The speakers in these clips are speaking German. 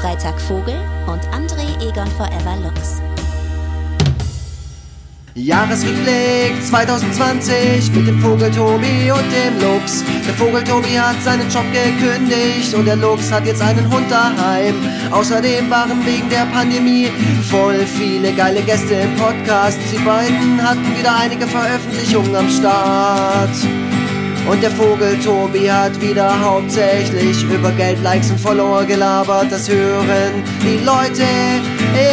Freitag Vogel und André Egon Forever Lux. Jahresrückblick 2020 mit dem Vogel Tobi und dem Lux. Der Vogel Tobi hat seinen Job gekündigt und der Lux hat jetzt einen Hund daheim. Außerdem waren wegen der Pandemie voll viele geile Gäste im Podcast. Sie beiden hatten wieder einige Veröffentlichungen am Start. Und der Vogel Tobi hat wieder hauptsächlich über Geld, Likes und Follower gelabert. Das hören die Leute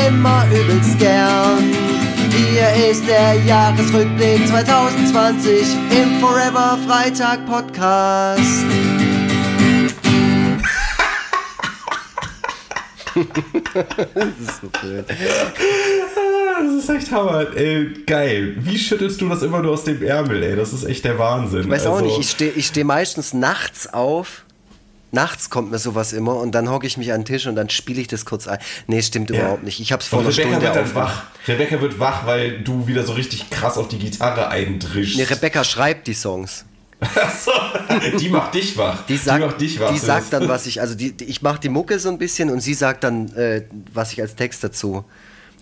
immer übelst gern. Hier ist der Jahresrückblick 2020 im Forever Freitag Podcast. das ist so blöd. Das ist echt Hammer. Ey, geil. Wie schüttelst du das immer nur aus dem Ärmel, ey? Das ist echt der Wahnsinn. Ich weiß also, auch nicht. Ich stehe ich steh meistens nachts auf. Nachts kommt mir sowas immer und dann hocke ich mich an den Tisch und dann spiele ich das kurz ein. Nee, stimmt ja. überhaupt nicht. Ich habe es vor einer Rebecca Stunde wird dann wach. Rebecca wird wach, weil du wieder so richtig krass auf die Gitarre eindrischst. Nee, Rebecca schreibt die Songs. Achso, die macht dich wach. Die sagt, die, macht dich wach. die sagt dann, was ich, also die, die ich mache die Mucke so ein bisschen und sie sagt dann, äh, was ich als Text dazu,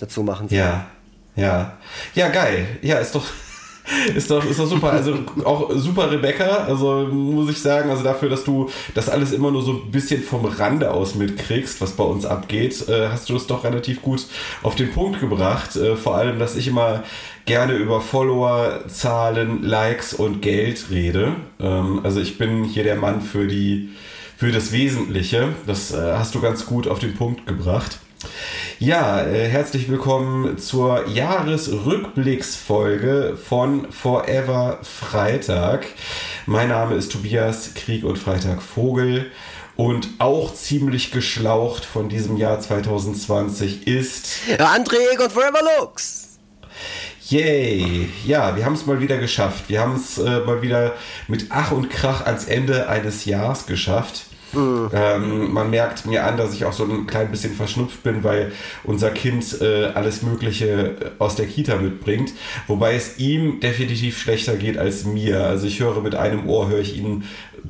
dazu machen. Ja, ja. Ja, geil. Ja, ist doch, ist doch, ist doch super. Also auch super Rebecca, also muss ich sagen, also dafür, dass du das alles immer nur so ein bisschen vom Rande aus mitkriegst, was bei uns abgeht, äh, hast du es doch relativ gut auf den Punkt gebracht. Äh, vor allem, dass ich immer gerne über Follower, Zahlen, Likes und Geld rede. Ähm, also ich bin hier der Mann für die für das Wesentliche. Das äh, hast du ganz gut auf den Punkt gebracht. Ja, äh, herzlich willkommen zur Jahresrückblicksfolge von Forever Freitag. Mein Name ist Tobias Krieg und Freitag Vogel und auch ziemlich geschlaucht von diesem Jahr 2020 ist André und Forever Lux. Yay! Ja, wir haben es mal wieder geschafft. Wir haben es äh, mal wieder mit Ach und Krach ans Ende eines Jahres geschafft. Ähm, man merkt mir an, dass ich auch so ein klein bisschen verschnupft bin, weil unser Kind äh, alles Mögliche äh, aus der Kita mitbringt. Wobei es ihm definitiv schlechter geht als mir. Also ich höre mit einem Ohr, höre ich ihn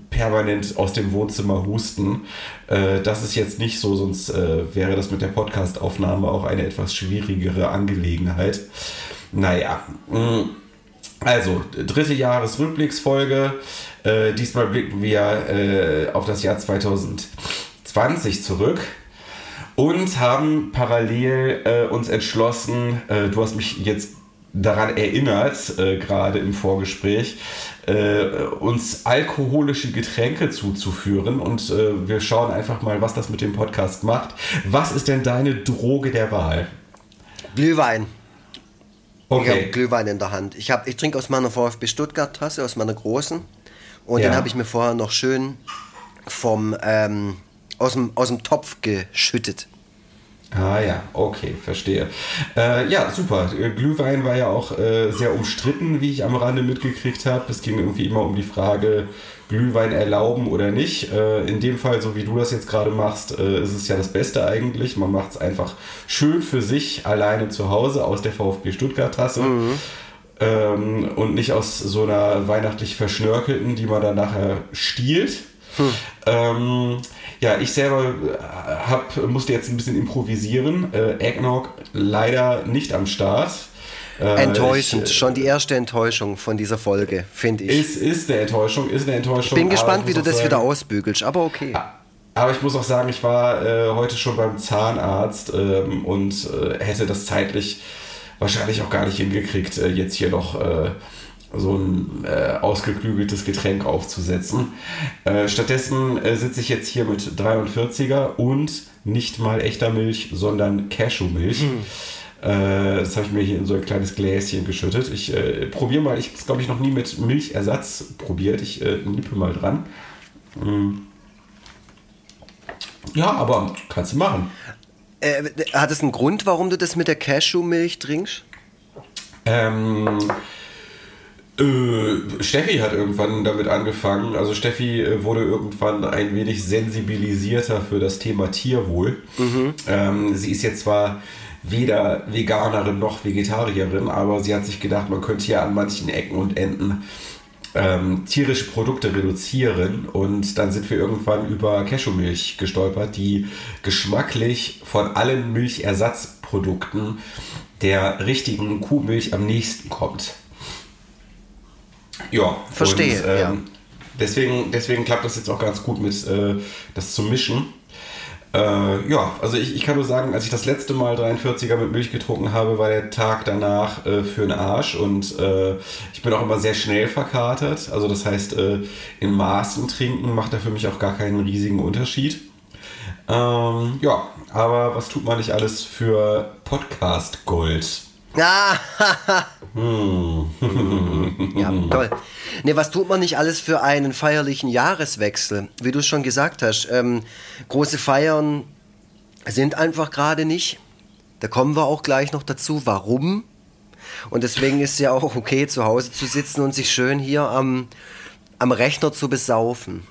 permanent aus dem Wohnzimmer husten. Äh, das ist jetzt nicht so, sonst äh, wäre das mit der Podcastaufnahme auch eine etwas schwierigere Angelegenheit. Naja. Mm. Also, dritte Jahresrückblicksfolge. Äh, diesmal blicken wir äh, auf das Jahr 2020 zurück und haben parallel äh, uns entschlossen, äh, du hast mich jetzt daran erinnert, äh, gerade im Vorgespräch, äh, uns alkoholische Getränke zuzuführen und wir schauen einfach mal, was das mit dem Podcast macht. Was ist denn deine Droge der Wahl? Glühwein. Okay. Ich habe Glühwein in der Hand. Ich, ich trinke aus meiner VfB Stuttgart-Tasse, aus meiner großen. Und ja. den habe ich mir vorher noch schön vom, ähm, aus, dem, aus dem Topf geschüttet. Ah ja, okay, verstehe. Äh, ja, super. Glühwein war ja auch äh, sehr umstritten, wie ich am Rande mitgekriegt habe. Es ging irgendwie immer um die Frage, Glühwein erlauben oder nicht. Äh, in dem Fall, so wie du das jetzt gerade machst, äh, ist es ja das Beste eigentlich. Man macht es einfach schön für sich alleine zu Hause aus der VfB Stuttgart-Tasse. Mhm ähm, und nicht aus so einer weihnachtlich verschnörkelten, die man dann nachher stiehlt. Hm. Ähm, ja, ich selber äh, hab, musste jetzt ein bisschen improvisieren. Äh, Eggnog leider nicht am Start. Äh, Enttäuschend, ich, schon die erste Enttäuschung von dieser Folge, finde ich. Ist, ist eine Enttäuschung, ist eine Enttäuschung. Ich bin gespannt, wie du das sagen, wieder ausbügelst, aber okay. Aber ich muss auch sagen, ich war äh, heute schon beim Zahnarzt ähm, und äh, hätte das zeitlich wahrscheinlich auch gar nicht hingekriegt, äh, jetzt hier noch äh, so ein äh, ausgeklügeltes Getränk aufzusetzen. Äh, stattdessen äh, sitze ich jetzt hier mit 43er und nicht mal echter Milch, sondern Cashewmilch. Hm. Äh, das habe ich mir hier in so ein kleines Gläschen geschüttet. Ich äh, probiere mal, ich habe es glaube ich noch nie mit Milchersatz probiert. Ich äh, nippe mal dran. Hm. Ja, aber kannst du machen. Äh, hat es einen Grund, warum du das mit der Cashewmilch trinkst? Ähm, äh, Steffi hat irgendwann damit angefangen. Also Steffi äh, wurde irgendwann ein wenig sensibilisierter für das Thema Tierwohl. Mhm. Ähm, sie ist jetzt zwar weder Veganerin noch Vegetarierin, aber sie hat sich gedacht, man könnte ja an manchen Ecken und Enden ähm, tierische Produkte reduzieren und dann sind wir irgendwann über Cashewmilch gestolpert, die geschmacklich von allen Milchersatzprodukten der richtigen Kuhmilch am nächsten kommt. Ja, verstehe. Und, ähm, ja. Deswegen, deswegen klappt das jetzt auch ganz gut mit äh, das zu mischen. Äh, ja, also ich, ich kann nur sagen, als ich das letzte Mal 43er mit Milch getrunken habe, war der Tag danach äh, für den Arsch und äh, ich bin auch immer sehr schnell verkatert. Also das heißt, äh, in Maßen trinken macht da für mich auch gar keinen riesigen Unterschied. Ähm, ja, aber was tut man nicht alles für Podcast Gold? Ah, ja, toll. Ne, was tut man nicht alles für einen feierlichen Jahreswechsel? Wie du es schon gesagt hast, ähm, große Feiern sind einfach gerade nicht. Da kommen wir auch gleich noch dazu, warum. Und deswegen ist es ja auch okay, zu Hause zu sitzen und sich schön hier am, am Rechner zu besaufen.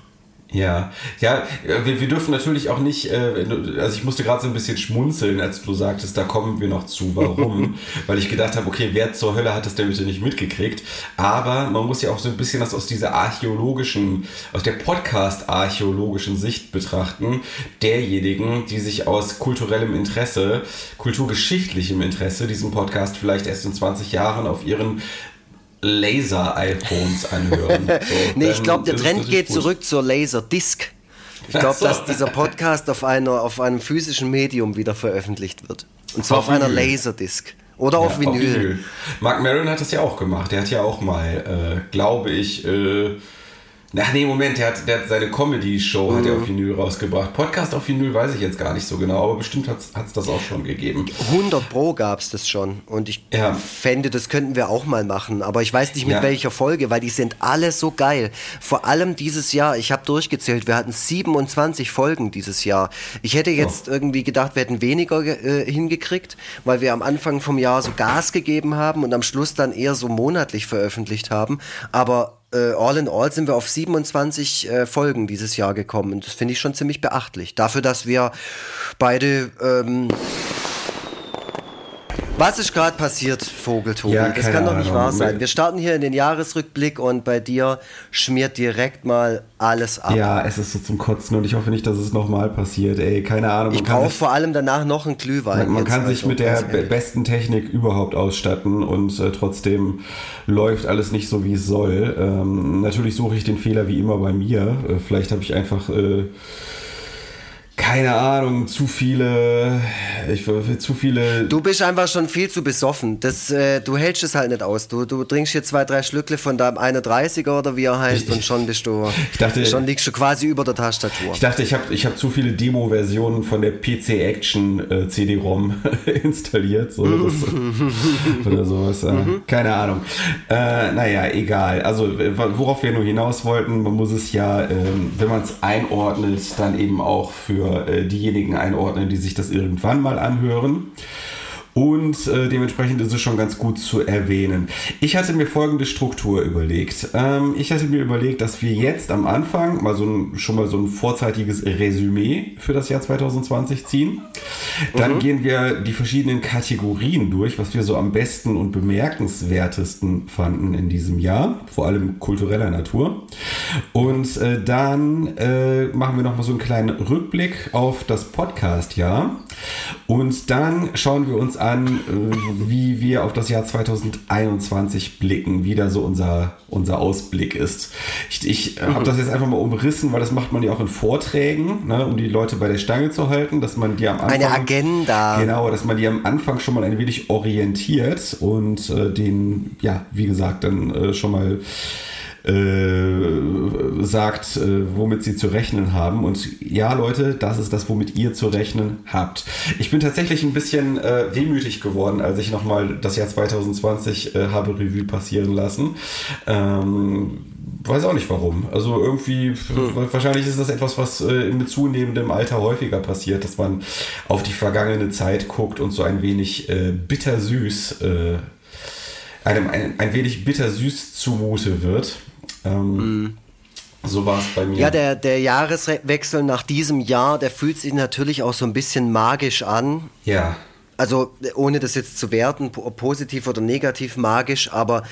Ja, ja, wir, wir dürfen natürlich auch nicht, äh, also ich musste gerade so ein bisschen schmunzeln, als du sagtest, da kommen wir noch zu. Warum? Weil ich gedacht habe, okay, wer zur Hölle hat das denn bitte nicht mitgekriegt? Aber man muss ja auch so ein bisschen das aus dieser archäologischen, aus der Podcast-archäologischen Sicht betrachten, derjenigen, die sich aus kulturellem Interesse, kulturgeschichtlichem Interesse diesen Podcast vielleicht erst in 20 Jahren auf ihren Laser-iPhones anhören. So, nee, ich glaube, der Trend geht gut. zurück zur Laserdisc. Ich glaube, so. dass dieser Podcast auf, einer, auf einem physischen Medium wieder veröffentlicht wird. Und zwar auf, auf einer Laserdisc. Oder ja, auf, Vinyl. auf Vinyl. Mark Maron hat das ja auch gemacht. Der hat ja auch mal, äh, glaube ich, äh, Ach nee, Moment, der hat, der hat seine Comedy-Show mhm. hat er auf Vinyl rausgebracht. Podcast auf Vinyl weiß ich jetzt gar nicht so genau, aber bestimmt hat es das auch schon gegeben. 100 Pro gab es das schon und ich ja. fände, das könnten wir auch mal machen, aber ich weiß nicht mit ja. welcher Folge, weil die sind alle so geil. Vor allem dieses Jahr, ich habe durchgezählt, wir hatten 27 Folgen dieses Jahr. Ich hätte jetzt oh. irgendwie gedacht, wir hätten weniger äh, hingekriegt, weil wir am Anfang vom Jahr so Gas gegeben haben und am Schluss dann eher so monatlich veröffentlicht haben, aber all in all sind wir auf 27 äh, Folgen dieses Jahr gekommen. Und das finde ich schon ziemlich beachtlich. Dafür, dass wir beide ähm, was ist gerade passiert, Vogeltobi? Ja, das kann doch nicht wahr sein. Wir starten hier in den Jahresrückblick und bei dir schmiert direkt mal alles ab. Ja, es ist so zum Kotzen und ich hoffe nicht, dass es nochmal passiert. Ey, keine Ahnung. Ich brauche vor allem danach noch einen Glühwein. Man, man kann sich also, mit der besten Technik überhaupt ausstatten und äh, trotzdem läuft alles nicht so, wie es soll. Ähm, natürlich suche ich den Fehler wie immer bei mir. Äh, vielleicht habe ich einfach... Äh, keine Ahnung, zu viele, ich zu viele. Du bist einfach schon viel zu besoffen. Das, äh, du hältst es halt nicht aus. Du, du trinkst hier zwei, drei Schlückle von deinem 31er oder wie er heißt ich, und schon bist du, ich dachte, schon liegst du quasi über der Tastatur. Ich dachte, ich habe ich hab zu viele Demo-Versionen von der PC Action äh, CD-ROM installiert, so das, oder sowas. Äh, mhm. Keine Ahnung. Äh, naja, egal. Also worauf wir nur hinaus wollten, man muss es ja, ähm, wenn man es einordnet, dann eben auch für äh, diejenigen einordnen, die sich das irgendwann mal anhören. Und äh, dementsprechend ist es schon ganz gut zu erwähnen. Ich hatte mir folgende Struktur überlegt. Ähm, ich hatte mir überlegt, dass wir jetzt am Anfang mal so ein, schon mal so ein vorzeitiges Resümee für das Jahr 2020 ziehen. Dann mhm. gehen wir die verschiedenen Kategorien durch, was wir so am besten und bemerkenswertesten fanden in diesem Jahr, vor allem kultureller Natur. Und äh, dann äh, machen wir nochmal so einen kleinen Rückblick auf das Podcast-Jahr. Und dann schauen wir uns an, äh, wie wir auf das Jahr 2021 blicken, wie da so unser, unser Ausblick ist. Ich, ich habe das jetzt einfach mal umrissen, weil das macht man ja auch in Vorträgen, ne, um die Leute bei der Stange zu halten, dass man die am Anfang. Eine Agenda. Genau, dass man die am Anfang schon mal ein wenig orientiert und äh, den, ja, wie gesagt, dann äh, schon mal äh, sagt, äh, womit sie zu rechnen haben. Und ja, Leute, das ist das, womit ihr zu rechnen habt. Ich bin tatsächlich ein bisschen äh, wehmütig geworden, als ich nochmal das Jahr 2020 äh, habe Revue passieren lassen. Ähm, weiß auch nicht warum. Also irgendwie, hm. wahrscheinlich ist das etwas, was äh, mit zunehmendem Alter häufiger passiert, dass man auf die vergangene Zeit guckt und so ein wenig äh, bittersüß, äh, einem ein, ein wenig bittersüß zumute wird. Ähm, mm. So war es bei mir. Ja, der, der Jahreswechsel nach diesem Jahr, der fühlt sich natürlich auch so ein bisschen magisch an. Ja. Also ohne das jetzt zu werten, positiv oder negativ magisch, aber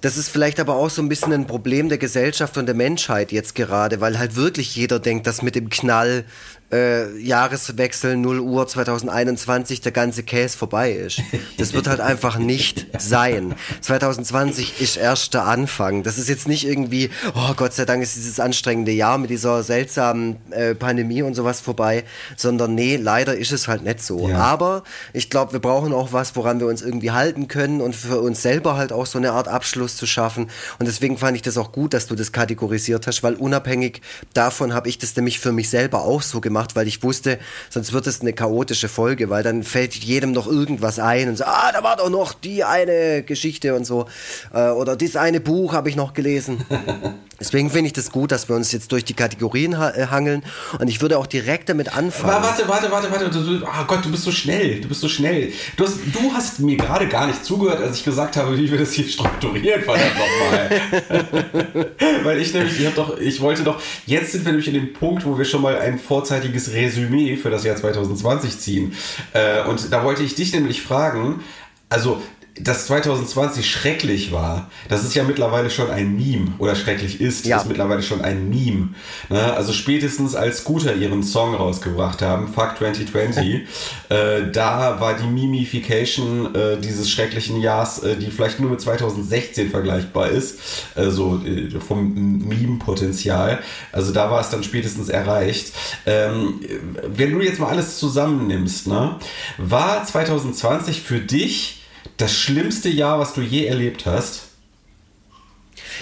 das ist vielleicht aber auch so ein bisschen ein Problem der Gesellschaft und der Menschheit jetzt gerade, weil halt wirklich jeder denkt, dass mit dem Knall äh, Jahreswechsel 0 Uhr 2021 der ganze Case vorbei ist. Das wird halt einfach nicht sein. 2020 ist erst der Anfang. Das ist jetzt nicht irgendwie, oh Gott sei Dank ist dieses anstrengende Jahr mit dieser seltsamen äh, Pandemie und sowas vorbei, sondern nee, leider ist es halt nicht so. Ja. Aber ich glaube, wir brauchen auch was, woran wir uns irgendwie halten können und für uns selber halt auch so eine Art Abschluss zu schaffen. Und deswegen fand ich das auch gut, dass du das kategorisiert hast, weil unabhängig davon habe ich das nämlich für mich selber auch so gemacht gemacht, weil ich wusste, sonst wird es eine chaotische Folge, weil dann fällt jedem noch irgendwas ein und so, ah, da war doch noch die eine Geschichte und so. Äh, oder dieses eine Buch habe ich noch gelesen. Deswegen finde ich das gut, dass wir uns jetzt durch die Kategorien ha äh, hangeln. Und ich würde auch direkt damit anfangen. Aber warte, warte, warte, warte. Du, oh Gott, du bist so schnell. Du bist so schnell. Du hast, du hast mir gerade gar nicht zugehört, als ich gesagt habe, wie wir das hier strukturieren, verdammt nochmal. Weil ich nämlich, ich, doch, ich wollte doch, jetzt sind wir nämlich in dem Punkt, wo wir schon mal ein vorzeitiges Resümee für das Jahr 2020 ziehen. Äh, und da wollte ich dich nämlich fragen, also dass 2020 schrecklich war, das ist ja mittlerweile schon ein Meme oder schrecklich ist, ja. ist mittlerweile schon ein Meme. Ne? Also spätestens als Scooter ihren Song rausgebracht haben, Fuck 2020, äh, da war die Mimification äh, dieses schrecklichen Jahres, äh, die vielleicht nur mit 2016 vergleichbar ist, also vom Meme-Potenzial. Also da war es dann spätestens erreicht. Ähm, wenn du jetzt mal alles zusammennimmst, ne? war 2020 für dich das schlimmste Jahr, was du je erlebt hast?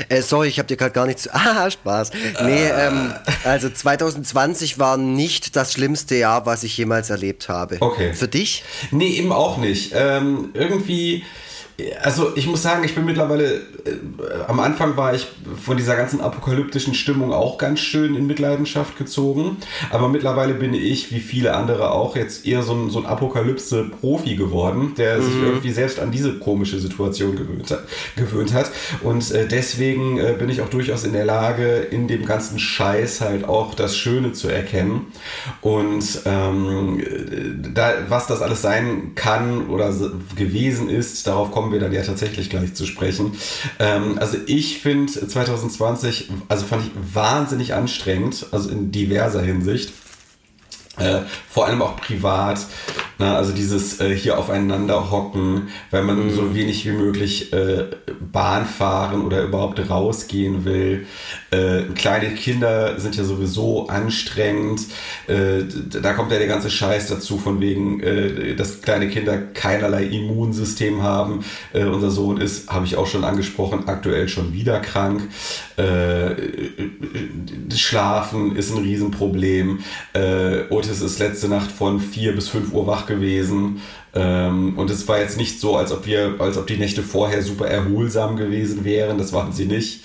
Äh, sorry, ich habe dir gerade gar nichts. Ah, Spaß. Nee, äh. ähm, also 2020 war nicht das schlimmste Jahr, was ich jemals erlebt habe. Okay. Für dich? Nee, eben auch nicht. Ähm, irgendwie also ich muss sagen, ich bin mittlerweile, äh, am Anfang war ich von dieser ganzen apokalyptischen Stimmung auch ganz schön in Mitleidenschaft gezogen. Aber mittlerweile bin ich, wie viele andere auch, jetzt eher so ein, so ein Apokalypse-Profi geworden, der mhm. sich irgendwie selbst an diese komische Situation gewöhnt hat. Gewöhnt hat. Und äh, deswegen äh, bin ich auch durchaus in der Lage, in dem ganzen Scheiß halt auch das Schöne zu erkennen. Und ähm, da, was das alles sein kann oder gewesen ist, darauf kommt kommen wir dann ja tatsächlich gleich zu sprechen. Ähm, also ich finde 2020, also fand ich wahnsinnig anstrengend, also in diverser Hinsicht. Äh, vor allem auch privat. Na, also dieses äh, hier aufeinander hocken, weil man mhm. so wenig wie möglich äh, Bahn fahren oder überhaupt rausgehen will. Äh, kleine Kinder sind ja sowieso anstrengend. Äh, da kommt ja der ganze Scheiß dazu, von wegen, äh, dass kleine Kinder keinerlei Immunsystem haben. Unser Sohn ist, habe ich auch schon angesprochen, aktuell schon wieder krank. Äh, Schlafen ist ein Riesenproblem. Äh, Otis ist letzte Nacht von 4 bis 5 Uhr wach gewesen. Ähm, und es war jetzt nicht so, als ob wir, als ob die Nächte vorher super erholsam gewesen wären. Das waren sie nicht.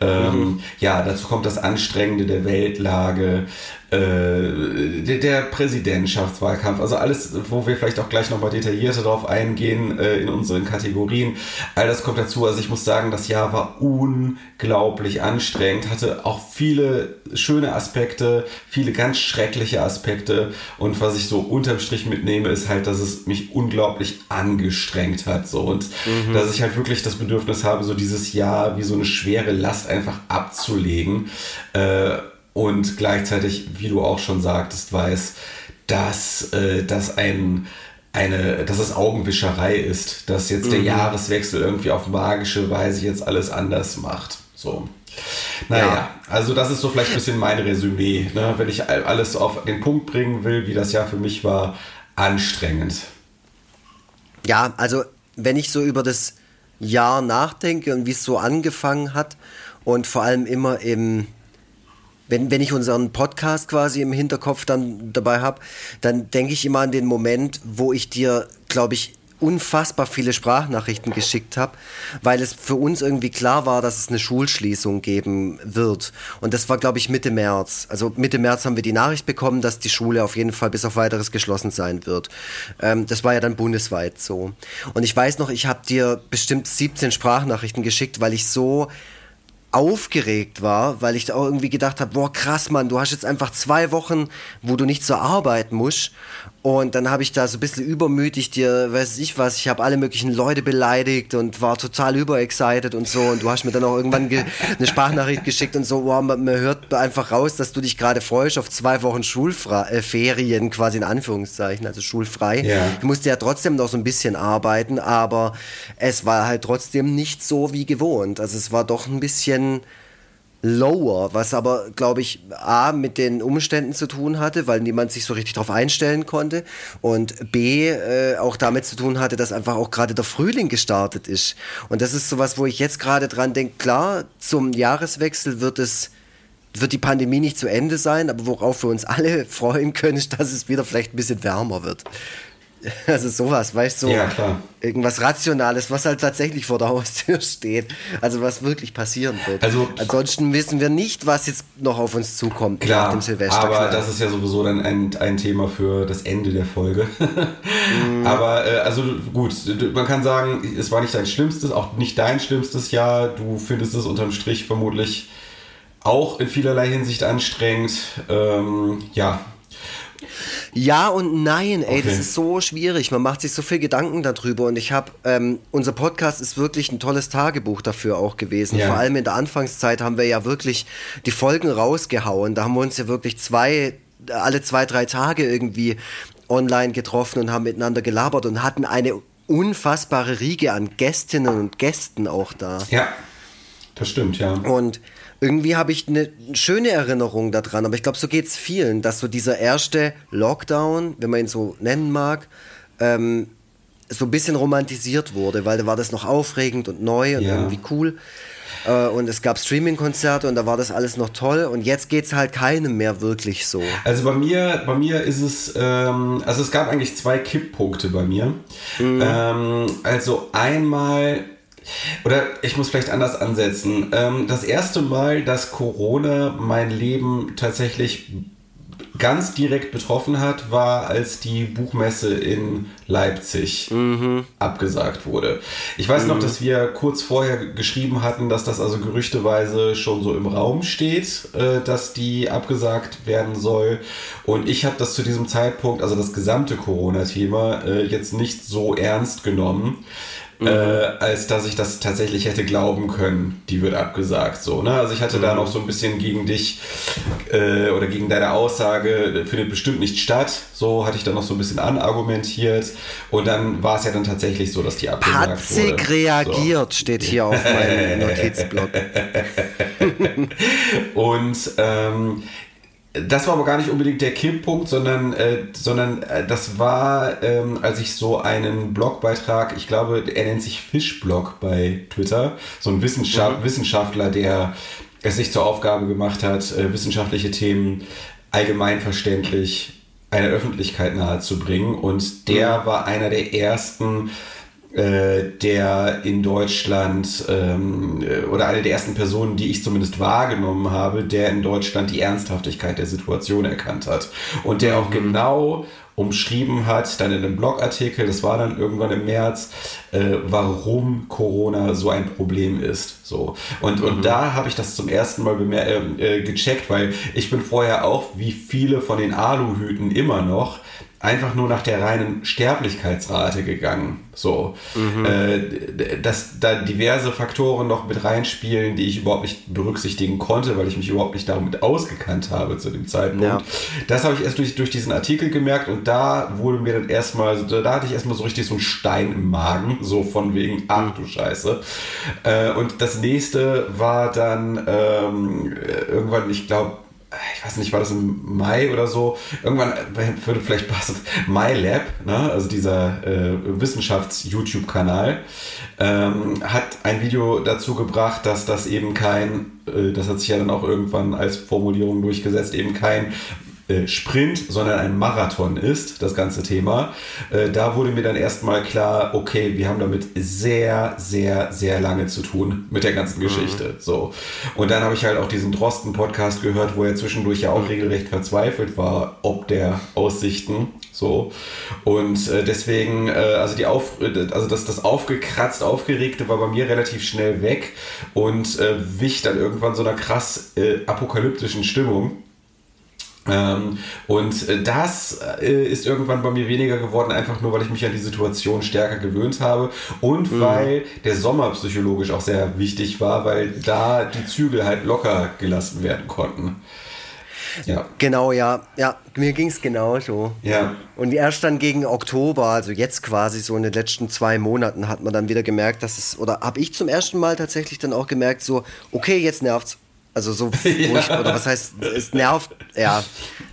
Ähm, mhm. Ja, dazu kommt das Anstrengende der Weltlage äh, der, der, Präsidentschaftswahlkampf, also alles, wo wir vielleicht auch gleich nochmal detaillierter drauf eingehen äh, in unseren Kategorien. All das kommt dazu. Also ich muss sagen, das Jahr war unglaublich anstrengend, hatte auch viele schöne Aspekte, viele ganz schreckliche Aspekte. Und was ich so unterm Strich mitnehme, ist halt, dass es mich unglaublich angestrengt hat. So. Und mhm. dass ich halt wirklich das Bedürfnis habe, so dieses Jahr wie so eine schwere Last einfach abzulegen. Äh, und gleichzeitig, wie du auch schon sagtest, weiß, dass äh, das ein eine, dass es Augenwischerei ist, dass jetzt mhm. der Jahreswechsel irgendwie auf magische Weise jetzt alles anders macht. So. Naja, ja. also das ist so vielleicht ein bisschen mein Resümee, ne? wenn ich alles auf den Punkt bringen will, wie das Jahr für mich war, anstrengend. Ja, also wenn ich so über das Jahr nachdenke und wie es so angefangen hat und vor allem immer im wenn, wenn ich unseren Podcast quasi im Hinterkopf dann dabei habe, dann denke ich immer an den Moment, wo ich dir, glaube ich, unfassbar viele Sprachnachrichten geschickt habe, weil es für uns irgendwie klar war, dass es eine Schulschließung geben wird. Und das war, glaube ich, Mitte März. Also Mitte März haben wir die Nachricht bekommen, dass die Schule auf jeden Fall bis auf weiteres geschlossen sein wird. Ähm, das war ja dann bundesweit so. Und ich weiß noch, ich habe dir bestimmt 17 Sprachnachrichten geschickt, weil ich so aufgeregt war, weil ich auch irgendwie gedacht habe, boah krass Mann, du hast jetzt einfach zwei Wochen, wo du nicht zur Arbeit musst Und dann habe ich da so ein bisschen übermütig dir, weiß ich was, ich habe alle möglichen Leute beleidigt und war total überexcited und so. Und du hast mir dann auch irgendwann eine Sprachnachricht geschickt und so, wow, man, man hört einfach raus, dass du dich gerade freust auf zwei Wochen Schulferien, äh, quasi in Anführungszeichen, also schulfrei. Ja. Du musst ja trotzdem noch so ein bisschen arbeiten, aber es war halt trotzdem nicht so wie gewohnt. Also es war doch ein bisschen lower, was aber, glaube ich, A, mit den Umständen zu tun hatte, weil niemand sich so richtig darauf einstellen konnte und B, äh, auch damit zu tun hatte, dass einfach auch gerade der Frühling gestartet ist. Und das ist sowas, wo ich jetzt gerade dran denke, klar, zum Jahreswechsel wird es wird die Pandemie nicht zu Ende sein, aber worauf wir uns alle freuen können, ist, dass es wieder vielleicht ein bisschen wärmer wird. Also sowas, weißt du, so ja, klar. irgendwas Rationales, was halt tatsächlich vor der Haustür steht. Also was wirklich passieren wird. Also, Ansonsten wissen wir nicht, was jetzt noch auf uns zukommt klar, nach dem Silvester. Aber das ist ja sowieso dann ein, ein Thema für das Ende der Folge. mm. Aber äh, also gut, man kann sagen, es war nicht dein schlimmstes, auch nicht dein schlimmstes Jahr. Du findest es unterm Strich vermutlich auch in vielerlei Hinsicht anstrengend. Ähm, ja, ja und nein, ey, okay. das ist so schwierig. Man macht sich so viel Gedanken darüber und ich habe, ähm, unser Podcast ist wirklich ein tolles Tagebuch dafür auch gewesen. Ja. Vor allem in der Anfangszeit haben wir ja wirklich die Folgen rausgehauen. Da haben wir uns ja wirklich zwei, alle zwei, drei Tage irgendwie online getroffen und haben miteinander gelabert und hatten eine unfassbare Riege an Gästinnen und Gästen auch da. Ja, das stimmt, ja. Und irgendwie habe ich eine schöne Erinnerung daran, aber ich glaube, so geht es vielen, dass so dieser erste Lockdown, wenn man ihn so nennen mag, ähm, so ein bisschen romantisiert wurde, weil da war das noch aufregend und neu und ja. irgendwie cool. Äh, und es gab Streaming-Konzerte und da war das alles noch toll und jetzt geht es halt keinem mehr wirklich so. Also bei mir, bei mir ist es, ähm, also es gab eigentlich zwei Kipppunkte bei mir. Mhm. Ähm, also einmal oder ich muss vielleicht anders ansetzen. Ähm, das erste Mal, dass Corona mein Leben tatsächlich ganz direkt betroffen hat, war, als die Buchmesse in Leipzig mhm. abgesagt wurde. Ich weiß mhm. noch, dass wir kurz vorher geschrieben hatten, dass das also gerüchteweise schon so im Raum steht, äh, dass die abgesagt werden soll. Und ich habe das zu diesem Zeitpunkt, also das gesamte Corona-Thema, äh, jetzt nicht so ernst genommen mhm. äh, als dass ich das tatsächlich hätte glauben können, die wird abgesagt. So, ne? Also ich hatte mhm. da noch so ein bisschen gegen dich äh, oder gegen deine Aussage, findet bestimmt nicht statt. So hatte ich dann noch so ein bisschen anargumentiert. Und dann war es ja dann tatsächlich so, dass die abgesagt Patzig wurde. reagiert, so. steht hier auf meinem Notizblock. und ähm, das war aber gar nicht unbedingt der Kipppunkt, sondern, äh, sondern äh, das war, ähm, als ich so einen Blogbeitrag, ich glaube, er nennt sich Fischblog bei Twitter, so ein Wissenschaft, mhm. Wissenschaftler, der es sich zur Aufgabe gemacht hat, äh, wissenschaftliche Themen allgemeinverständlich einer Öffentlichkeit nahezubringen. Und der mhm. war einer der ersten äh, der in Deutschland ähm, äh, oder eine der ersten Personen, die ich zumindest wahrgenommen habe, der in Deutschland die Ernsthaftigkeit der Situation erkannt hat und der auch mhm. genau umschrieben hat, dann in einem Blogartikel, das war dann irgendwann im März, äh, warum Corona so ein Problem ist. So. Und, mhm. und da habe ich das zum ersten Mal äh, äh, gecheckt, weil ich bin vorher auch, wie viele von den Aluhüten immer noch, einfach nur nach der reinen Sterblichkeitsrate gegangen. So, mhm. äh, dass da diverse Faktoren noch mit reinspielen, die ich überhaupt nicht berücksichtigen konnte, weil ich mich überhaupt nicht damit ausgekannt habe zu dem Zeitpunkt. Ja. Das habe ich erst durch, durch diesen Artikel gemerkt und da wurde mir dann erstmal, da hatte ich erstmal so richtig so einen Stein im Magen, so von wegen, ach du Scheiße. Äh, und das nächste war dann ähm, irgendwann, ich glaube, ich weiß nicht, war das im Mai oder so, irgendwann würde vielleicht passen, MyLab, ne? also dieser äh, Wissenschafts-YouTube-Kanal, ähm, hat ein Video dazu gebracht, dass das eben kein, äh, das hat sich ja dann auch irgendwann als Formulierung durchgesetzt, eben kein äh, Sprint, sondern ein Marathon ist, das ganze Thema. Äh, da wurde mir dann erstmal klar, okay, wir haben damit sehr, sehr, sehr lange zu tun mit der ganzen mhm. Geschichte. Mhm. So. Und dann habe ich halt auch diesen Drosten-Podcast gehört, wo er zwischendurch ja auch regelrecht verzweifelt war, ob der Aussichten. So. Und äh, deswegen, äh, also die Auf, also das, das aufgekratzt, aufgeregte war bei mir relativ schnell weg und äh, wich dann irgendwann so einer krass apokalyptischen Stimmung. Ähm, und äh, das äh, ist irgendwann bei mir weniger geworden, einfach nur, weil ich mich an die Situation stärker gewöhnt habe und mhm. weil der Sommer psychologisch auch sehr wichtig war, weil da die Zügel halt locker gelassen werden konnten. Ja. Genau, ja. Ja, mir ging es genauso. Ja. Und erst dann gegen Oktober, also jetzt quasi so in den letzten zwei Monaten, hat man dann wieder gemerkt, dass es, oder habe ich zum ersten Mal tatsächlich dann auch gemerkt, so, okay, jetzt nervt's. Also so furchtbar, oder was heißt, es nervt, ja,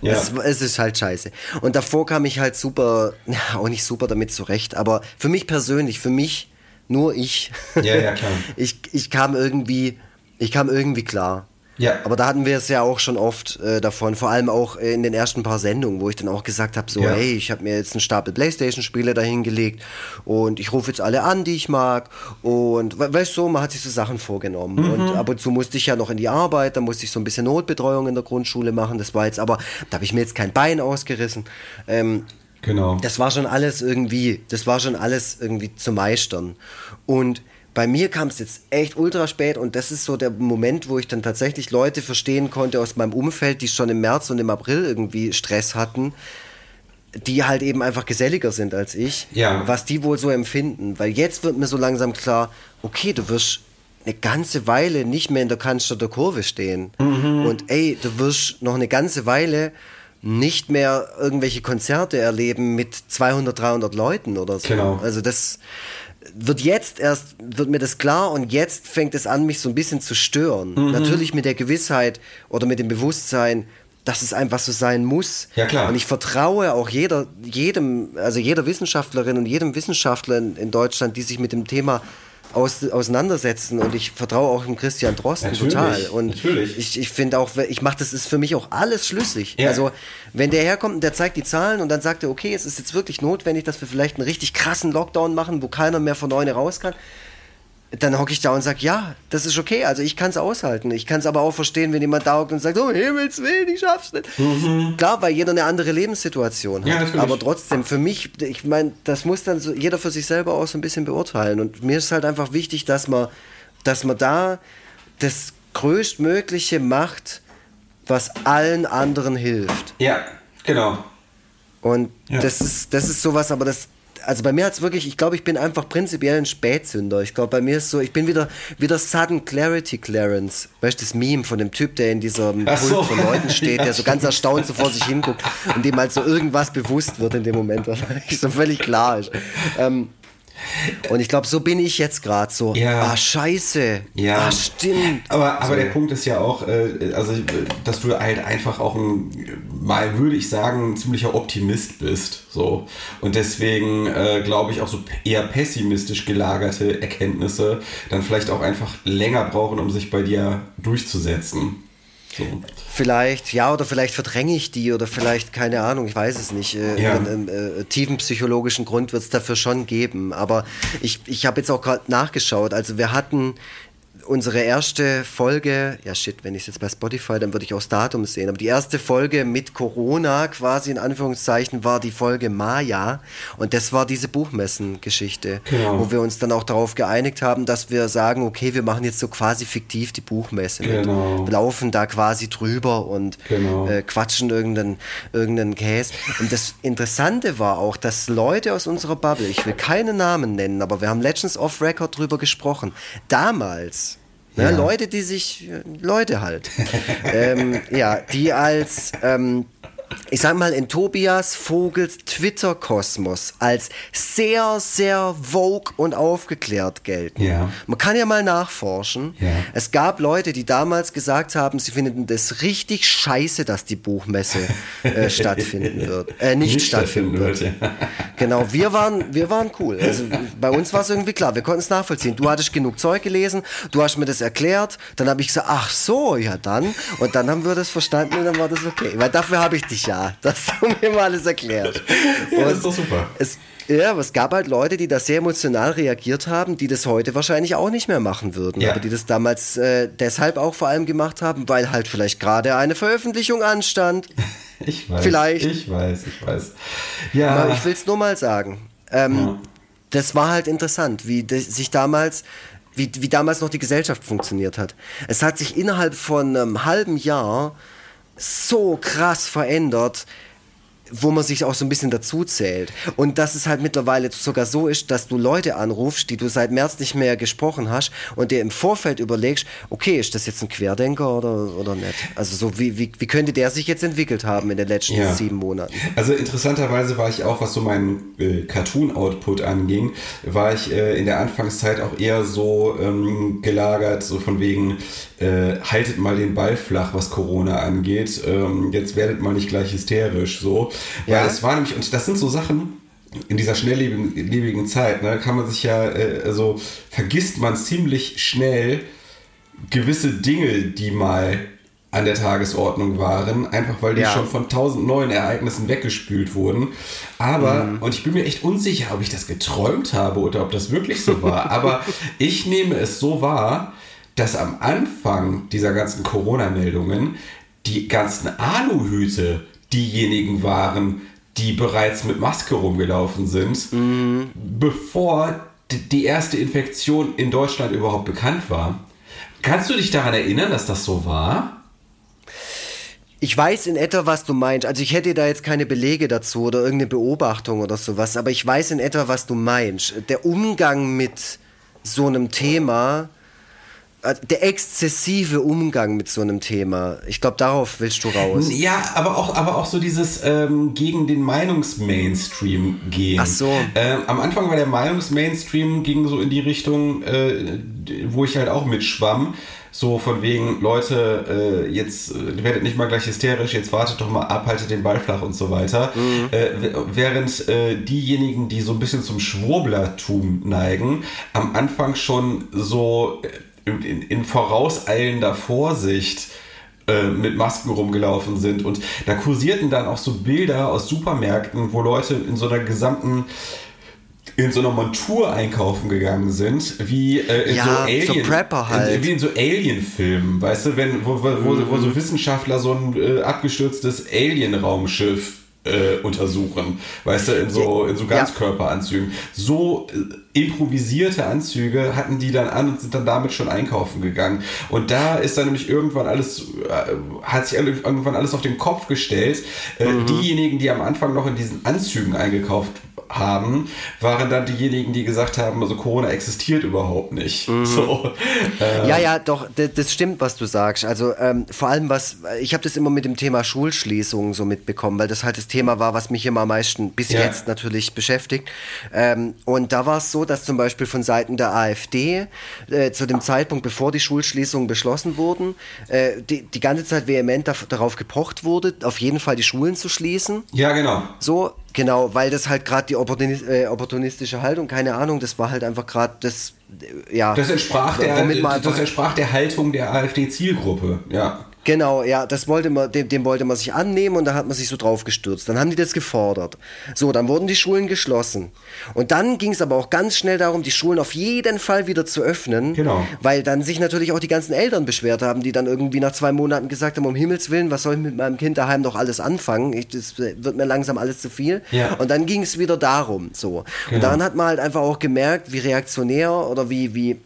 ja. Es, es, ist halt scheiße. Und davor kam ich halt super, ja, auch nicht super damit zurecht, aber für mich persönlich, für mich, nur ich. Ja, ja, klar. ich, ich kam irgendwie, ich kam irgendwie klar. Ja. Aber da hatten wir es ja auch schon oft äh, davon, vor allem auch in den ersten paar Sendungen, wo ich dann auch gesagt habe, so, ja. hey, ich habe mir jetzt einen Stapel Playstation-Spiele dahingelegt und ich rufe jetzt alle an, die ich mag und weißt du, man hat sich so Sachen vorgenommen mhm. und ab und zu musste ich ja noch in die Arbeit, da musste ich so ein bisschen Notbetreuung in der Grundschule machen, das war jetzt aber, da habe ich mir jetzt kein Bein ausgerissen. Ähm, Genau. Das war schon alles irgendwie, das war schon alles irgendwie zu meistern. Und bei mir kam es jetzt echt ultra spät und das ist so der Moment, wo ich dann tatsächlich Leute verstehen konnte aus meinem Umfeld, die schon im März und im April irgendwie Stress hatten, die halt eben einfach geselliger sind als ich, ja. was die wohl so empfinden. Weil jetzt wird mir so langsam klar, okay, du wirst eine ganze Weile nicht mehr in der Kanzler der Kurve stehen. Mhm. Und ey, du wirst noch eine ganze Weile nicht mehr irgendwelche Konzerte erleben mit 200, 300 Leuten oder so. Genau. Also das, wird jetzt erst, wird mir das klar und jetzt fängt es an, mich so ein bisschen zu stören. Mhm. Natürlich mit der Gewissheit oder mit dem Bewusstsein, dass es einfach so sein muss. Ja, klar. Und ich vertraue auch jeder, jedem, also jeder Wissenschaftlerin und jedem Wissenschaftler in, in Deutschland, die sich mit dem Thema aus, auseinandersetzen und ich vertraue auch dem Christian Drosten natürlich, total. Und natürlich. ich, ich finde auch, ich mache das ist für mich auch alles schlüssig. Ja. Also wenn der herkommt und der zeigt die Zahlen und dann sagt er, okay, es ist jetzt wirklich notwendig, dass wir vielleicht einen richtig krassen Lockdown machen, wo keiner mehr von neune raus kann, dann hocke ich da und sage, ja, das ist okay. Also ich kann es aushalten. Ich kann es aber auch verstehen, wenn jemand da hockt und sagt, oh Himmels Willen, ich schaff's nicht. Mhm. Klar, weil jeder eine andere Lebenssituation hat. Ja, aber trotzdem, für mich, ich meine, das muss dann so jeder für sich selber auch so ein bisschen beurteilen. Und mir ist halt einfach wichtig, dass man, dass man da das größtmögliche macht, was allen anderen hilft. Ja, genau. Und ja. das ist, das ist sowas, aber das also bei mir hat es wirklich, ich glaube, ich bin einfach prinzipiell ein Spätsünder. Ich glaube, bei mir ist so, ich bin wieder, wieder Sudden Clarity Clarence. Weißt du, das Meme von dem Typ, der in diesem Pult so. von Leuten steht, ja, der so ganz erstaunt so vor sich hinguckt und dem halt so irgendwas bewusst wird in dem Moment, was so völlig klar ist. Ähm, und ich glaube, so bin ich jetzt gerade so. Ja. Ah, scheiße. Ja. Ah, stimmt. Aber, aber so. der Punkt ist ja auch, äh, also, dass du halt einfach auch ein, mal würde ich sagen, ein ziemlicher Optimist bist. So. Und deswegen äh, glaube ich auch so eher pessimistisch gelagerte Erkenntnisse dann vielleicht auch einfach länger brauchen, um sich bei dir durchzusetzen. So. Vielleicht, ja, oder vielleicht verdränge ich die oder vielleicht, keine Ahnung, ich weiß es nicht. Äh, ja. Einen äh, tiefen psychologischen Grund wird es dafür schon geben. Aber ich, ich habe jetzt auch gerade nachgeschaut. Also wir hatten unsere erste Folge, ja shit, wenn ich es jetzt bei Spotify, dann würde ich auch das Datum sehen, aber die erste Folge mit Corona quasi in Anführungszeichen war die Folge Maya und das war diese Buchmessen-Geschichte, genau. wo wir uns dann auch darauf geeinigt haben, dass wir sagen, okay, wir machen jetzt so quasi fiktiv die Buchmesse. Genau. Wir laufen da quasi drüber und genau. äh, quatschen irgendeinen, irgendeinen Käse. Und das Interessante war auch, dass Leute aus unserer Bubble, ich will keine Namen nennen, aber wir haben Legends of Record drüber gesprochen, damals Ne? Ja. Leute, die sich, Leute halt, ähm, ja, die als ähm, ich sag mal, in Tobias Vogels Twitter-Kosmos als sehr, sehr vogue und aufgeklärt gelten. Ja. Man kann ja mal nachforschen. Ja. Es gab Leute, die damals gesagt haben, sie finden das richtig scheiße, dass die Buchmesse äh, stattfinden wird. Äh, nicht, nicht stattfinden wird. wird ja. Genau, wir waren, wir waren cool. Also bei uns war es irgendwie klar, wir konnten es nachvollziehen. Du hattest genug Zeug gelesen, du hast mir das erklärt, dann habe ich gesagt, ach so, ja dann. Und dann haben wir das verstanden und dann war das okay. Weil dafür habe ich dich ja, dass du mir mal alles erklärt. ja, das ist doch super. Es, ja, aber es gab halt Leute, die da sehr emotional reagiert haben, die das heute wahrscheinlich auch nicht mehr machen würden. Ja. Aber die das damals äh, deshalb auch vor allem gemacht haben, weil halt vielleicht gerade eine Veröffentlichung anstand. Ich weiß. Vielleicht. Ich weiß, ich weiß. Ja. Aber ich will es nur mal sagen. Ähm, ja. Das war halt interessant, wie sich damals wie, wie damals noch die Gesellschaft funktioniert hat. Es hat sich innerhalb von einem halben Jahr so krass verändert, wo man sich auch so ein bisschen dazu zählt. Und dass es halt mittlerweile sogar so ist, dass du Leute anrufst, die du seit März nicht mehr gesprochen hast und dir im Vorfeld überlegst, okay, ist das jetzt ein Querdenker oder, oder nicht? Also so, wie, wie, wie könnte der sich jetzt entwickelt haben in den letzten ja. sieben Monaten? Also interessanterweise war ich auch, was so meinen äh, Cartoon-Output anging, war ich äh, in der Anfangszeit auch eher so ähm, gelagert, so von wegen, äh, haltet mal den Ball flach, was Corona angeht. Ähm, jetzt werdet mal nicht gleich hysterisch, so. Weil es war nämlich, und das sind so Sachen, in dieser schnelllebigen Zeit, ne, kann man sich ja, äh, also vergisst man ziemlich schnell gewisse Dinge, die mal an der Tagesordnung waren, einfach weil die ja. schon von tausend neuen Ereignissen weggespült wurden. Aber, mhm. und ich bin mir echt unsicher, ob ich das geträumt habe oder ob das wirklich so war, aber ich nehme es so wahr, dass am Anfang dieser ganzen Corona-Meldungen die ganzen Aluhüte diejenigen waren, die bereits mit Maske rumgelaufen sind, mhm. bevor die erste Infektion in Deutschland überhaupt bekannt war. Kannst du dich daran erinnern, dass das so war? Ich weiß in etwa, was du meinst. Also ich hätte da jetzt keine Belege dazu oder irgendeine Beobachtung oder sowas, aber ich weiß in etwa, was du meinst. Der Umgang mit so einem Thema der exzessive Umgang mit so einem Thema. Ich glaube, darauf willst du raus. Ja, aber auch, aber auch so dieses ähm, gegen den Meinungsmainstream gehen. Ach so. Ähm, am Anfang war der Meinungsmainstream ging so in die Richtung, äh, wo ich halt auch mitschwamm. So von wegen, Leute, äh, jetzt äh, werdet nicht mal gleich hysterisch, jetzt wartet doch mal ab, haltet den Ball flach und so weiter. Mhm. Äh, während äh, diejenigen, die so ein bisschen zum Schwurblertum neigen, am Anfang schon so äh, in, in vorauseilender Vorsicht äh, mit Masken rumgelaufen sind. Und da kursierten dann auch so Bilder aus Supermärkten, wo Leute in so einer gesamten in so einer Montur einkaufen gegangen sind, wie äh, in ja, so Alien, so Prepper halt. in, wie in so Alien-Filmen, weißt du, wenn wo, wo, wo, wo so mhm. Wissenschaftler so ein äh, abgestürztes Alien-Raumschiff äh, untersuchen, weißt du, in so, in so Ganzkörperanzügen. So äh, improvisierte Anzüge hatten die dann an und sind dann damit schon einkaufen gegangen. Und da ist dann nämlich irgendwann alles, äh, hat sich irgendwann alles auf den Kopf gestellt. Äh, mhm. Diejenigen, die am Anfang noch in diesen Anzügen eingekauft haben, waren dann diejenigen, die gesagt haben, also Corona existiert überhaupt nicht. Mhm. So, äh, ja, ja, doch, das stimmt, was du sagst. Also ähm, vor allem was, ich habe das immer mit dem Thema Schulschließungen so mitbekommen, weil das halt das Thema war, was mich immer am meisten bis ja. jetzt natürlich beschäftigt. Ähm, und da war es so, dass zum Beispiel von Seiten der AfD äh, zu dem Zeitpunkt, bevor die Schulschließungen beschlossen wurden, äh, die, die ganze Zeit vehement darauf gepocht wurde, auf jeden Fall die Schulen zu schließen. Ja, genau. So, Genau, weil das halt gerade die opportunis äh, opportunistische Haltung, keine Ahnung, das war halt einfach gerade das, ja. Das entsprach, der, das entsprach der Haltung der AfD-Zielgruppe, ja. Genau, ja, das wollte man, dem, dem, wollte man sich annehmen und da hat man sich so drauf gestürzt. Dann haben die das gefordert. So, dann wurden die Schulen geschlossen. Und dann ging es aber auch ganz schnell darum, die Schulen auf jeden Fall wieder zu öffnen. Genau. Weil dann sich natürlich auch die ganzen Eltern beschwert haben, die dann irgendwie nach zwei Monaten gesagt haben, um Himmels Willen, was soll ich mit meinem Kind daheim noch alles anfangen? Ich, das wird mir langsam alles zu viel. Ja. Und dann ging es wieder darum, so. Genau. Und daran hat man halt einfach auch gemerkt, wie reaktionär oder wie, wie,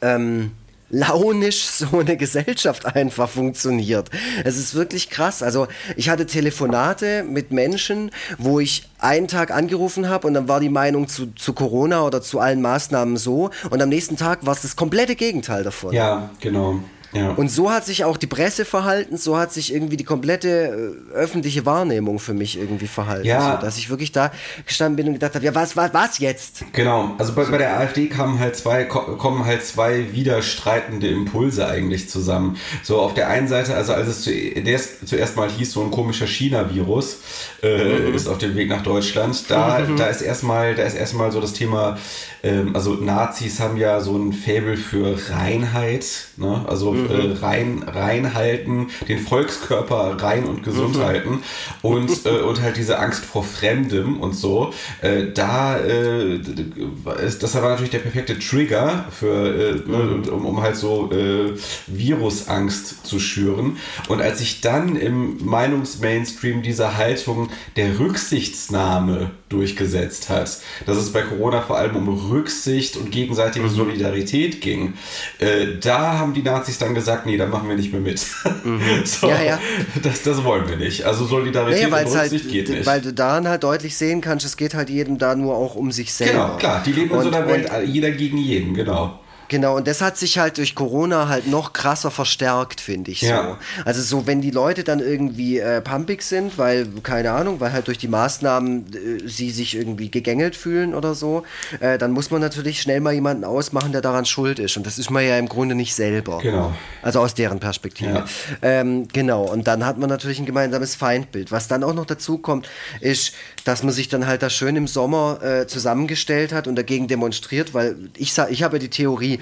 ähm, launisch so eine Gesellschaft einfach funktioniert. Es ist wirklich krass. Also ich hatte Telefonate mit Menschen, wo ich einen Tag angerufen habe und dann war die Meinung zu, zu Corona oder zu allen Maßnahmen so und am nächsten Tag war es das komplette Gegenteil davon. Ja, genau. Ja. Und so hat sich auch die Presse verhalten, so hat sich irgendwie die komplette äh, öffentliche Wahrnehmung für mich irgendwie verhalten. Ja. So, dass ich wirklich da gestanden bin und gedacht habe, ja, was, was, was jetzt? Genau, also bei, bei der AfD kamen halt zwei, kommen halt zwei widerstreitende Impulse eigentlich zusammen. So auf der einen Seite, also als es zuerst, zuerst mal hieß, so ein komischer China-Virus äh, mhm. ist auf dem Weg nach Deutschland, da, mhm. da ist erstmal, da ist erstmal so das Thema, ähm, also Nazis haben ja so ein Faible für Reinheit, ne? also mhm. äh, rein, reinhalten, den Volkskörper rein und gesund mhm. halten und, äh, und halt diese Angst vor Fremdem und so. Äh, da äh, ist, das war natürlich der perfekte Trigger für, äh, ne, mhm. um, um halt so äh, Virusangst zu schüren. Und als ich dann im Meinungsmainstream dieser Haltung der Rücksichtsnahme durchgesetzt hat. Dass es bei Corona vor allem um Rücksicht und gegenseitige mhm. Solidarität ging. Äh, da haben die Nazis dann gesagt, nee, da machen wir nicht mehr mit. Mhm. so, ja, ja. Das, das wollen wir nicht. Also Solidarität naja, und Rücksicht halt, geht nicht. Weil du daran halt deutlich sehen kannst, es geht halt jedem da nur auch um sich selber. Genau, klar, die leben in so einer Welt, jeder gegen jeden, genau. Genau, und das hat sich halt durch Corona halt noch krasser verstärkt, finde ich ja. so. Also so, wenn die Leute dann irgendwie äh, pumpig sind, weil, keine Ahnung, weil halt durch die Maßnahmen äh, sie sich irgendwie gegängelt fühlen oder so, äh, dann muss man natürlich schnell mal jemanden ausmachen, der daran schuld ist. Und das ist man ja im Grunde nicht selber. Genau. Also aus deren Perspektive. Ja. Ähm, genau, und dann hat man natürlich ein gemeinsames Feindbild. Was dann auch noch dazu kommt, ist, dass man sich dann halt da schön im Sommer äh, zusammengestellt hat und dagegen demonstriert, weil ich, ich habe ja die Theorie,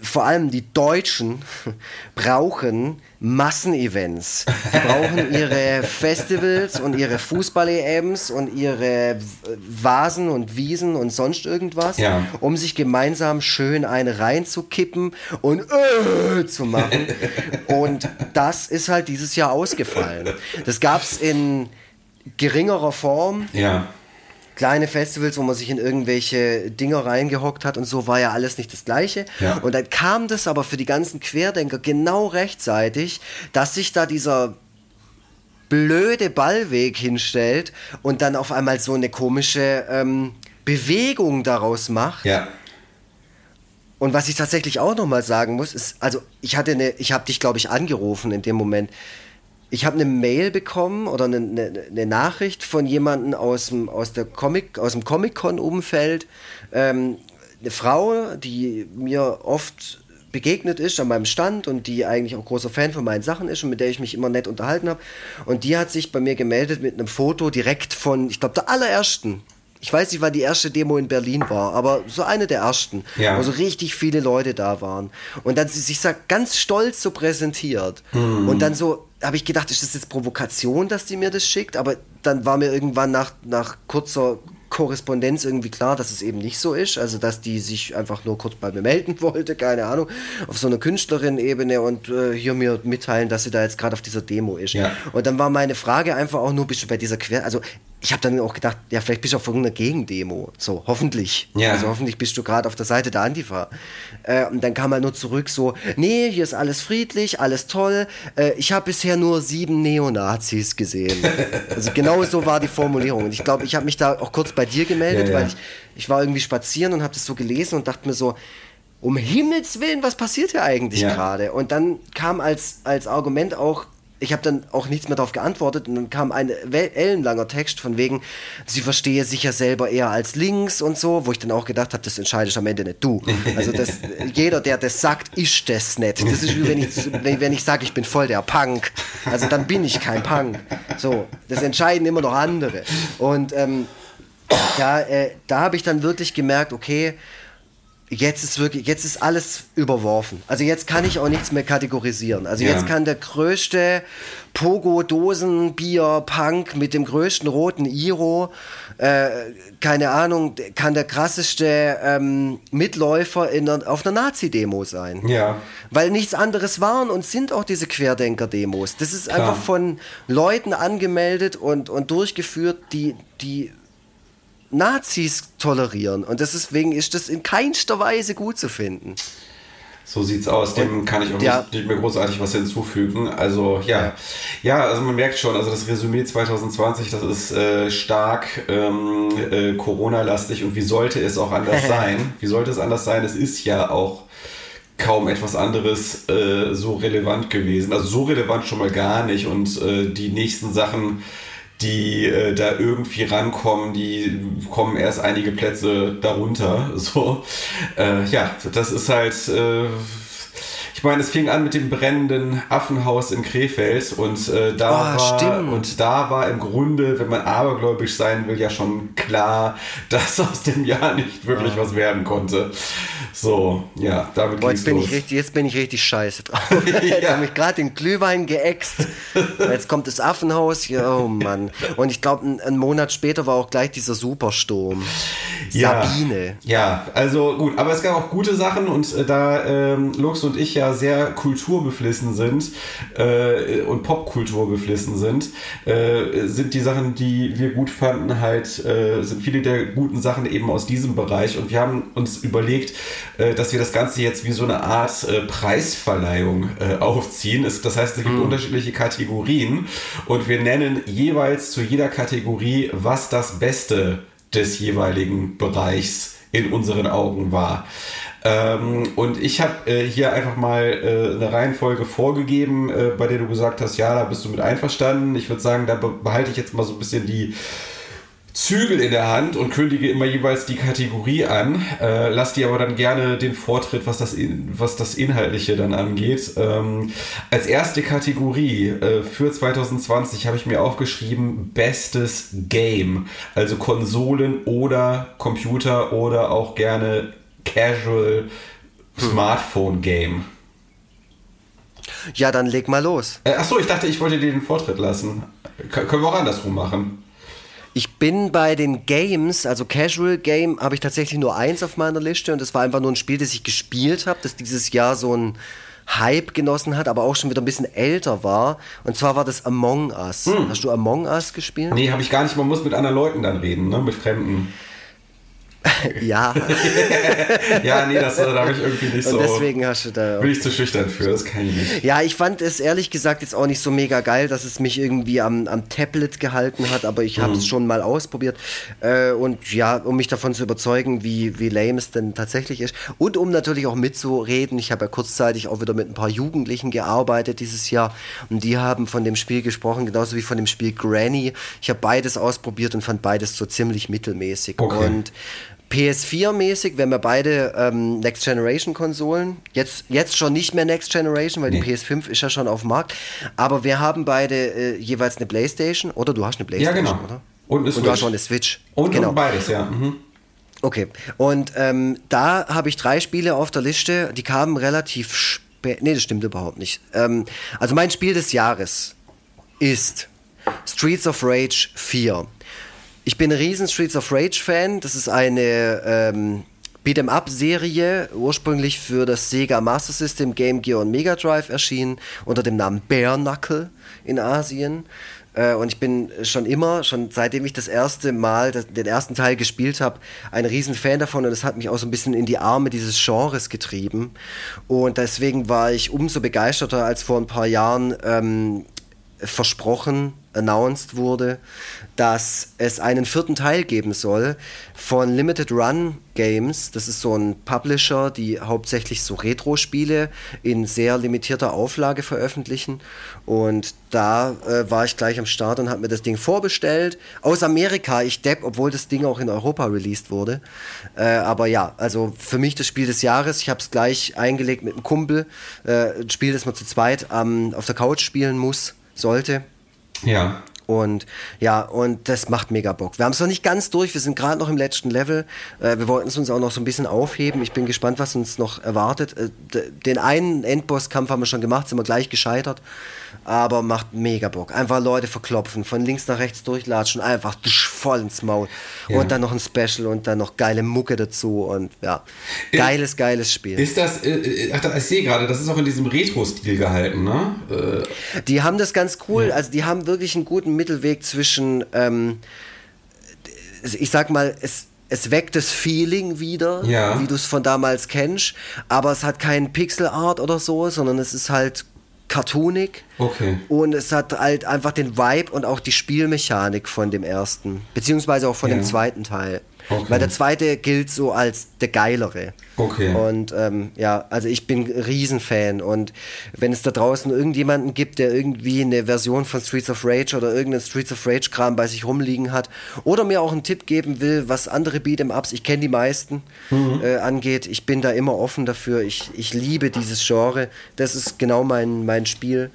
vor allem die Deutschen brauchen Massenevents. Die brauchen ihre Festivals und ihre Fußball-EMs und ihre Vasen und Wiesen und sonst irgendwas, ja. um sich gemeinsam schön eine reinzukippen und äh, zu machen. und das ist halt dieses Jahr ausgefallen. Das gab es in geringerer Form. Ja kleine Festivals, wo man sich in irgendwelche Dinger reingehockt hat und so war ja alles nicht das Gleiche. Ja. Und dann kam das aber für die ganzen Querdenker genau rechtzeitig, dass sich da dieser blöde Ballweg hinstellt und dann auf einmal so eine komische ähm, Bewegung daraus macht. Ja. Und was ich tatsächlich auch nochmal sagen muss, ist, also ich hatte eine, ich habe dich, glaube ich, angerufen in dem Moment ich habe eine Mail bekommen oder eine, eine, eine, Nachricht von jemandem aus dem, aus der Comic, aus dem Comic-Con-Umfeld. Ähm, eine Frau, die mir oft begegnet ist an meinem Stand und die eigentlich auch großer Fan von meinen Sachen ist und mit der ich mich immer nett unterhalten habe. Und die hat sich bei mir gemeldet mit einem Foto direkt von, ich glaube, der allerersten. Ich weiß nicht, wann die erste Demo in Berlin war, aber so eine der ersten, ja. wo so richtig viele Leute da waren. Und dann sie sich ganz stolz so präsentiert. Mhm. Und dann so habe ich gedacht, ist das jetzt Provokation, dass die mir das schickt? Aber dann war mir irgendwann nach, nach kurzer Korrespondenz irgendwie klar, dass es eben nicht so ist. Also, dass die sich einfach nur kurz bei mir melden wollte, keine Ahnung, auf so einer Künstlerin-Ebene und äh, hier mir mitteilen, dass sie da jetzt gerade auf dieser Demo ist. Ja. Und dann war meine Frage einfach auch nur, bist du bei dieser Quer... Also, ich habe dann auch gedacht, ja, vielleicht bist du auf irgendeiner Gegendemo. So, hoffentlich. Ja. Also hoffentlich bist du gerade auf der Seite der Antifa. Äh, und dann kam er nur zurück so, nee, hier ist alles friedlich, alles toll. Äh, ich habe bisher nur sieben Neonazis gesehen. also genau so war die Formulierung. Und ich glaube, ich habe mich da auch kurz bei dir gemeldet, ja, ja. weil ich, ich war irgendwie spazieren und habe das so gelesen und dachte mir so, um Himmels Willen, was passiert hier eigentlich gerade? Und dann kam als, als Argument auch, ich habe dann auch nichts mehr darauf geantwortet und dann kam ein ellenlanger Text von wegen, sie verstehe sich ja selber eher als links und so, wo ich dann auch gedacht habe, das entscheidest am Ende nicht du. Also das, jeder, der das sagt, ist das nicht. Das ist wie wenn ich, wenn ich sage, ich bin voll der Punk. Also dann bin ich kein Punk. So, das entscheiden immer noch andere. Und ähm, da, äh, da habe ich dann wirklich gemerkt, okay, jetzt ist wirklich, jetzt ist alles überworfen. Also jetzt kann ich auch nichts mehr kategorisieren. Also ja. jetzt kann der größte Pogo-Dosen-Bier-Punk mit dem größten roten Iro, äh, keine Ahnung, kann der krasseste ähm, Mitläufer in der, auf einer Nazi-Demo sein. Ja. Weil nichts anderes waren und sind auch diese Querdenker-Demos. Das ist Klar. einfach von Leuten angemeldet und, und durchgeführt, die, die Nazis tolerieren. Und deswegen ist das in keinster Weise gut zu finden. So sieht's aus. Dem kann ich auch ja. nicht, nicht, mehr großartig was hinzufügen. Also ja, ja, also man merkt schon, also das Resümee 2020, das ist äh, stark ähm, äh, Corona-lastig und wie sollte es auch anders sein? Wie sollte es anders sein? Es ist ja auch kaum etwas anderes äh, so relevant gewesen. Also so relevant schon mal gar nicht und äh, die nächsten Sachen die äh, da irgendwie rankommen, die kommen erst einige Plätze darunter. So, äh, ja, das ist halt äh, ich meine, es fing an mit dem brennenden Affenhaus in Krefeld und äh, da oh, war stimmt. und da war im Grunde, wenn man abergläubisch sein will, ja schon klar, dass aus dem Jahr nicht wirklich oh. was werden konnte. So, ja, damit Boah, jetzt bin los. ich richtig, jetzt bin ich richtig scheiße drauf. jetzt habe ich gerade den Glühwein geäxt. Jetzt kommt das Affenhaus. Ja, oh Mann. Und ich glaube, einen Monat später war auch gleich dieser Supersturm. Ja, Sabine. Ja, also gut, aber es gab auch gute Sachen und äh, da ähm, Lux und ich ja ja sehr kulturbeflissen sind äh, und Popkultur beflissen sind, äh, sind die Sachen, die wir gut fanden, halt, äh, sind viele der guten Sachen eben aus diesem Bereich. Und wir haben uns überlegt, äh, dass wir das Ganze jetzt wie so eine Art äh, Preisverleihung äh, aufziehen. Es, das heißt, es gibt mhm. unterschiedliche Kategorien und wir nennen jeweils zu jeder Kategorie, was das Beste des jeweiligen Bereichs in unseren Augen war. Ähm, und ich habe äh, hier einfach mal äh, eine Reihenfolge vorgegeben, äh, bei der du gesagt hast, ja, da bist du mit einverstanden. Ich würde sagen, da behalte ich jetzt mal so ein bisschen die Zügel in der Hand und kündige immer jeweils die Kategorie an. Äh, lass dir aber dann gerne den Vortritt, was das, was das Inhaltliche dann angeht. Ähm, als erste Kategorie äh, für 2020 habe ich mir aufgeschrieben Bestes Game. Also Konsolen oder Computer oder auch gerne Casual Smartphone Game. Ja, dann leg mal los. Äh, achso, ich dachte, ich wollte dir den Vortritt lassen. K können wir auch andersrum machen. Ich bin bei den Games, also Casual Game, habe ich tatsächlich nur eins auf meiner Liste und das war einfach nur ein Spiel, das ich gespielt habe, das dieses Jahr so ein Hype genossen hat, aber auch schon wieder ein bisschen älter war. Und zwar war das Among Us. Hm. Hast du Among Us gespielt? Nee, habe ich gar nicht. Man muss mit anderen Leuten dann reden, ne? mit Fremden. ja. ja, nee, das, da habe ich irgendwie nicht so. Und deswegen hast du da. Bin ich zu schüchtern für, das kann ich nicht. Ja, ich fand es ehrlich gesagt jetzt auch nicht so mega geil, dass es mich irgendwie am, am Tablet gehalten hat, aber ich habe es mhm. schon mal ausprobiert. Äh, und ja, um mich davon zu überzeugen, wie, wie lame es denn tatsächlich ist. Und um natürlich auch mitzureden, ich habe ja kurzzeitig auch wieder mit ein paar Jugendlichen gearbeitet dieses Jahr und die haben von dem Spiel gesprochen, genauso wie von dem Spiel Granny. Ich habe beides ausprobiert und fand beides so ziemlich mittelmäßig. Okay. Und PS4-mäßig, wir haben ja beide ähm, Next Generation Konsolen. Jetzt, jetzt schon nicht mehr Next Generation, weil nee. die PS5 ist ja schon auf dem Markt. Aber wir haben beide äh, jeweils eine Playstation. Oder du hast eine Playstation, ja, genau. oder? Und, und du hast schon eine Switch. Und, genau. und beides, ja. Mhm. Okay. Und ähm, da habe ich drei Spiele auf der Liste, die kamen relativ spät. Nee, das stimmt überhaupt nicht. Ähm, also mein Spiel des Jahres ist Streets of Rage 4. Ich bin ein riesen Streets of Rage Fan. Das ist eine ähm, Beat'em Up Serie, ursprünglich für das Sega Master System, Game Gear und Mega Drive erschienen, unter dem Namen Bare Knuckle in Asien. Äh, und ich bin schon immer, schon seitdem ich das erste Mal das, den ersten Teil gespielt habe, ein riesen Fan davon und es hat mich auch so ein bisschen in die Arme dieses Genres getrieben. Und deswegen war ich umso begeisterter, als vor ein paar Jahren ähm, versprochen, announced wurde, dass es einen vierten Teil geben soll von Limited Run Games. Das ist so ein Publisher, die hauptsächlich so Retro-Spiele in sehr limitierter Auflage veröffentlichen. Und da äh, war ich gleich am Start und habe mir das Ding vorbestellt. Aus Amerika, ich depp, obwohl das Ding auch in Europa released wurde. Äh, aber ja, also für mich das Spiel des Jahres. Ich habe es gleich eingelegt mit einem Kumpel. Äh, ein Spiel, das man zu zweit ähm, auf der Couch spielen muss sollte. Ja. Und ja, und das macht mega Bock. Wir haben es noch nicht ganz durch, wir sind gerade noch im letzten Level. Äh, wir wollten es uns auch noch so ein bisschen aufheben. Ich bin gespannt, was uns noch erwartet. Äh, den einen Endbosskampf haben wir schon gemacht, sind wir gleich gescheitert aber macht mega Bock. Einfach Leute verklopfen, von links nach rechts durchlatschen, einfach voll ins Maul. Ja. Und dann noch ein Special und dann noch geile Mucke dazu und ja, geiles, ist, geiles Spiel. Ist das, äh, äh, ach, ich sehe gerade, das ist auch in diesem Retro-Stil gehalten, ne? Äh. Die haben das ganz cool, ja. also die haben wirklich einen guten Mittelweg zwischen, ähm, ich sag mal, es es weckt das Feeling wieder, ja. wie du es von damals kennst, aber es hat keinen Pixel Art oder so, sondern es ist halt cartoonig. Okay. Und es hat halt einfach den Vibe und auch die Spielmechanik von dem ersten, beziehungsweise auch von ja. dem zweiten Teil. Okay. Weil der zweite gilt so als der geilere. Okay. Und ähm, ja, also ich bin Riesenfan. Und wenn es da draußen irgendjemanden gibt, der irgendwie eine Version von Streets of Rage oder irgendeinen Streets of Rage-Kram bei sich rumliegen hat oder mir auch einen Tipp geben will, was andere Beat'em-Ups, ich kenne die meisten, mhm. äh, angeht, ich bin da immer offen dafür. Ich, ich liebe dieses Genre. Das ist genau mein, mein Spiel.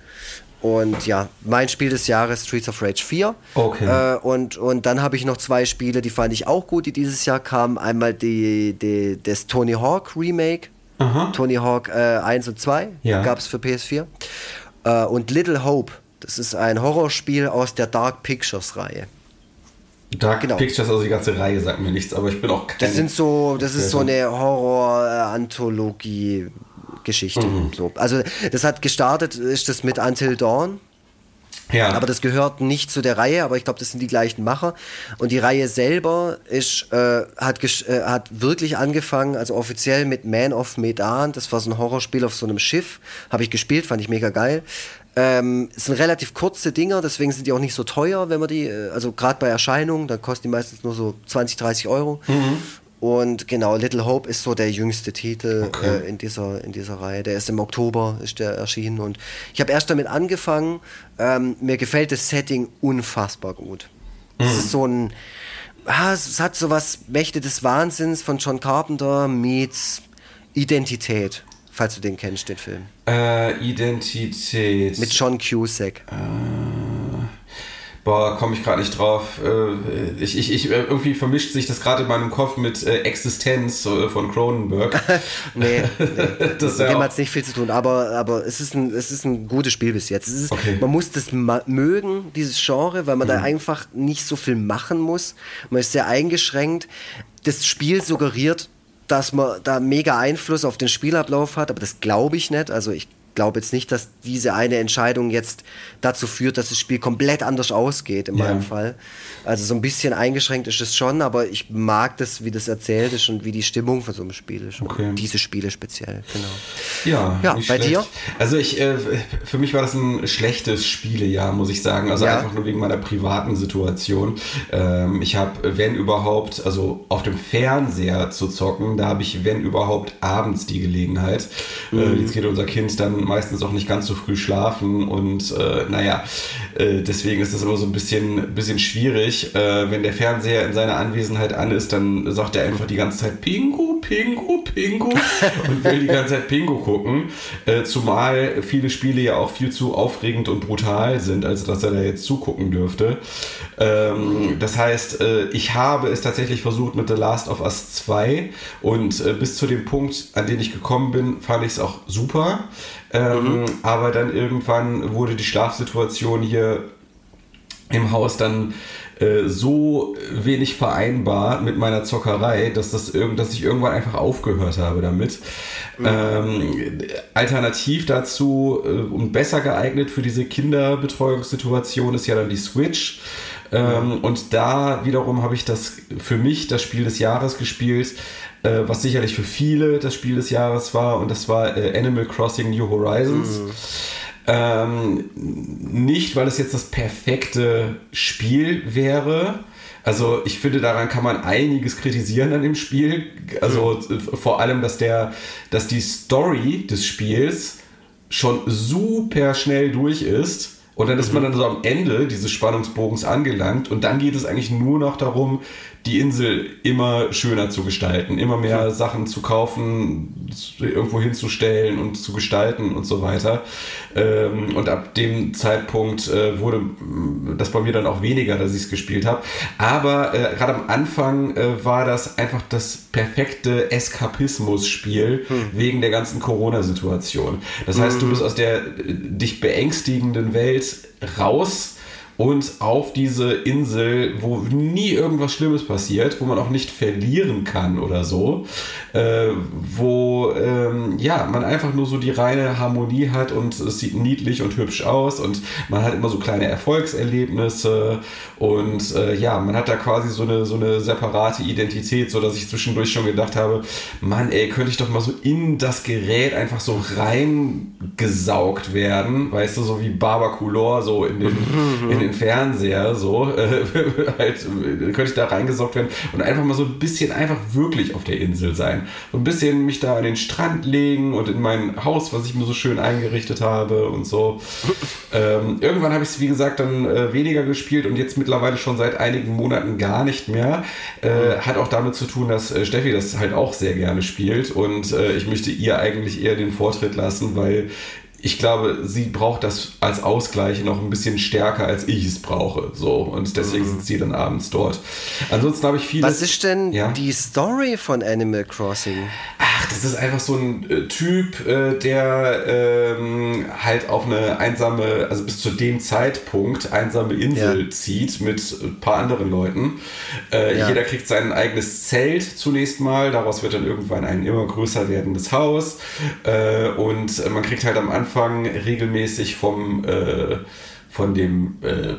Und ja, mein Spiel des Jahres Streets of Rage 4. Okay. Äh, und, und dann habe ich noch zwei Spiele, die fand ich auch gut, die dieses Jahr kamen. Einmal die, die, das Tony Hawk Remake. Aha. Tony Hawk äh, 1 und 2 ja. gab es für PS4. Äh, und Little Hope. Das ist ein Horrorspiel aus der Dark Pictures Reihe. Dark genau. Pictures, also die ganze Reihe sagt mir nichts, aber ich bin auch kein Das sind so, das ist so eine Horror-Anthologie Fachgeschichte. So. Also das hat gestartet, ist das mit Until Dawn. Ja. Aber das gehört nicht zu der Reihe, aber ich glaube, das sind die gleichen Macher. Und die Reihe selber ist, äh, hat, äh, hat wirklich angefangen, also offiziell mit Man of Medan. Das war so ein Horrorspiel auf so einem Schiff. Habe ich gespielt, fand ich mega geil. Ähm, es sind relativ kurze Dinger, deswegen sind die auch nicht so teuer, wenn man die, äh, also gerade bei Erscheinung, dann kosten die meistens nur so 20, 30 Euro. Und genau, Little Hope ist so der jüngste Titel äh, in, dieser, in dieser Reihe. Der ist im Oktober ist der erschienen und ich habe erst damit angefangen. Ähm, mir gefällt das Setting unfassbar gut. Es ist so ein, ah, es hat so was Mächte des Wahnsinns von John Carpenter meets Identität, falls du den kennst, den Film. Äh, Identität. Mit John Cusack. Boah, komme ich gerade nicht drauf. Äh, ich, ich, ich, äh, irgendwie vermischt sich das gerade in meinem Kopf mit äh, Existenz von Cronenberg. Nee, nee. Das mit dem hat es nicht viel zu tun, aber, aber es, ist ein, es ist ein gutes Spiel bis jetzt. Ist, Okay. Man muss das mögen, dieses Genre, weil man da einfach nicht so viel machen muss. Man ist sehr eingeschränkt. Das Spiel suggeriert, dass man da mega Einfluss auf den Spielablauf hat, aber das glaube ich nicht. Also ich glaube jetzt nicht, dass diese eine Entscheidung jetzt dazu führt, dass das Spiel komplett anders ausgeht, in Ja. meinem Fall. Also so ein bisschen eingeschränkt ist es schon, aber ich mag das, wie das erzählt ist und wie die Stimmung von so einem Spiel ist. Und Okay. Diese Spiele speziell, genau. Ja, Ja, bei schlecht. dir? Also ich, äh, für mich war das ein schlechtes Spielejahr, muss ich sagen. Also Ja. einfach nur wegen meiner privaten Situation. Ähm, ich habe, wenn überhaupt, also auf dem Fernseher zu zocken, da habe ich, wenn überhaupt, abends die Gelegenheit. Mhm. Äh, jetzt geht unser Kind dann meistens auch nicht ganz so früh schlafen und äh, naja, äh, deswegen ist das immer so ein bisschen, bisschen schwierig. Äh, wenn der Fernseher in seiner Anwesenheit an ist, dann sagt er einfach die ganze Zeit Pingu, Pingu, Pingu und will die ganze Zeit Pingu gucken. Äh, zumal viele Spiele ja auch viel zu aufregend und brutal sind, als dass er da jetzt zugucken dürfte. Ähm, das heißt, äh, ich habe es tatsächlich versucht mit The Last of Us 2 und äh, bis zu dem Punkt, an den ich gekommen bin, fand ich es auch super. Ähm, Aber dann irgendwann wurde die Schlafsituation hier im Haus dann äh, so wenig vereinbar mit meiner Zockerei, dass, das irgend, dass ich irgendwann einfach aufgehört habe damit. Ähm, alternativ dazu äh, und besser geeignet für diese Kinderbetreuungssituation ist ja dann die Switch. Ähm, und da wiederum habe ich das für mich das Spiel des Jahres gespielt, äh, was sicherlich für viele das Spiel des Jahres war, und das war äh, Animal Crossing New Horizons. Ähm, nicht, weil es jetzt das perfekte Spiel wäre. Also ich finde, daran kann man einiges kritisieren an dem Spiel. Also äh, vor allem, dass der, dass die Story des Spiels schon super schnell durch ist. Und dann ist man dann so am Ende dieses Spannungsbogens angelangt und dann geht es eigentlich nur noch darum, die Insel immer schöner zu gestalten, immer mehr Sachen zu kaufen, irgendwo hinzustellen und zu gestalten und so weiter. Ähm, Und ab dem Zeitpunkt äh, wurde das bei mir dann auch weniger, dass ich es gespielt habe. Aber äh, gerade am Anfang äh, war das einfach das perfekte Eskapismus-Spiel wegen der ganzen Corona-Situation. Das heißt, du bist aus der äh, dich beängstigenden Welt raus und auf diese Insel, wo nie irgendwas Schlimmes passiert, wo man auch nicht verlieren kann oder so, äh, wo ähm, ja man einfach nur so die reine Harmonie hat und es sieht niedlich und hübsch aus und man hat immer so kleine Erfolgserlebnisse und äh, ja, man hat da quasi so eine so eine separate Identität, so dass ich zwischendurch schon gedacht habe, Mann, ey, könnte ich doch mal so in das Gerät einfach so reingesaugt werden, weißt du, so wie Barbaculor so in den in den Fernseher so äh, halt äh, könnte ich da reingesaugt werden und einfach mal so ein bisschen einfach wirklich auf der Insel sein. So ein bisschen mich da an den Strand legen und in mein Haus, was ich mir so schön eingerichtet habe und so. Ähm, irgendwann habe ich es, wie gesagt, dann äh, weniger gespielt und jetzt mittlerweile schon seit einigen Monaten gar nicht mehr. Äh, hat auch damit zu tun, dass äh, Steffi das halt auch sehr gerne spielt und äh, ich möchte ihr eigentlich eher den Vortritt lassen, weil ich glaube, sie braucht das als Ausgleich noch ein bisschen stärker, als ich es brauche. So, und deswegen mhm. sitzt sie dann abends dort. Ansonsten habe ich viel. Was ist denn ja? die Story von Animal Crossing? Ach, das ist einfach so ein äh, Typ, äh, der ähm, halt auf eine einsame, also bis zu dem Zeitpunkt einsame Insel ja. zieht mit ein paar anderen Leuten. Äh, ja. Jeder kriegt sein eigenes Zelt zunächst mal. Daraus wird dann irgendwann ein immer größer werdendes Haus. Äh, und man kriegt halt am Anfang regelmäßig vom äh, von dem äh,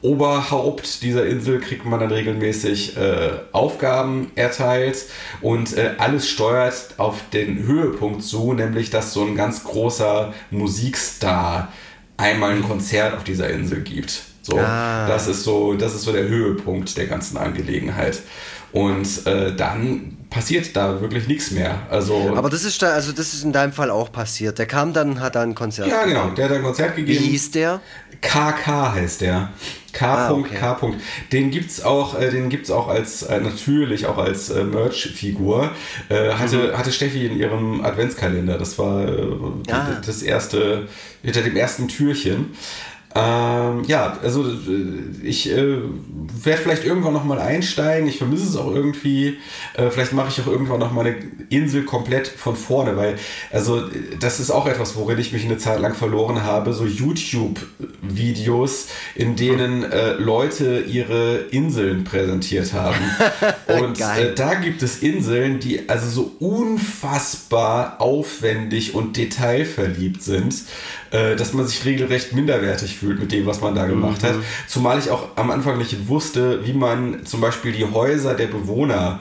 Oberhaupt dieser Insel kriegt man dann regelmäßig äh, Aufgaben erteilt und äh, alles steuert auf den Höhepunkt zu, nämlich dass so ein ganz großer Musikstar einmal ein Konzert auf dieser Insel gibt. So, ah. das ist so, das ist so der Höhepunkt der ganzen Angelegenheit. Und äh, dann passiert da wirklich nichts mehr. Also, Aber das ist da, also das ist in deinem Fall auch passiert. Der kam dann hat dann ein Konzert Ja, genau, der hat ein Konzert gegeben. Wie hieß der? KK heißt der. K. Ah, okay. K. Den gibt's auch, äh, den gibt's auch als äh, natürlich auch als äh, Merch-Figur. Äh, hatte, mhm. hatte Steffi in ihrem Adventskalender. Das war äh, ah. das erste hinter dem ersten Türchen. Ähm, ja, also äh, ich äh, werde vielleicht irgendwann nochmal einsteigen. Ich vermisse es auch irgendwie. Äh, vielleicht mache ich auch irgendwann nochmal eine Insel komplett von vorne, weil also das ist auch etwas, worin ich mich eine Zeit lang verloren habe. So YouTube-Videos, in denen äh, Leute ihre Inseln präsentiert haben. Und äh, da gibt es Inseln, die also so unfassbar aufwendig und detailverliebt sind äh, dass man sich regelrecht minderwertig fühlt mit dem, was man da gemacht mhm. hat. Zumal ich auch am Anfang nicht wusste, wie man zum Beispiel die Häuser der Bewohner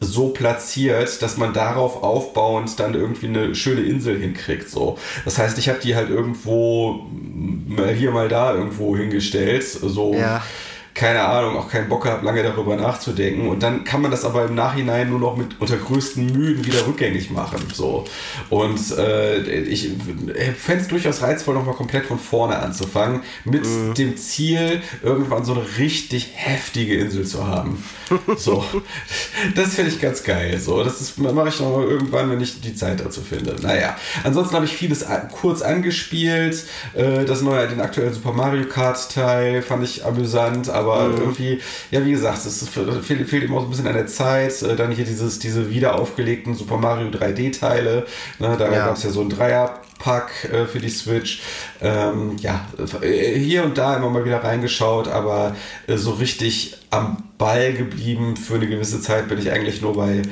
so platziert, dass man darauf aufbauend dann irgendwie eine schöne Insel hinkriegt. So. Das heißt, ich habe die halt irgendwo mal hier, mal da irgendwo hingestellt. So. Ja keine Ahnung, auch keinen Bock habe, lange darüber nachzudenken. Und dann kann man das aber im Nachhinein nur noch mit unter größten Mühen wieder rückgängig machen. So. Und äh, ich fände es durchaus reizvoll, nochmal komplett von vorne anzufangen, mit mhm. dem Ziel, irgendwann so eine richtig heftige Insel zu haben. So. Das finde ich ganz geil. So. Das mache ich nochmal irgendwann, wenn ich die Zeit dazu finde. Naja. Ansonsten habe ich vieles kurz angespielt. Äh, das neue, den aktuellen Super Mario Kart Teil fand ich amüsant, aber aber mhm. irgendwie, ja, wie gesagt, es fehlt, fehlt immer so ein bisschen an der Zeit. Äh, dann hier dieses, diese wieder aufgelegten Super Mario 3D-Teile. Ne, da ja. gab es ja so ein Dreierpack äh, für die Switch. Ähm, ja, äh, hier und da immer mal wieder reingeschaut, aber äh, so richtig am Ball geblieben für eine gewisse Zeit bin ich eigentlich nur bei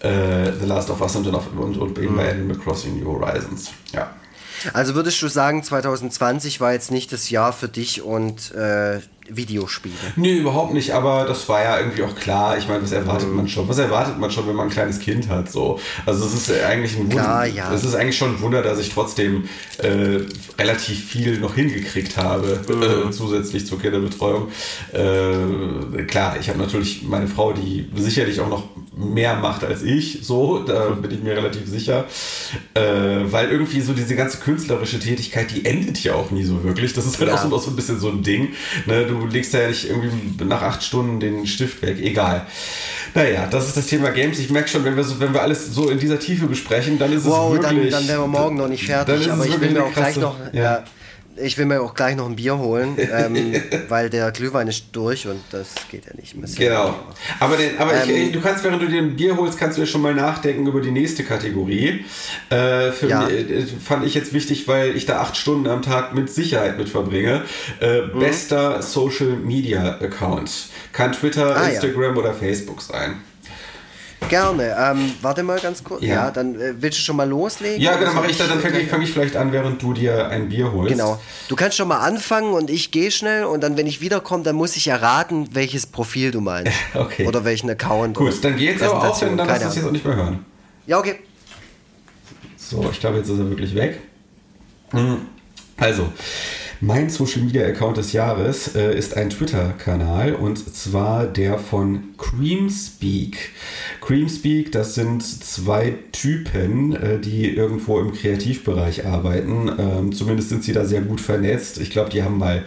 äh, The Last of Us und, und, und eben mhm. bei Animal Crossing New Horizons. Ja. Also würdest du sagen, 2020 war jetzt nicht das Jahr für dich und äh, Videospiele. Nee, überhaupt nicht, aber das war ja irgendwie auch klar. Ich meine, was erwartet mhm. man schon? Was erwartet man schon, wenn man ein kleines Kind hat? So? Also es ist eigentlich ein Wunder. ja. Es ist eigentlich schon ein Wunder, dass ich trotzdem äh, relativ viel noch hingekriegt habe, mhm. äh, zusätzlich zur Kinderbetreuung. Äh, klar, ich habe natürlich meine Frau, die sicherlich auch noch mehr macht als ich, so, da bin ich mir relativ sicher. Äh, weil irgendwie so diese ganze künstlerische Tätigkeit, die endet ja auch nie so wirklich. Das ist halt ja. auch, so, ein bisschen so ein Ding. Ne? Du legst ja nicht irgendwie nach acht Stunden den Stift weg, egal. Naja, das ist das Thema Games. Ich merke schon, wenn wir, so, wenn wir alles so in dieser Tiefe besprechen, dann ist wow, es wirklich... Dann, dann wären wir morgen noch nicht fertig, aber ich will mir auch gleich noch... Ja. ja ich will mir auch gleich noch ein Bier holen, ähm, weil der Glühwein ist durch und das geht ja nicht mehr. Genau. Aber, den, aber ähm, ich, du kannst, während du dir ein Bier holst, kannst du ja schon mal nachdenken über die nächste Kategorie. Äh, für ja. mich, äh, fand ich jetzt wichtig, weil ich da acht Stunden am Tag mit Sicherheit mit verbringe. Äh, mhm. Bester Social Media Account. Kann Twitter, ah, Instagram ja. oder Facebook sein. Gerne. Ähm, warte mal ganz kurz. Ja, ja dann äh, willst du schon mal loslegen? Ja, genau, mache ich da. Dann fange ich, fang ich vielleicht an, während du dir ein Bier holst. Genau. Du kannst schon mal anfangen und ich gehe schnell und dann, wenn ich wiederkomme, dann muss ich erraten, welches Profil du meinst. okay. Oder welchen Account. Gut, dann geht es aber auch, und dann lass du es jetzt auch nicht mehr hören. Ja, okay. So, ich glaube, jetzt ist er wirklich weg. Hm. Also, mein Social Media Account des Jahres äh, ist ein Twitter-Kanal und zwar der von Creamspeak. Creamspeak, das sind zwei Typen, äh, die irgendwo im Kreativbereich arbeiten. Ähm, zumindest sind sie da sehr gut vernetzt. Ich glaube, die haben mal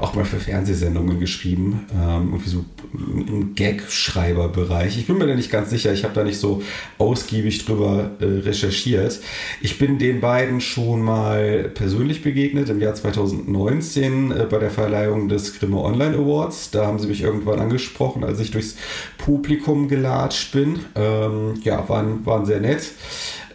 auch mal für Fernsehsendungen geschrieben, ähm, irgendwie so im Gag-Schreiberbereich. Ich bin mir da nicht ganz sicher, ich habe da nicht so ausgiebig drüber äh, recherchiert. Ich bin den beiden schon mal persönlich begegnet im Jahr 2019 äh, bei der Verleihung des Grimme Online Awards. Da haben sie mich irgendwann angesprochen, als ich durchs Publikum gelatscht bin. Ähm, ja, waren, waren sehr nett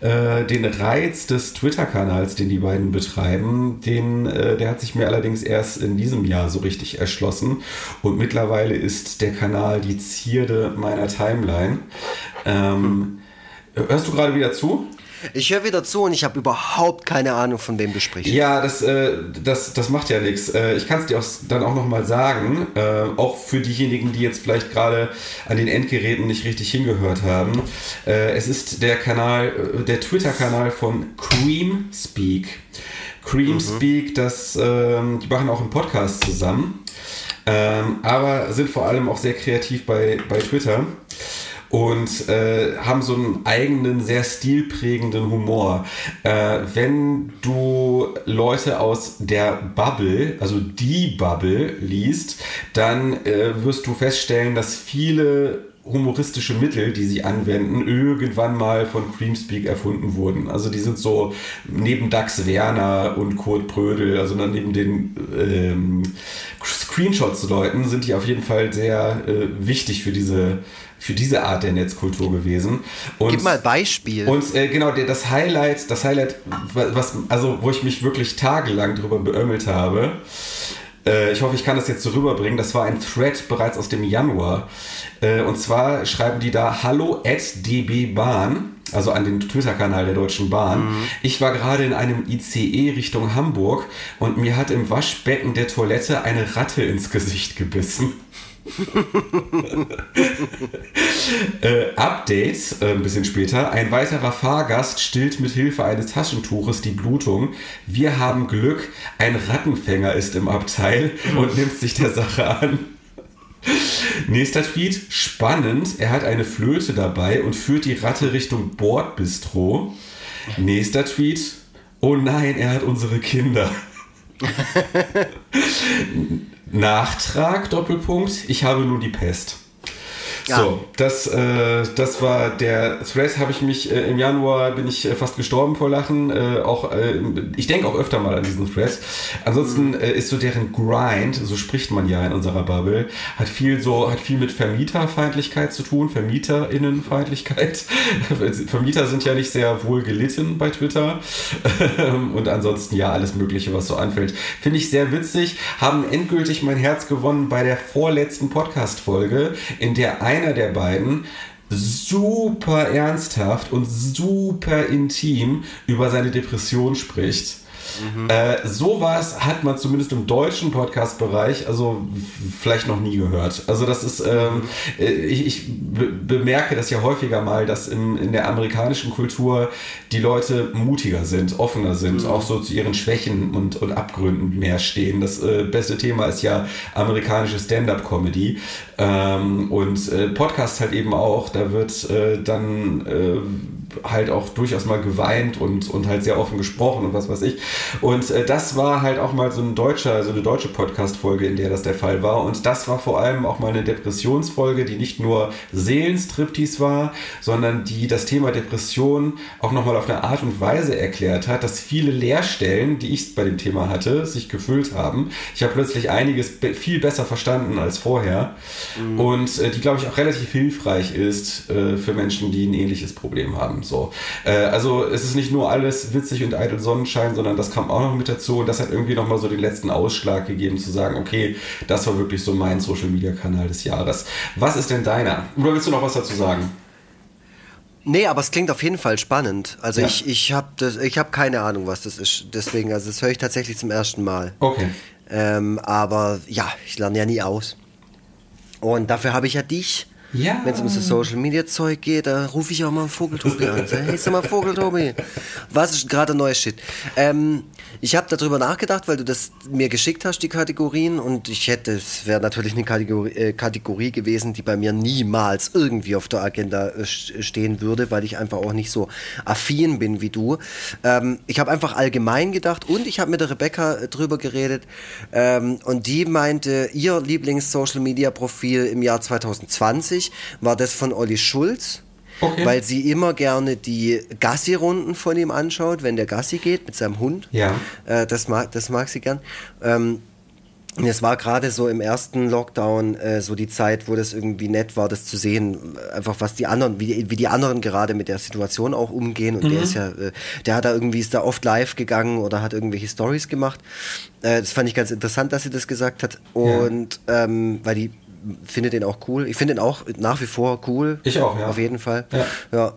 äh, den Reiz des Twitter-Kanals, den die beiden betreiben, den, äh, der hat sich mir allerdings erst in diesem Jahr so richtig erschlossen. Und mittlerweile ist der Kanal die Zierde meiner Timeline. Ähm, hörst du gerade wieder zu? Ich höre wieder zu und ich habe überhaupt keine Ahnung, von wem du sprichst. Ja, das, äh, das, das macht ja nichts. Äh, ich kann es dir auch, dann auch nochmal sagen, äh, auch für diejenigen, die jetzt vielleicht gerade an den Endgeräten nicht richtig hingehört haben. Äh, es ist der Kanal, äh, der Twitter-Kanal von Cream Speak. Cream mhm. Speak, das, ähm, die machen auch einen Podcast zusammen, ähm, aber sind vor allem auch sehr kreativ bei, bei Twitter und äh, haben so einen eigenen, sehr stilprägenden Humor. Äh, wenn du Leute aus der Bubble, also die Bubble, liest, dann äh, wirst du feststellen, dass viele humoristische Mittel, die sie anwenden, irgendwann mal von Creamspeak erfunden wurden. Also die sind so neben Dax Werner und Kurt Brödel, also dann neben den ähm, Screenshots-Leuten, sind die auf jeden Fall sehr äh, wichtig für diese für diese Art der Netzkultur gewesen. Und, Gib mal Beispiel. Und äh, genau, das Highlight, das Highlight, was, also wo ich mich wirklich tagelang drüber beömmelt habe, äh, ich hoffe, ich kann das jetzt so rüberbringen. Das war ein Thread bereits aus dem Januar. Äh, und zwar schreiben die da Hallo at DB Bahn, also an den Twitter-Kanal der Deutschen Bahn. Mhm. Ich war gerade in einem ICE Richtung Hamburg und mir hat im Waschbecken der Toilette eine Ratte ins Gesicht gebissen. Äh, Update, äh, ein bisschen später. Ein weiterer Fahrgast stillt mit Hilfe eines Taschentuches die Blutung. Wir haben Glück, ein Rattenfänger ist im Abteil und nimmt sich der Sache an. Nächster Tweet, spannend. Er hat eine Flöte dabei und führt die Ratte Richtung Bordbistro. Nächster Tweet, oh nein, er hat unsere Kinder. Nachtrag, Doppelpunkt, ich habe nur die Pest. Ja. So, das, äh, das war der Thread, habe ich mich äh, im Januar, bin ich äh, fast gestorben vor Lachen. Äh, auch, äh, ich denke auch öfter mal an diesen Thread. Ansonsten mhm. Äh, ist so deren Grind, so spricht man ja in unserer Bubble, hat viel so, hat viel mit Vermieterfeindlichkeit zu tun, Vermieterinnenfeindlichkeit. Vermieter sind ja nicht sehr wohl gelitten bei Twitter. Und ansonsten ja, alles Mögliche, was so anfällt. Finde ich sehr witzig, haben endgültig mein Herz gewonnen bei der vorletzten Podcast-Folge, in der ein einer der beiden super ernsthaft und super intim über seine Depression spricht. Mhm. Äh, sowas hat man zumindest im deutschen Podcast-Bereich also vielleicht noch nie gehört. Also das ist, ähm, äh, ich, ich be bemerke das ja häufiger mal, dass im, in der amerikanischen Kultur die Leute mutiger sind, offener sind, mhm. auch so zu ihren Schwächen und, und Abgründen mehr stehen. Das äh, beste Thema ist ja amerikanische Stand-up-Comedy ähm, und äh, Podcast halt eben auch. Da wird äh, dann äh, halt auch durchaus mal geweint und, und halt sehr offen gesprochen und was weiß ich. Und äh, das war halt auch mal so ein deutscher, so eine deutsche Podcast-Folge, in der das der Fall war. Und das war vor allem auch mal eine Depressionsfolge, die nicht nur Seelenstriptease war, sondern die das Thema Depression auch nochmal auf eine Art und Weise erklärt hat, dass viele Leerstellen, die ich bei dem Thema hatte, sich gefüllt haben. Ich habe plötzlich einiges viel besser verstanden als vorher. Mhm. Und äh, die, glaube ich, auch relativ hilfreich ist äh, für Menschen, die ein ähnliches Problem haben. So. Äh, also es ist nicht nur alles witzig und eitel Sonnenschein, sondern das kam auch noch mit dazu und das hat irgendwie nochmal so den letzten Ausschlag gegeben, zu sagen, okay, das war wirklich so mein Social Media Kanal des Jahres. Was ist denn deiner? Oder willst du noch was dazu sagen? Nee, aber es klingt auf jeden Fall spannend. Also ja. ich, ich habe hab keine Ahnung, was das ist. Deswegen, also das höre ich tatsächlich zum ersten Mal. Okay. Ähm, aber ja, ich lerne ja nie aus. Und dafür habe ich ja dich. Ja. Wenn es um das Social Media Zeug geht, da rufe ich auch mal einen Vogeltobi an. Hey, sag mal Vogeltobi, was ist gerade neues Shit? Ähm, Ich habe darüber nachgedacht, weil du das mir geschickt hast, die Kategorien, und ich hätte, es wäre natürlich eine Kategorie, äh, Kategorie, gewesen, die bei mir niemals irgendwie auf der Agenda äh, stehen würde, weil ich einfach auch nicht so affin bin wie du. Ähm, ich habe einfach allgemein gedacht und ich habe mit der Rebecca äh, drüber geredet ähm, und die meinte, ihr Lieblings-Social-Media-Profil im Jahr 2020 war das von Olli Schulz. Okay. Weil sie immer gerne die Gassi-Runden von ihm anschaut, wenn der Gassi geht mit seinem Hund. Ja. Äh, das, mag, das mag sie gern. Ähm, es war gerade so im ersten Lockdown äh, so die Zeit, wo das irgendwie nett war, das zu sehen, einfach was die anderen, wie die, wie die anderen gerade mit der Situation auch umgehen. Und mhm. der ist ja, äh, der hat da irgendwie ist da oft live gegangen oder hat irgendwelche Stories gemacht. Äh, das fand ich ganz interessant, dass sie das gesagt hat. Und ja. ähm, weil die finde den auch cool. Ich finde den auch nach wie vor cool. Ich auch, ja. Auf jeden Fall. Ja. ja.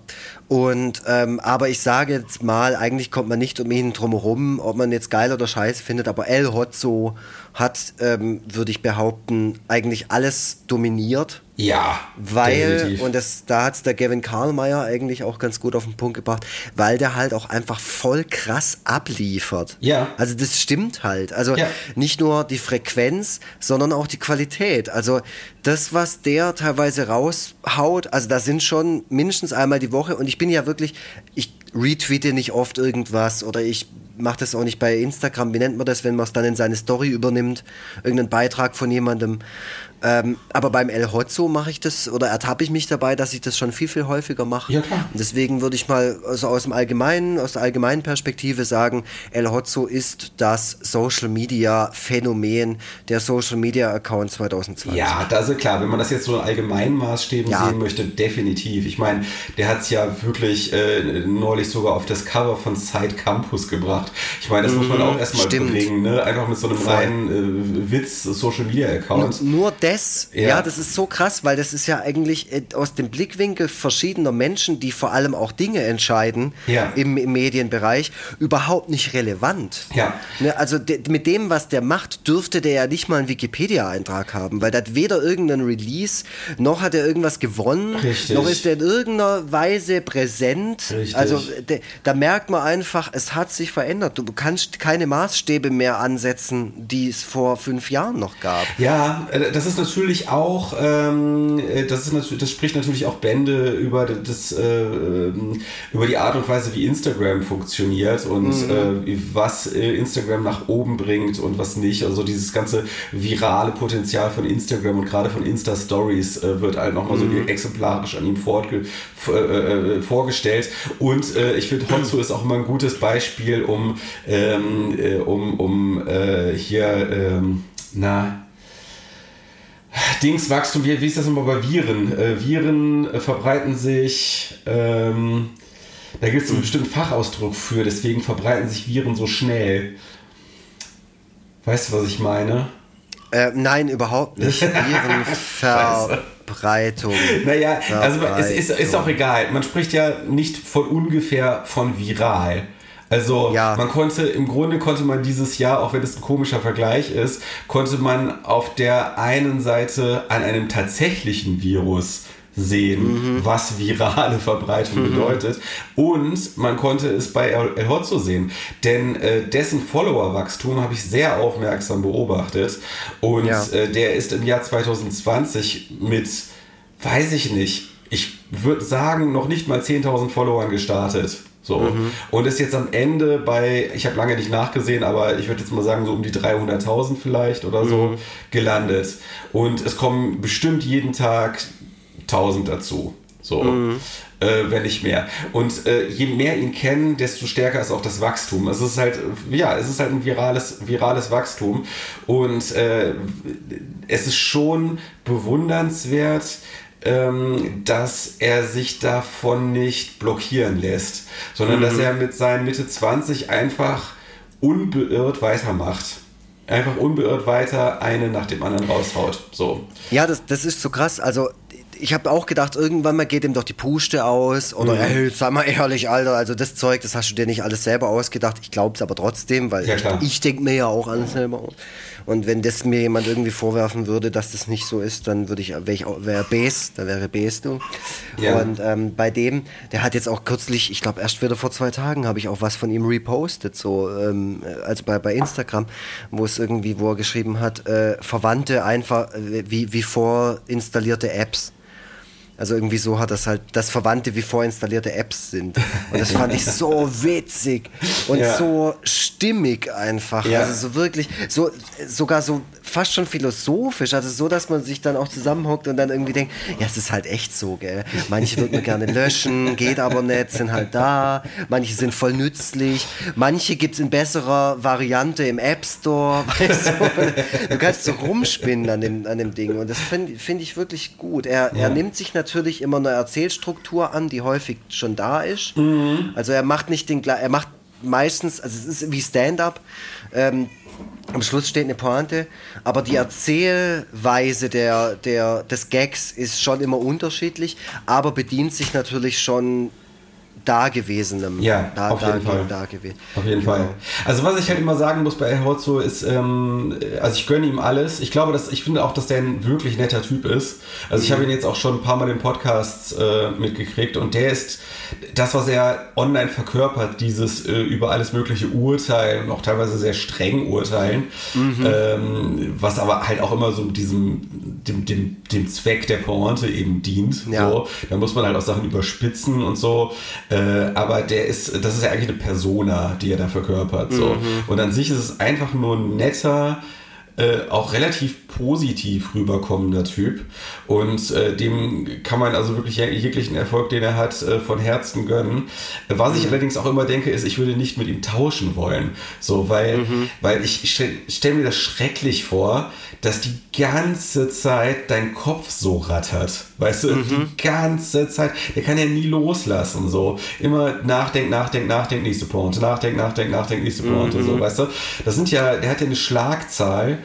Und ähm, aber ich sage jetzt mal, eigentlich kommt man nicht um ihn drum herum, ob man jetzt geil oder scheiße findet, aber El Hotzo hat, ähm, würde ich behaupten, eigentlich alles dominiert. Ja. Weil, definitiv. und das, da hat es der Gavin Karlmeier eigentlich auch ganz gut auf den Punkt gebracht, weil der halt auch einfach voll krass abliefert. Ja. Also das stimmt halt. Also ja. nicht nur die Frequenz, sondern auch die Qualität. Also das, was der teilweise raushaut, also da sind schon mindestens einmal die Woche und ich bin ja wirklich, ich retweete nicht oft irgendwas oder ich mache das auch nicht bei Instagram. Wie nennt man das, wenn man es dann in seine Story übernimmt? Irgendeinen Beitrag von jemandem. Ähm, aber beim El Hotzo mache ich das oder ertappe ich mich dabei, dass ich das schon viel, viel häufiger mache. Ja, klar. Und deswegen würde ich mal also aus dem allgemeinen, aus der allgemeinen Perspektive sagen, El Hotzo ist das Social Media Phänomen der Social Media Account 2020. Ja, das ist klar. Wenn man das jetzt so in allgemeinen Maßstäben ja. sehen möchte, definitiv. Ich meine, der hat es ja wirklich äh, neulich sogar auf das Cover von Side Campus gebracht. Ich meine, das mhm, muss man mhm, auch erstmal bringen, ne? Einfach mit so einem Voll. reinen äh, Witz Social Media Account. Nur, nur das, ja. ja. das ist so krass, weil das ist ja eigentlich äh, aus dem Blickwinkel verschiedener Menschen, die vor allem auch Dinge entscheiden ja. im, im, Medienbereich, überhaupt nicht relevant. Ja. Ne, also de, mit dem, was der macht, dürfte der ja nicht mal einen Wikipedia-Eintrag haben, weil der hat weder irgendeinen Release, noch hat er irgendwas gewonnen, Richtig. noch ist er in irgendeiner Weise präsent. Richtig. Also de, da merkt man einfach, es hat sich verändert. Du kannst keine Maßstäbe mehr ansetzen, die es vor fünf Jahren noch gab. Ja, äh, das ist ist natürlich auch, ähm, äh, das, ist natürlich, das spricht natürlich auch Bände über, das, äh, ähm, über die Art und Weise, wie Instagram funktioniert und mhm. äh, was äh, Instagram nach oben bringt und was nicht. Also dieses ganze virale Potenzial von Instagram und gerade von Insta-Stories äh, wird halt nochmal mhm. so exemplarisch an ihm äh, vorgestellt. Und ich finde, Hotzo ist auch immer ein gutes Beispiel, um, ähm, um, um hier, ähm, na, Dingswachstum, wie, wie ist das immer bei Viren? Äh, Viren äh, verbreiten sich, ähm, da gibt es einen bestimmten Fachausdruck für, deswegen verbreiten sich Viren so schnell. Weißt du, was ich meine? Äh, nein, überhaupt nicht. Virenverbreitung. naja, also es ist, ist auch egal. Man spricht ja nicht von ungefähr von viral. Also ja. man konnte, im Grunde konnte man dieses Jahr, auch wenn es ein komischer Vergleich ist, konnte man auf der einen Seite an einem tatsächlichen Virus sehen, mhm. was virale Verbreitung mhm. bedeutet. Und man konnte es bei El Hotzo sehen, denn äh, dessen Followerwachstum habe ich sehr aufmerksam beobachtet. Und ja. äh, der ist im Jahr 2020 mit, weiß ich nicht, ich würde sagen, noch nicht mal 10.000 Followern gestartet. So. Mhm. Und ist jetzt am Ende bei, ich habe lange nicht nachgesehen, aber ich würde jetzt mal sagen, so um die 300.000 vielleicht oder so mhm. gelandet. Und es kommen bestimmt jeden Tag 1000 dazu. So. Mhm. Äh, wenn nicht mehr. Und äh, je mehr ihn kennen, desto stärker ist auch das Wachstum. Es ist halt, ja, es ist halt ein virales, virales Wachstum. Und äh, es ist schon bewundernswert, dass er sich davon nicht blockieren lässt, sondern mhm. dass er mit seinen Mitte 20 einfach unbeirrt weitermacht einfach unbeirrt weiter eine nach dem anderen raushaut. So. Ja, das, das ist so krass. Also ich habe auch gedacht, irgendwann mal geht ihm doch die Puste aus. Oder, mhm. ey, sag mal ehrlich, Alter, also das Zeug, das hast du dir nicht alles selber ausgedacht. Ich glaube es aber trotzdem, weil ja, ich, ich denke mir ja auch alles selber aus. Und wenn das mir jemand irgendwie vorwerfen würde, dass das nicht so ist, dann würde ich, wäre ich wäre Bes, da wäre Bes du. Ja. Und ähm, bei dem, der hat jetzt auch kürzlich, ich glaube erst wieder vor zwei Tagen, habe ich auch was von ihm repostet, so, ähm, also bei, bei Instagram, wo es irgendwie, wo er geschrieben hat, äh, Verwandte einfach äh, wie, wie vorinstallierte Apps. Also irgendwie so hat das halt, dass Verwandte wie vorinstallierte Apps sind. Und das fand ich so witzig und ja. so stimmig einfach. Ja. Also so wirklich, so sogar so fast schon philosophisch. Also so, dass man sich dann auch zusammenhockt und dann irgendwie denkt, ja, es ist halt echt so, gell. Manche würden man gerne löschen, geht aber nicht, sind halt da. Manche sind voll nützlich. Manche gibt es in besserer Variante im App Store. Weißt du? du kannst so rumspinnen an dem, an dem Ding. Und das finde find ich wirklich gut. Er, ja. er nimmt sich natürlich immer eine Erzählstruktur an, die häufig schon da ist. Mhm. Also er macht nicht den er macht meistens, also es ist wie Stand-up. Ähm, am Schluss steht eine Pointe, aber die Erzählweise der, der, des Gags ist schon immer unterschiedlich, aber bedient sich natürlich schon Dagewesenem. Ja, da, auf jeden Fall. Dagewesen. Auf jeden genau. Fall. Also was ich halt immer sagen muss bei El Hotzo ist, ähm, also ich gönne ihm alles. Ich glaube, dass ich finde auch, dass der ein wirklich netter Typ ist. Also ich habe ihn jetzt auch schon ein paar Mal in Podcasts äh, mitgekriegt und der ist das, was er online verkörpert, dieses äh, über alles mögliche Urteilen und auch teilweise sehr streng urteilen, mhm. ähm, was aber halt auch immer so diesem dem, dem, dem Zweck der Pointe eben dient. Ja. So. Da muss man halt auch Sachen überspitzen und so. Äh, aber der ist, das ist ja eigentlich eine Persona, die er da verkörpert. So. Mhm. Und an sich ist es einfach nur ein netter, äh, auch relativ positiv rüberkommender Typ. Und äh, dem kann man also wirklich jeglichen Erfolg, den er hat, äh, von Herzen gönnen. Was ich mhm. allerdings auch immer denke, ist, ich würde nicht mit ihm tauschen wollen. So, weil, mhm. weil ich stelle stell mir das schrecklich vor, dass die ganze Zeit dein Kopf so rattert. Weißt du, mhm. die ganze Zeit. Der kann ja nie loslassen. So, immer nachdenken, nachdenken, nachdenken, nächste Pointe, nachdenken, nachdenken, nachdenken, nächste Pointe. Mhm. So, weißt du, das sind ja, der hat ja eine Schlagzahl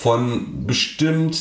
von bestimmt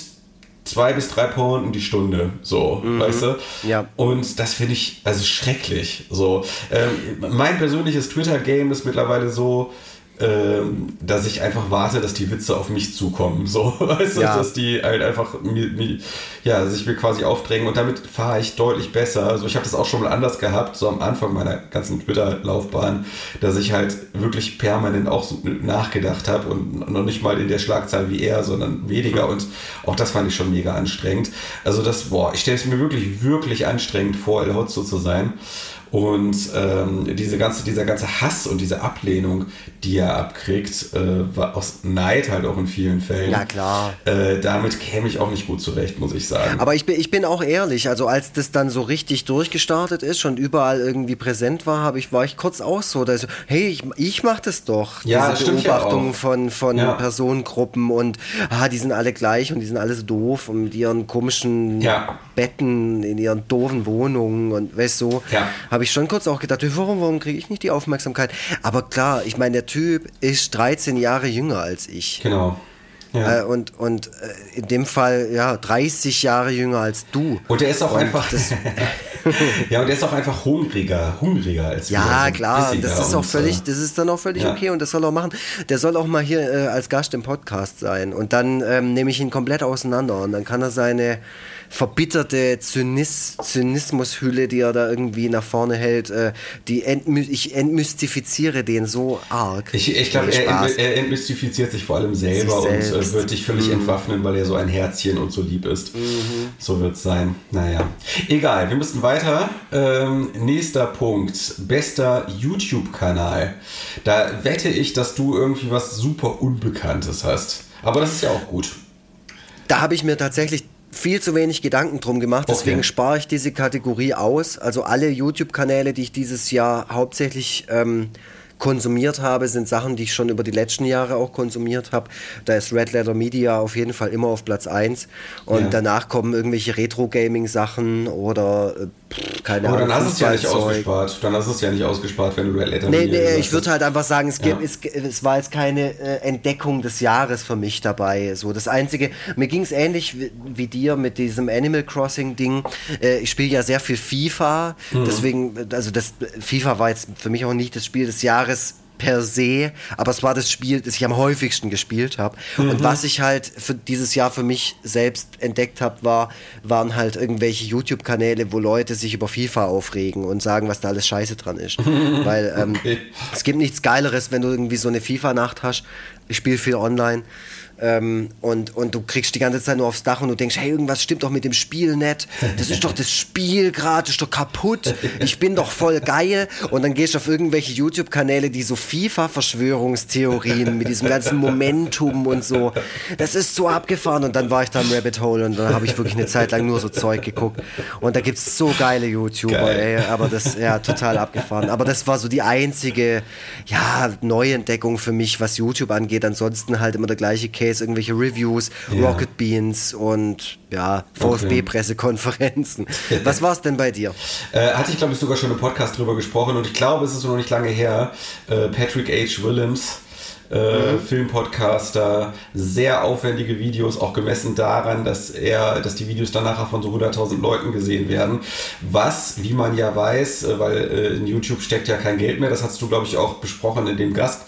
zwei bis drei Pointen die Stunde, so, mhm. weißt du? Ja. Und das finde ich also schrecklich. So, ähm, mein persönliches Twitter-Game ist mittlerweile so, ähm, dass ich einfach warte, dass die Witze auf mich zukommen. So, weißt du, ja. dass die halt einfach mir, mir, ja, sich mir quasi aufdrängen und damit fahre ich deutlich besser. Also ich habe das auch schon mal anders gehabt, so am Anfang meiner ganzen Twitter-Laufbahn, dass ich halt wirklich permanent auch so nachgedacht habe und noch nicht mal in der Schlagzahl wie er, sondern weniger und auch das fand ich schon mega anstrengend. Also das, boah, ich stelle es mir wirklich, wirklich anstrengend vor, El Hotzo zu sein. Und ähm, diese ganze, dieser ganze Hass und diese Ablehnung, die er abkriegt, äh, war aus Neid halt auch in vielen Fällen. Ja, klar. Äh, damit käme ich auch nicht gut zurecht, muss ich sagen. Aber ich bin, ich bin auch ehrlich, also als das dann so richtig durchgestartet ist, schon überall irgendwie präsent war, habe ich, war ich kurz auch so, dass, hey, ich, ich mache das doch. Ja, diese Beobachtungen ja von, von ja. Personengruppen und ah, die sind alle gleich und die sind alle so doof und mit ihren komischen ja. Betten in ihren doofen Wohnungen und weißt du, so, ja habe ich schon kurz auch gedacht, warum, warum kriege ich nicht die Aufmerksamkeit? Aber klar, ich meine, der Typ ist 13 Jahre jünger als ich. Genau. Ja. Äh, und und äh, in dem Fall, ja, 30 Jahre jünger als du. Und er ist auch und einfach. ja, und er ist auch einfach hungriger, hungriger als Ja, also klar, das ist auch völlig, äh, das ist dann auch völlig ja. okay und das soll er machen. Der soll auch mal hier äh, als Gast im Podcast sein. Und dann ähm, nehme ich ihn komplett auseinander und dann kann er seine verbitterte Zynis Zynismushülle, die er da irgendwie nach vorne hält, äh, die entmy ich entmystifiziere den so arg. Ich, ich glaube, er, er, entmystifiziert sich vor allem selber und äh, wird dich völlig mhm. entwaffnen, weil er so ein Herzchen und so lieb ist. Mhm. So wird es sein. Naja. Egal, wir müssen weiter. Ähm, nächster Punkt. Bester YouTube-Kanal. Da wette ich, dass du irgendwie was super Unbekanntes hast. Aber das ist ja auch gut. Da habe ich mir tatsächlich viel zu wenig Gedanken drum gemacht, deswegen okay. spare ich diese Kategorie aus. Also alle YouTube-Kanäle, die ich dieses Jahr hauptsächlich ähm, konsumiert habe, sind Sachen, die ich schon über die letzten Jahre auch konsumiert habe. Da ist Red Letter Media auf jeden Fall immer auf Platz 1. Und Ja. danach kommen irgendwelche Retro-Gaming-Sachen oder äh, pff, keine Aber Ahnung. dann hast du es ja nicht ausgespart. Dann hast du es ja nicht ausgespart, wenn du Red Letter Nee, Media nee, gesagt ich würde halt einfach sagen, es, gibt, Ja. es, es war jetzt keine äh, Entdeckung des Jahres für mich dabei. So das Einzige, mir ging es ähnlich wie, wie dir mit diesem Animal Crossing Ding. Äh, ich spiele ja sehr viel FIFA, Mhm. deswegen, also das FIFA war jetzt für mich auch nicht das Spiel des Jahres per se, aber es war das Spiel, das ich am häufigsten gespielt habe. Mhm. Und was ich halt für dieses Jahr für mich selbst entdeckt habe, war, waren halt irgendwelche YouTube-Kanäle, wo Leute sich über FIFA aufregen und sagen, was da alles scheiße dran ist. Weil ähm, Okay. es gibt nichts Geileres, wenn du irgendwie so eine FIFA-Nacht hast. Ich spiele viel online. Ähm, und, und du kriegst die ganze Zeit nur aufs Dach und du denkst, hey, irgendwas stimmt doch mit dem Spiel nicht. Das ist doch das Spiel gerade, das ist doch kaputt. Ich bin doch voll geil. Und dann gehst du auf irgendwelche YouTube-Kanäle, die so FIFA-Verschwörungstheorien mit diesem ganzen Momentum und so. Das ist so abgefahren. Und dann war ich da im Rabbit Hole und dann habe ich wirklich eine Zeit lang nur so Zeug geguckt. Und da gibt es so geile YouTuber, Geil. ey. Aber das, ja, total abgefahren. Aber das war so die einzige, ja, Neuentdeckung für mich, was YouTube angeht. Ansonsten halt immer der gleiche Case, irgendwelche Reviews, Ja. Rocket Beans und ja, Okay. VfB-Pressekonferenzen. Was war's denn bei dir? Äh, hatte ich, glaube ich, sogar schon im Podcast drüber gesprochen und ich glaube, es ist noch nicht lange her. Äh, Patrick H. Williams, äh, Filmpodcaster, sehr aufwendige Videos, auch gemessen daran, dass er, dass die Videos dann nachher von so 100.000 Leuten gesehen werden. Was, wie man ja weiß, äh, weil äh, in YouTube steckt ja kein Geld mehr, das hast du, glaube ich, auch besprochen in dem Gast,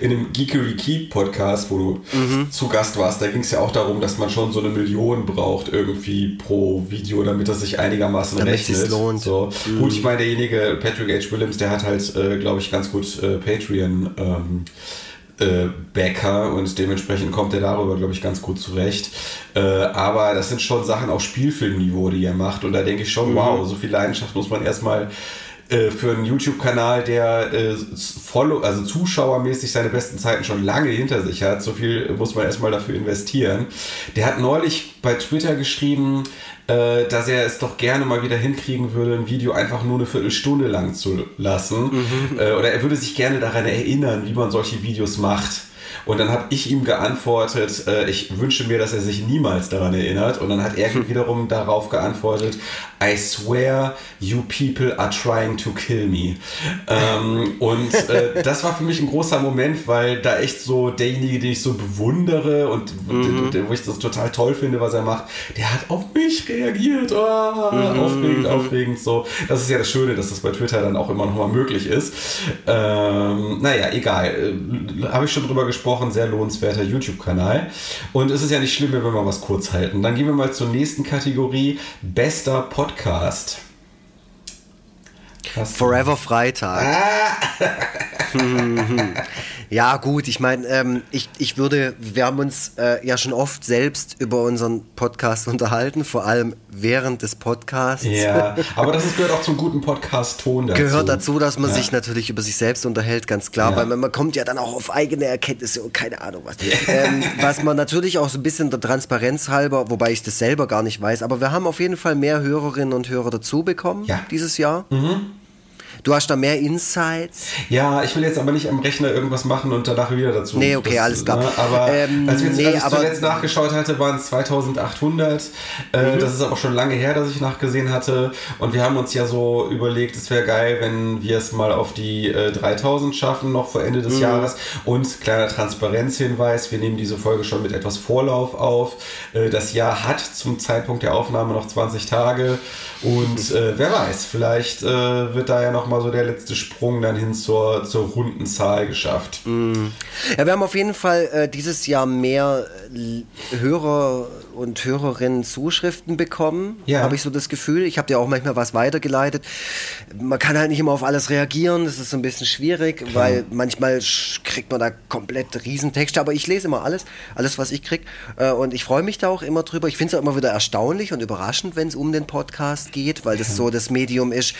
in dem Geekery Keep Podcast, wo du zu Gast warst. Da ging es ja auch darum, dass man schon so eine Million braucht irgendwie pro Video, damit das sich einigermaßen Damit rechnet. sich's lohnt. So. Gut, ich meine, derjenige, Patrick H. Williams, der hat halt, äh, glaube ich, ganz gut äh, Patreon ähm, äh, Backer und dementsprechend kommt er darüber, glaube ich, ganz gut zurecht. Äh, aber das sind schon Sachen auf Spielfilmniveau, die er macht. Und da denke ich schon, wow, so viel Leidenschaft muss man erstmal äh, für einen YouTube-Kanal, der äh, Follow, also zuschauermäßig seine besten Zeiten schon lange hinter sich hat, so viel muss man erstmal dafür investieren. Der hat neulich bei Twitter geschrieben, äh, dass er es doch gerne mal wieder hinkriegen würde, ein Video einfach nur eine Viertelstunde lang zu lassen. Äh, oder er würde sich gerne daran erinnern, wie man solche Videos macht. Und dann habe ich ihm geantwortet, äh, ich wünsche mir, dass er sich niemals daran erinnert. Und dann hat er wiederum darauf geantwortet, I swear you people are trying to kill me. Ähm, und äh, das war für mich ein großer Moment, weil da echt so derjenige, den ich so bewundere und Mhm. wo ich das total toll finde, was er macht, der hat auf mich reagiert. Oh, Aufregend, aufregend. So. Das ist ja das Schöne, dass das bei Twitter dann auch immer noch mal möglich ist. Ähm, naja, egal. Äh, Habe ich schon drüber gesprochen. Sehr lohnenswerter YouTube-Kanal. Und es ist ja nicht schlimm, wenn wir mal was kurz halten. Dann gehen wir mal zur nächsten Kategorie. Bester Podcast. Hast Forever Freitag. Ah! Ja, gut, ich meine, ähm, ich, ich würde, wir haben uns äh, ja schon oft selbst über unseren Podcast unterhalten, vor allem während des Podcasts. Ja, aber das ist, gehört auch zum guten Podcast-Ton dazu. Gehört dazu, dass man Ja. sich natürlich über sich selbst unterhält, ganz klar, Ja. weil man, man kommt ja dann auch auf eigene Erkenntnisse und keine Ahnung was. Ähm, was man natürlich auch so ein bisschen der Transparenz halber, wobei ich das selber gar nicht weiß, aber wir haben auf jeden Fall mehr Hörerinnen und Hörer dazu bekommen Ja. dieses Jahr. Du hast da mehr Insights. Ja, ich will jetzt aber nicht am Rechner irgendwas machen und danach wieder dazu. Nee, okay, alles klar. Ne, aber Ähm, als, wir jetzt, nee, als ich aber- zuletzt nachgeschaut hatte, waren es 2800. Mhm. Äh, das ist aber schon lange her, dass ich nachgesehen hatte. Und wir haben uns ja so überlegt, es wäre geil, wenn wir es mal auf die äh, 3000 schaffen, noch vor Ende Mhm. des Jahres. Und kleiner Transparenzhinweis, wir nehmen diese Folge schon mit etwas Vorlauf auf. Äh, das Jahr hat zum Zeitpunkt der Aufnahme noch 20 Tage. Und äh, wer weiß, vielleicht äh, wird da ja noch mal so der letzte Sprung dann hin zur, zur runden Zahl geschafft. Ja, wir haben auf jeden Fall äh, dieses Jahr mehr äh, Hörer und Hörerinnen Zuschriften bekommen, Ja. habe ich so das Gefühl. Ich habe dir auch manchmal was weitergeleitet. Man kann halt nicht immer auf alles reagieren, das ist so ein bisschen schwierig, weil manchmal kriegt man da komplett Riesentexte, aber ich lese immer alles, alles was ich krieg äh, und ich freue mich da auch immer drüber. Ich finde es auch immer wieder erstaunlich und überraschend, wenn es um den Podcast geht, weil das so das Medium ist,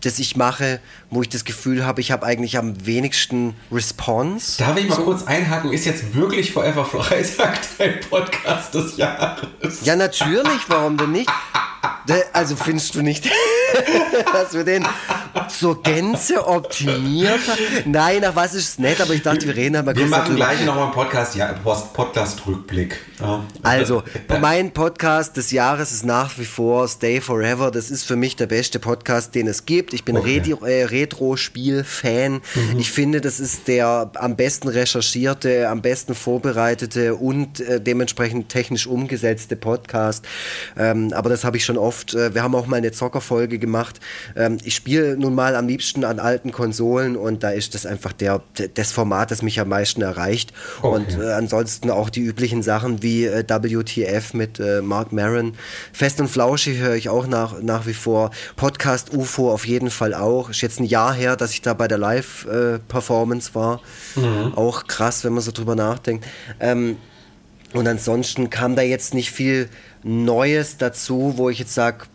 das ich mache, wo ich das Gefühl habe, ich habe eigentlich am wenigsten Response. Darf ich mal kurz einhaken? Ist jetzt wirklich Forever Freitag dein Podcast des Jahres? Ja, natürlich, warum denn nicht? Also findest du nicht, dass wir den zur Gänze optimiert. Nein, nach was ist es nett, aber ich dachte, wir reden kurz Wir machen gleich nochmal einen Podcast, ja, Podcast-Rückblick. Ja. Also, mein Podcast des Jahres ist nach wie vor Stay Forever. Das ist für mich der beste Podcast, den es gibt. Ich bin okay. Äh, Retro-Spiel-Fan. Mhm. Ich finde, das ist der am besten recherchierte, am besten vorbereitete und äh, dementsprechend technisch umgesetzte Podcast. Ähm, aber das habe ich schon oft. Äh, wir haben auch mal eine Zockerfolge gemacht. Ähm, ich spiele nun mal am liebsten an alten Konsolen und da ist das einfach der, das Format, das mich am meisten erreicht. Okay. Und äh, ansonsten auch die üblichen Sachen wie äh, WTF mit äh, Mark Maron. Fest und Flauschig höre ich auch nach, nach wie vor. Podcast UFO auf jeden Fall auch. Ist jetzt ein Jahr her, dass ich da bei der Live-Performance war. Mhm. Auch krass, wenn man so drüber nachdenkt. Ähm, und ansonsten kam da jetzt nicht viel Neues dazu, wo ich jetzt sage,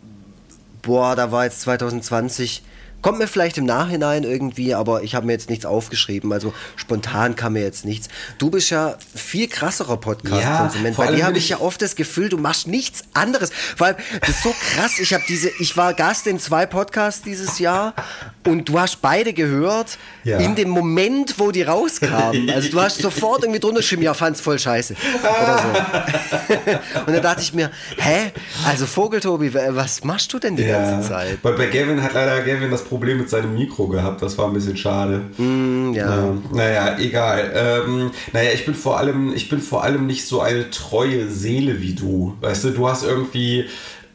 boah, da war jetzt 2020 Kommt mir vielleicht im Nachhinein irgendwie, aber ich habe mir jetzt nichts aufgeschrieben. Also spontan kam mir jetzt nichts. Du bist ja viel krasserer Podcast-Konsument. Ja, Bei dir habe ich ja oft das Gefühl, du machst nichts anderes. Weil das ist so krass. Ich habe diese, ich war Gast in zwei Podcasts dieses Jahr und du hast beide gehört ja. in dem Moment, wo die rauskamen. Also du hast sofort irgendwie drunter geschrieben, ja, fand's voll scheiße. Oder so. und dann dachte ich mir, hä? Also Vogeltobi, was machst du denn die ja. ganze Zeit? Weil bei Gavin hat leider Gavin das Problem mit seinem Mikro gehabt. Das war ein bisschen schade. Mm, ja. Ähm, naja, egal. Ähm, naja, ich bin vor allem, ich bin vor allem nicht so eine treue Seele wie du. Weißt du, du hast irgendwie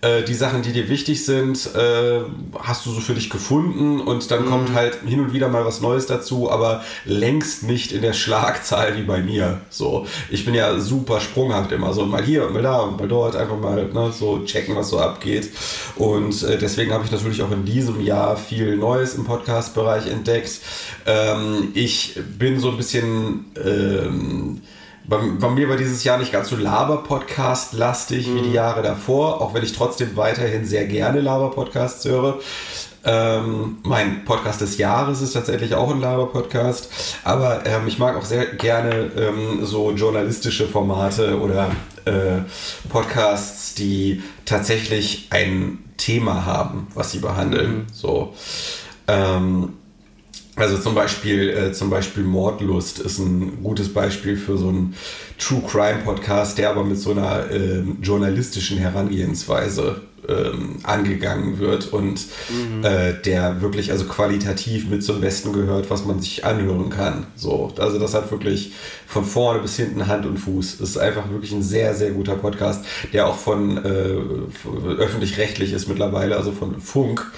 äh, die Sachen, die dir wichtig sind, äh, hast du so für dich gefunden und dann mhm. kommt halt hin und wieder mal was Neues dazu, aber längst nicht in der Schlagzahl wie bei mir. So, ich bin ja super sprunghaft immer so mal hier und mal da und mal dort einfach mal ne, so checken, was so abgeht. Und äh, deswegen habe ich natürlich auch in diesem Jahr viel Neues im Podcast-Bereich entdeckt. Ähm, ich bin so ein bisschen ähm, bei, bei, mir war dieses Jahr nicht ganz so Laber-Podcast-lastig mhm. wie die mhm. Jahre davor, auch wenn ich trotzdem weiterhin sehr gerne Laber-Podcasts höre. Ähm, mein Podcast des Jahres ist tatsächlich auch ein Laber-Podcast, aber ähm, ich mag auch sehr gerne ähm, so journalistische Formate oder äh, Podcasts, die tatsächlich ein Thema haben, was sie behandeln. Mhm. So. Ähm, also zum Beispiel, äh, zum Beispiel Mordlust ist ein gutes Beispiel für so einen True Crime Podcast, der aber mit so einer äh, journalistischen Herangehensweise ähm, angegangen wird und mhm. äh, der wirklich also qualitativ mit zum Besten gehört, was man sich anhören kann. So, also das hat wirklich von vorne bis hinten Hand und Fuß. Ist einfach wirklich ein sehr, sehr guter Podcast, der auch von äh, öffentlich-rechtlich ist mittlerweile, also von Funk.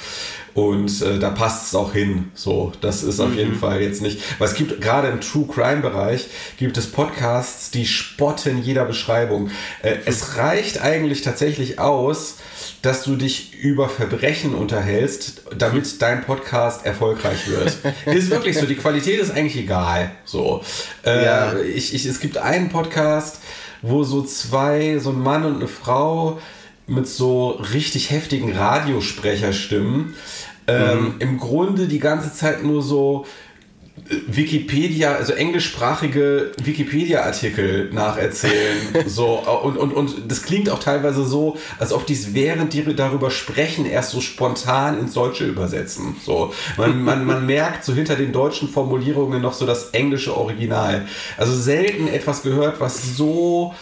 Und äh, da passt es auch hin. So, das ist auf mhm. jeden Fall jetzt nicht. Weil es gibt gerade im True Crime Bereich gibt es Podcasts, die spotten jeder Beschreibung. Äh, es reicht eigentlich tatsächlich aus, dass du dich über Verbrechen unterhältst, damit dein Podcast erfolgreich wird. ist wirklich so. Die Qualität ist eigentlich egal. So, äh, ja. ich, ich, es gibt einen Podcast, wo so zwei, so ein Mann und eine Frau mit so richtig heftigen Radiosprecherstimmen ähm, mhm. im Grunde die ganze Zeit nur so äh, Wikipedia, also englischsprachige Wikipedia-Artikel nacherzählen. so, und, und, und das klingt auch teilweise so, als ob die es während die darüber sprechen, erst so spontan ins Deutsche übersetzen. So, man, man, man merkt so hinter den deutschen Formulierungen noch so das englische Original. Also selten etwas gehört, was so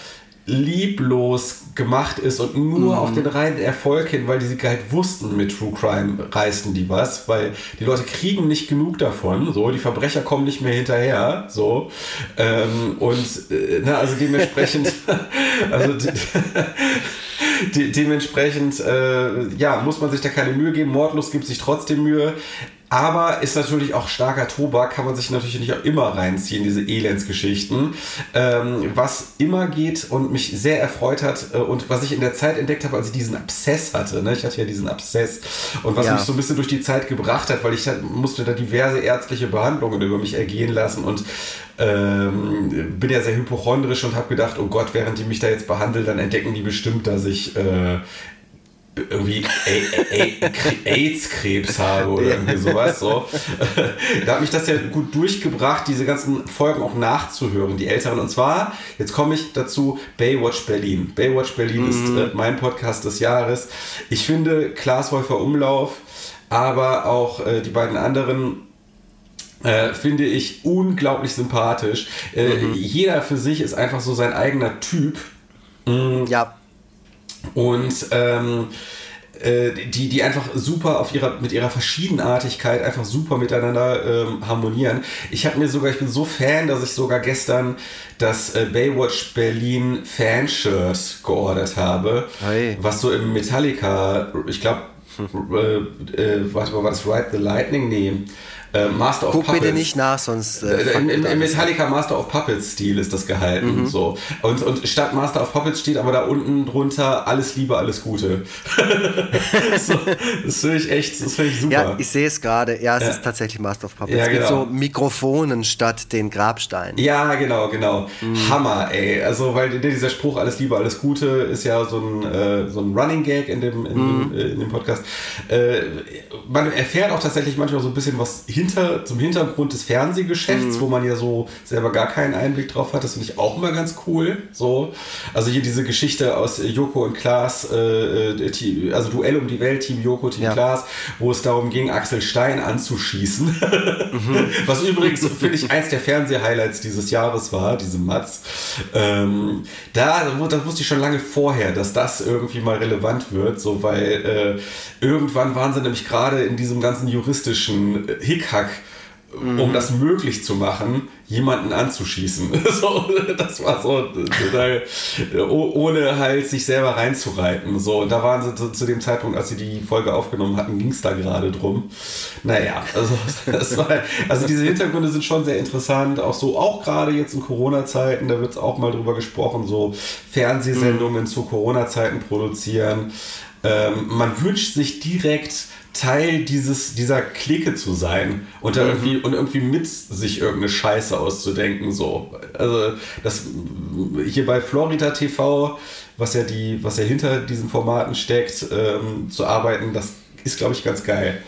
lieblos gemacht ist und nur mhm. auf den reinen Erfolg hin, weil die halt wussten, mit True Crime reißen die was, weil die Leute kriegen nicht genug davon, so, die Verbrecher kommen nicht mehr hinterher, so, ähm, und, äh, na, also dementsprechend, also, de dementsprechend, äh, ja, muss man sich da keine Mühe geben, Mordlos gibt sich trotzdem Mühe, aber ist natürlich auch starker Tobak, kann man sich natürlich nicht auch immer reinziehen, diese Elendsgeschichten. Ähm, was immer geht und mich sehr erfreut hat äh, und was ich in der Zeit entdeckt habe, als ich diesen Abszess hatte. Ne? Ich hatte ja diesen Abszess und was ja. mich so ein bisschen durch die Zeit gebracht hat, weil ich musste da diverse ärztliche Behandlungen über mich ergehen lassen und ähm, bin ja sehr hypochondrisch und habe gedacht, oh Gott, während die mich da jetzt behandeln, dann entdecken die bestimmt, dass ich äh, irgendwie AIDS-Krebs habe oder irgendwie sowas. So. da hat mich das ja gut durchgebracht, diese ganzen Folgen auch nachzuhören, die älteren. Und zwar, jetzt komme ich dazu, Baywatch Berlin. Baywatch Berlin mhm. ist äh, mein Podcast des Jahres. Ich finde, Klaas Häufer Umlauf aber auch äh, die beiden anderen äh, finde ich unglaublich sympathisch. Äh, mhm. Jeder für sich ist einfach so sein eigener Typ. Mhm. Ja. Und ähm, äh, die, die einfach super auf ihrer, mit ihrer Verschiedenartigkeit einfach super miteinander ähm, harmonieren. Ich habe mir sogar, ich bin so Fan, dass ich sogar gestern das äh, Baywatch Berlin Fanshirt geordert habe, hey. was so im Metallica, ich glaube, hm. äh, äh, warte mal, war das Ride the Lightning? Nee. Äh, Master of Guck Puppets. bitte nicht nach, sonst. Äh, Im, im, Im Metallica Master of Puppets Stil ist das gehalten. Mhm. So. Und, und statt Master of Puppets steht aber da unten drunter alles Liebe, alles Gute. so, das finde ich echt, das finde ich super. Ja, ich sehe es gerade. Ja, es ja. ist tatsächlich Master of Puppets. Ja, es gibt genau. so Mikrofonen statt den Grabsteinen. Ja, genau, genau. Mhm. Hammer, ey. Also, weil dieser Spruch alles Liebe, alles Gute ist ja so ein, äh, so ein Running Gag in dem, in, mhm. äh, in dem Podcast. Äh, man erfährt auch tatsächlich manchmal so ein bisschen was hin hinter, zum Hintergrund des Fernsehgeschäfts, mhm. wo man ja so selber gar keinen Einblick drauf hat. Das finde ich auch immer ganz cool. So. Also hier diese Geschichte aus Joko und Klaas, äh, äh also Duell um die Welt, Team Joko, Team ja. Klaas, wo es darum ging, Axel Stein anzuschießen. Mhm. Was übrigens, finde ich, eins der Fernseh-Highlights dieses Jahres war, diese Matz. Ähm, da, da wusste ich schon lange vorher, dass das irgendwie mal relevant wird, so weil äh, irgendwann waren sie nämlich gerade in diesem ganzen juristischen Hick Hickhack, mhm. um das möglich zu machen, jemanden anzuschießen. so, das war so, total, ohne halt sich selber reinzureiten. So, und da waren sie zu, zu dem Zeitpunkt, als sie die Folge aufgenommen hatten, ging es da gerade drum. Naja, also, das war, also diese Hintergründe sind schon sehr interessant. Auch so, auch gerade jetzt in Corona-Zeiten, da wird es auch mal drüber gesprochen, so Fernsehsendungen mhm. zu Corona-Zeiten produzieren. Ähm, man wünscht sich direkt Teil dieses, dieser Clique zu sein und, mhm. irgendwie, und irgendwie mit sich irgendeine Scheiße auszudenken. So. Also das hier bei Florida TV, was ja die, was ja hinter diesen Formaten steckt, ähm, zu arbeiten, das ist, glaube ich, ganz geil.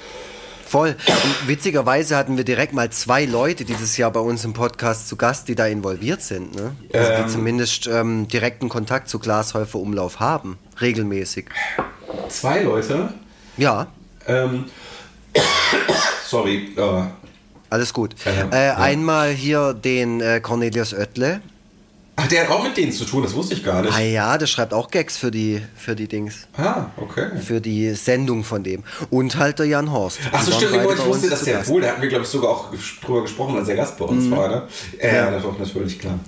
Voll. Und witzigerweise hatten wir direkt mal zwei Leute dieses Jahr bei uns im Podcast zu Gast, die da involviert sind. Ne? Also ähm, die zumindest ähm, direkten Kontakt zu Glashäufer Umlauf haben, regelmäßig. Zwei Leute? Ja. Ähm, sorry. Uh, Alles gut. Äh. Einmal hier den äh, Cornelius Oettle, Ach, der hat auch mit denen zu tun, das wusste ich gar nicht. Ah ja, der schreibt auch Gags für die, für die Dings. Ah, okay. Für die Sendung von dem. Und halt der Jan Horst. Ach so, stimmt, ich wusste, dass der wohl, da hatten wir, glaube ich, sogar auch drüber gesprochen, als er Gast bei uns mm. war, ne? Äh, ja, das war natürlich klar.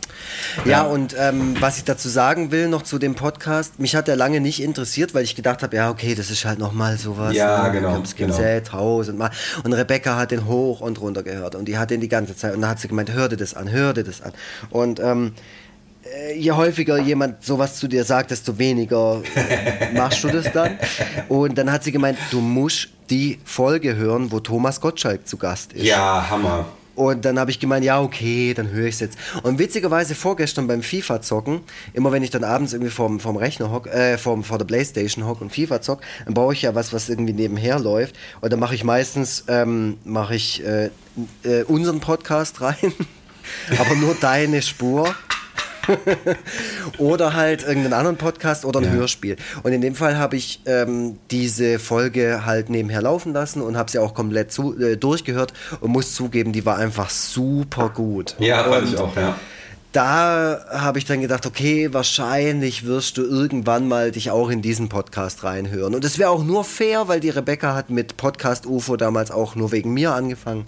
Ja, ja und ähm, was ich dazu sagen will, noch zu dem Podcast, mich hat der lange nicht interessiert, weil ich gedacht habe, ja, okay, das ist halt nochmal sowas. Ja, ne? genau. Gibt genau. tausendmal. Und Rebecca hat den hoch und runter gehört und die hat den die ganze Zeit. Und dann hat sie gemeint, hör dir das an, hör dir das an. Und ähm, äh, je häufiger jemand sowas zu dir sagt, desto weniger machst du das dann. Und dann hat sie gemeint, du musst die Folge hören, wo Thomas Gottschalk zu Gast ist. Ja, Hammer. Und dann habe ich gemeint, ja, okay, dann höre ich es jetzt. Und witzigerweise vorgestern beim FIFA-Zocken, immer wenn ich dann abends irgendwie vorm, vorm Rechner hock, äh, vorm, vor der Playstation hock und FIFA zock, dann brauche ich ja was, was irgendwie nebenher läuft. Und dann mache ich meistens, ähm, mache ich äh, äh, unseren Podcast rein, aber nur deine Spur. oder halt irgendeinen anderen Podcast oder ein ja. Hörspiel. Und in dem Fall habe ich ähm, diese Folge halt nebenher laufen lassen und habe sie auch komplett zu, äh, durchgehört und muss zugeben, die war einfach super gut. Ja, fand ich auch, ja da habe ich dann gedacht, okay, wahrscheinlich wirst du irgendwann mal dich auch in diesen Podcast reinhören. Und es wäre auch nur fair, weil die Rebecca hat mit Podcast UFO damals auch nur wegen mir angefangen.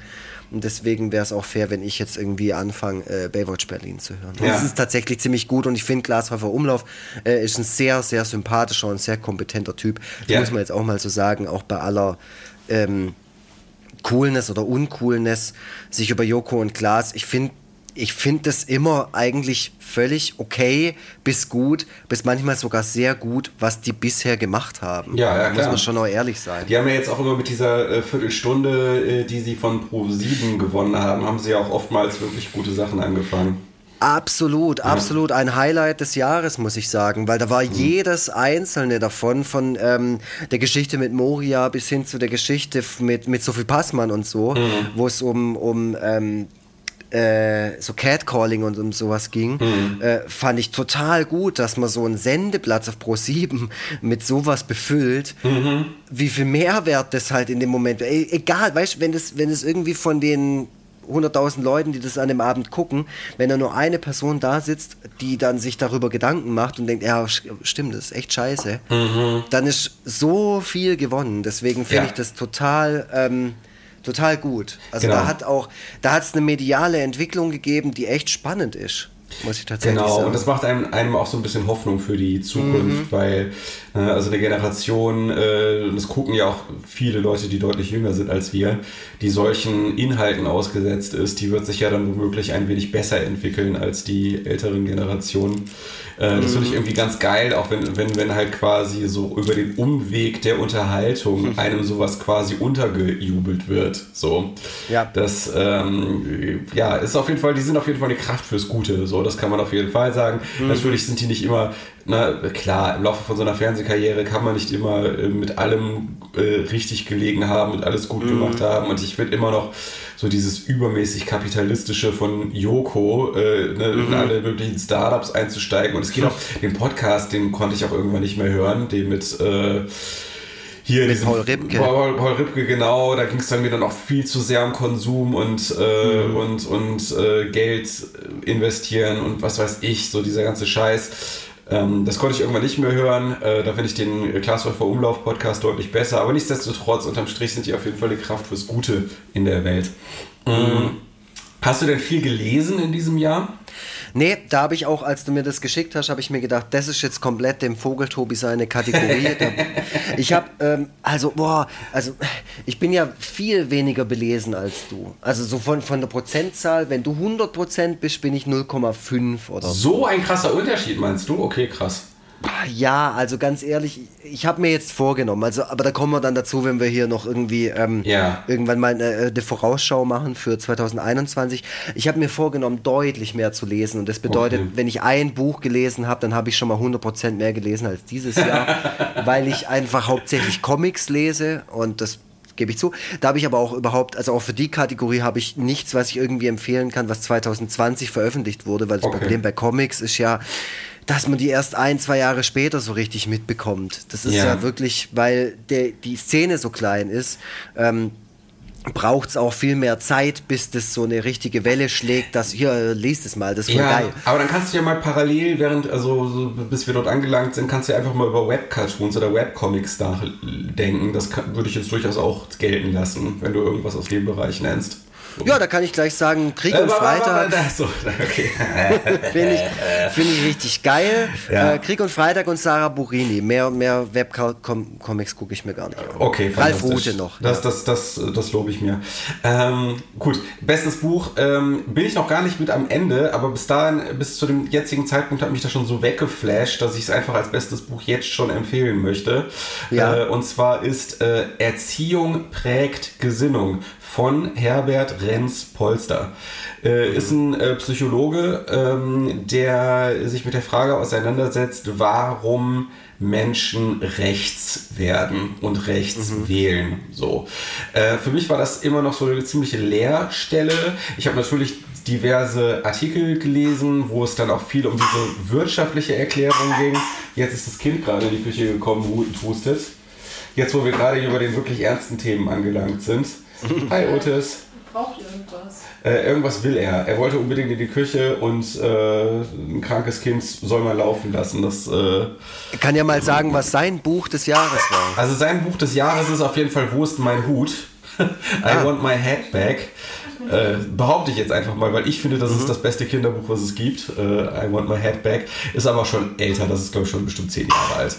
Und deswegen wäre es auch fair, wenn ich jetzt irgendwie anfange, äh, Baywatch Berlin zu hören. Ja. Das ist tatsächlich ziemlich gut und ich finde, Glashäufer Umlauf äh, ist ein sehr, sehr sympathischer und sehr kompetenter Typ. Das ja. muss man jetzt auch mal so sagen, auch bei aller ähm, Coolness oder Uncoolness, sich über Joko und Glas. Ich finde, ich finde das immer eigentlich völlig okay bis gut, bis manchmal sogar sehr gut, was die bisher gemacht haben. Ja, ja, Muss man schon auch ehrlich sein. Die haben ja jetzt auch immer mit dieser äh, Viertelstunde, äh, die sie von Pro7 gewonnen haben, haben sie ja auch oftmals wirklich gute Sachen angefangen. Absolut, absolut ein Highlight des Jahres, muss ich sagen, weil da war mhm. jedes einzelne davon, von ähm, der Geschichte mit Moria bis hin zu der Geschichte mit, mit Sophie Passmann und so, mhm. wo es um, um ähm, äh, so Catcalling und um sowas ging, Mhm. äh, fand ich total gut, dass man so einen Sendeplatz auf Pro7 mit sowas befüllt. Mhm. Wie viel Mehrwert das halt in dem Moment, e egal, weißt du, wenn das, wenn es irgendwie von den 100.000 Leuten, die das an dem Abend gucken, wenn da nur eine Person da sitzt, die dann sich darüber Gedanken macht und denkt, ja, stimmt, das ist echt scheiße, dann ist so viel gewonnen. Deswegen finde Ja. ich das total, ähm, total gut. Also Genau. da hat auch, da hat es eine mediale Entwicklung gegeben, die echt spannend ist, muss ich tatsächlich Genau, sagen. und das macht einem, einem auch so ein bisschen Hoffnung für die Mhm. Zukunft, weil äh, also eine Generation, äh, das gucken ja auch viele Leute, die deutlich jünger sind als wir, die solchen Inhalten ausgesetzt ist, die wird sich ja dann womöglich ein wenig besser entwickeln als die älteren Generationen. Äh, das Mhm. finde ich irgendwie ganz geil, auch wenn, wenn, wenn halt quasi so über den Umweg der Unterhaltung Mhm. einem sowas quasi untergejubelt wird. So. Ja. Das ähm, ja, ist auf jeden Fall, die sind auf jeden Fall eine Kraft fürs Gute. So, das kann man auf jeden Fall sagen. Mhm. Natürlich sind die nicht immer, na klar, im Laufe von so einer Fernsehkarriere kann man nicht immer äh, mit allem äh, richtig gelegen haben, mit alles gut Mhm. gemacht haben. Und ich finde immer noch so dieses übermäßig kapitalistische von Joko, äh, ne, Mhm. in alle möglichen Startups einzusteigen. Und es geht auch, den Podcast, den konnte ich auch irgendwann nicht mehr hören, den mit äh, hier Mit Paul Ripke. Paul, Paul Ripke, genau. Da ging es dann mir dann auch viel zu sehr um Konsum und, äh, Mhm. und, und äh, Geld investieren und was weiß ich, so dieser ganze Scheiß. Ähm, das konnte ich irgendwann nicht mehr hören. Äh, da finde ich den Klaasdorfer Umlauf Podcast deutlich besser. Aber nichtsdestotrotz, unterm Strich sind die auf jeden Fall eine Kraft fürs Gute in der Welt. Mhm. Hast du denn viel gelesen in diesem Jahr? Nee, da habe ich auch, als du mir das geschickt hast, habe ich mir gedacht, das ist jetzt komplett dem Vogeltobi seine Kategorie. Ich habe, ähm, also, boah, also ich bin ja viel weniger belesen als du. Also so von, von der Prozentzahl, wenn du 100% bist, bin ich 0,5 oder so. So ein krasser Unterschied, meinst du? Okay, krass. Ja, also ganz ehrlich, ich habe mir jetzt vorgenommen, also, aber da kommen wir dann dazu, wenn wir hier noch irgendwie ähm, Ja. irgendwann mal eine, eine Vorausschau machen für 2021. Ich habe mir vorgenommen, deutlich mehr zu lesen und das bedeutet, Okay. wenn ich ein Buch gelesen habe, dann habe ich schon mal 100% mehr gelesen als dieses Jahr, weil ich einfach hauptsächlich Comics lese und das gebe ich zu. Da habe ich aber auch überhaupt, also auch für die Kategorie habe ich nichts, was ich irgendwie empfehlen kann, was 2020 veröffentlicht wurde, weil das Okay. Problem bei Comics ist ja, dass man die erst ein, zwei Jahre später so richtig mitbekommt. Das ist Ja. ja, wirklich, weil der, die Szene so klein ist, ähm, braucht es auch viel mehr Zeit, bis das so eine richtige Welle schlägt, dass hier, liest es mal, das ist Ja, geil. aber dann kannst du ja mal parallel, während, also so, bis wir dort angelangt sind, kannst du ja einfach mal über Webcartoons oder Webcomics nachdenken. Das kann, würde ich jetzt durchaus auch gelten lassen, wenn du irgendwas aus dem Bereich nennst. Ja, da kann ich gleich sagen, Krieg Äh, und Freitag So, okay. finde ich, find ich richtig geil. Ja. Äh, Krieg und Freitag und Sarah Burini. Mehr, mehr Webcomics gucke ich mir gar nicht an. Okay, Ralf. Rute noch. Das, das, das, das lobe ich mir. Ähm, gut, bestes Buch ähm, bin ich noch gar nicht mit am Ende, aber bis dahin, bis zu dem jetzigen Zeitpunkt hat mich das schon so weggeflasht, dass ich es einfach als bestes Buch jetzt schon empfehlen möchte. Ja. Äh, und zwar ist äh, Erziehung prägt Gesinnung von Herbert Renz-Polster. Äh, ist ein äh, Psychologe, ähm, der sich mit der Frage auseinandersetzt, warum Menschen rechts werden und rechts wählen. So. Äh, für mich war das immer noch so eine ziemliche Leerstelle. Ich habe natürlich diverse Artikel gelesen, wo es dann auch viel um diese wirtschaftliche Erklärung ging. Jetzt ist das Kind gerade in die Küche gekommen, hustet. Jetzt, wo wir gerade hier über den wirklich ernsten Themen angelangt sind. Hi Otis. Braucht irgendwas. Äh, irgendwas will er. Er wollte unbedingt in die Küche und äh, ein krankes Kind soll man laufen lassen. Das, äh, Ich kann ja mal sagen, was sein Buch des Jahres war. also sein Buch des Jahres ist auf jeden Fall Wo ist mein Hut? I Ah. want my hat back. Äh, behaupte ich jetzt einfach mal, weil ich finde, das Mhm. ist das beste Kinderbuch, was es gibt. Äh, I want my hat back. Ist aber schon älter, das ist glaube ich schon bestimmt zehn Jahre alt.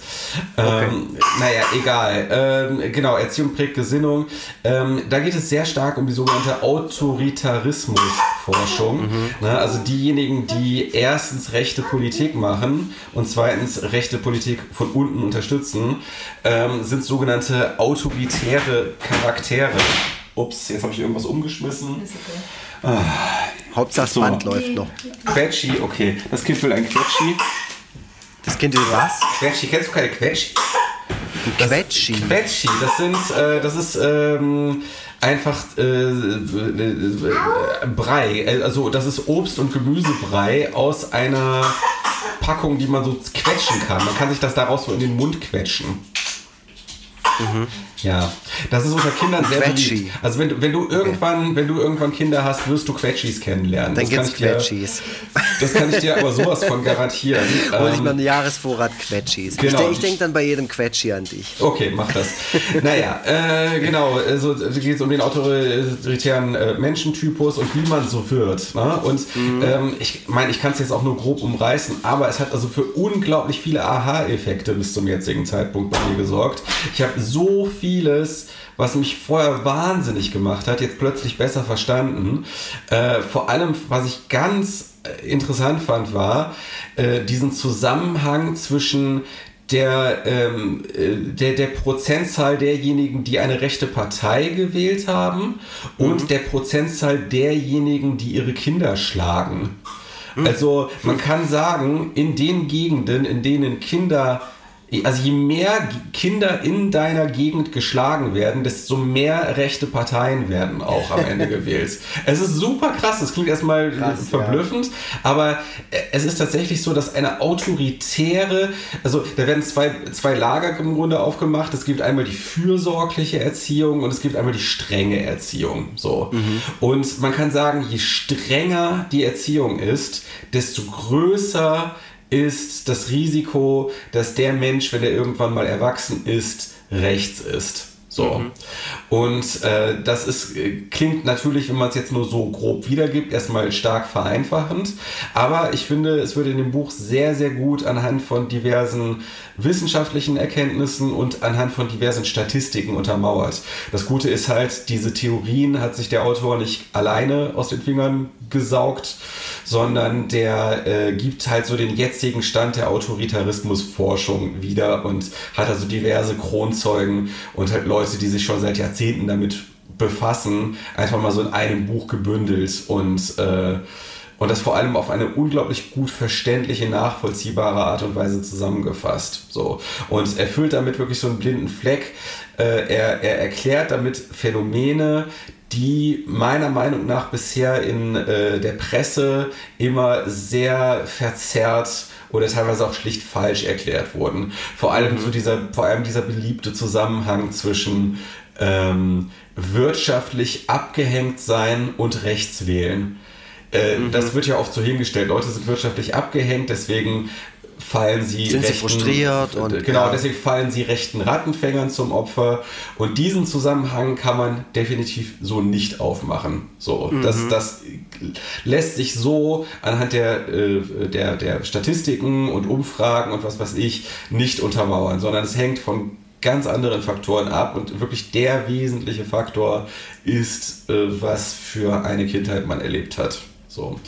Ähm, Naja, egal. Ähm, genau, Erziehung prägt Gesinnung. Ähm, da geht es sehr stark um die sogenannte Autoritarismusforschung. Mhm. Ne, also diejenigen, die erstens rechte Politik machen und zweitens rechte Politik von unten unterstützen, ähm, sind sogenannte autoritäre Charaktere. Ups, jetzt habe ich irgendwas umgeschmissen. Ist okay. Hauptsache das So. Band läuft noch. Quetschi, okay. Das Kind will ein Quetschi. Das Kind will was? Quetschi, kennst du keine Quetschi? Quetschi. Quetschi, das sind, äh, das ist ähm, einfach äh, äh, äh, Brei, also das ist Obst- und Gemüsebrei aus einer Packung, die man so quetschen kann. Man kann sich das daraus so in den Mund quetschen. Ja, das ist unter Kindern sehr Quetschi. beliebt. Also wenn du, wenn du irgendwann, wenn du irgendwann Kinder hast, wirst du Quetschis kennenlernen. Dann das kann gibt's ich dir, Quetschis. Das kann ich dir aber sowas von garantieren. Hol ich Ähm, mir einen Jahresvorrat Quetschis. Genau. Ich, ich denke dann bei jedem Quetschi an dich. Okay, mach das. naja, äh, genau, also es geht um den autoritären äh, Menschentypus und wie man so wird. Ne? Und ähm, ich meine, ich kann es jetzt auch nur grob umreißen, aber es hat also für unglaublich viele Aha-Effekte bis zum jetzigen Zeitpunkt bei mir gesorgt. Ich habe so vieles was mich vorher wahnsinnig gemacht hat, jetzt plötzlich besser verstanden. Äh, vor allem, was ich ganz äh, interessant fand, war äh, diesen Zusammenhang zwischen der, ähm, äh, der, der Prozentzahl derjenigen, die eine rechte Partei gewählt haben und der Prozentzahl derjenigen, die ihre Kinder schlagen. Also man kann sagen, in den Gegenden, in denen Kinder, also je mehr Kinder in deiner Gegend geschlagen werden, desto mehr rechte Parteien werden auch am Ende gewählt. Es ist super krass, das klingt erstmal Krass, verblüffend, aber äh, es ist tatsächlich so, dass eine autoritäre, also da werden zwei, zwei Lager im Grunde aufgemacht. Es gibt einmal die fürsorgliche Erziehung und es gibt einmal die strenge Erziehung. So. Und man kann sagen, je strenger die Erziehung ist, desto größer ist das Risiko, dass der Mensch, wenn er irgendwann mal erwachsen ist, rechts ist. So. Und äh, das ist, äh, klingt natürlich, wenn man es jetzt nur so grob wiedergibt, erstmal stark vereinfachend. Aber ich finde, es wird in dem Buch sehr, sehr gut anhand von diversen wissenschaftlichen Erkenntnissen und anhand von diversen Statistiken untermauert. Das Gute ist halt, diese Theorien hat sich der Autor nicht alleine aus den Fingern gesaugt, sondern der äh, gibt halt so den jetzigen Stand der Autoritarismusforschung wieder und hat also diverse Kronzeugen und halt Leute, die sich schon seit Jahrzehnten damit befassen, einfach mal so in einem Buch gebündelt und äh, und das vor allem auf eine unglaublich gut verständliche, nachvollziehbare Art und Weise zusammengefasst. So. Und er füllt damit wirklich so einen blinden Fleck. Äh, er, er erklärt damit Phänomene, die meiner Meinung nach bisher in äh, der Presse immer sehr verzerrt oder teilweise auch schlicht falsch erklärt wurden. Vor allem so dieser, vor allem dieser beliebte Zusammenhang zwischen ähm, wirtschaftlich abgehängt sein und rechts wählen. Äh, Das wird ja oft so hingestellt. Leute sind wirtschaftlich abgehängt, deswegen fallen sie Sind sie frustriert und- äh, genau ja. deswegen fallen sie rechten Rattenfängern zum Opfer und diesen Zusammenhang kann man definitiv so nicht aufmachen so Mhm. das das lässt sich so anhand der, äh, der der Statistiken und Umfragen und was weiß ich nicht untermauern sondern es hängt von ganz anderen Faktoren ab und wirklich der wesentliche Faktor ist äh, was für eine Kindheit man erlebt hat so.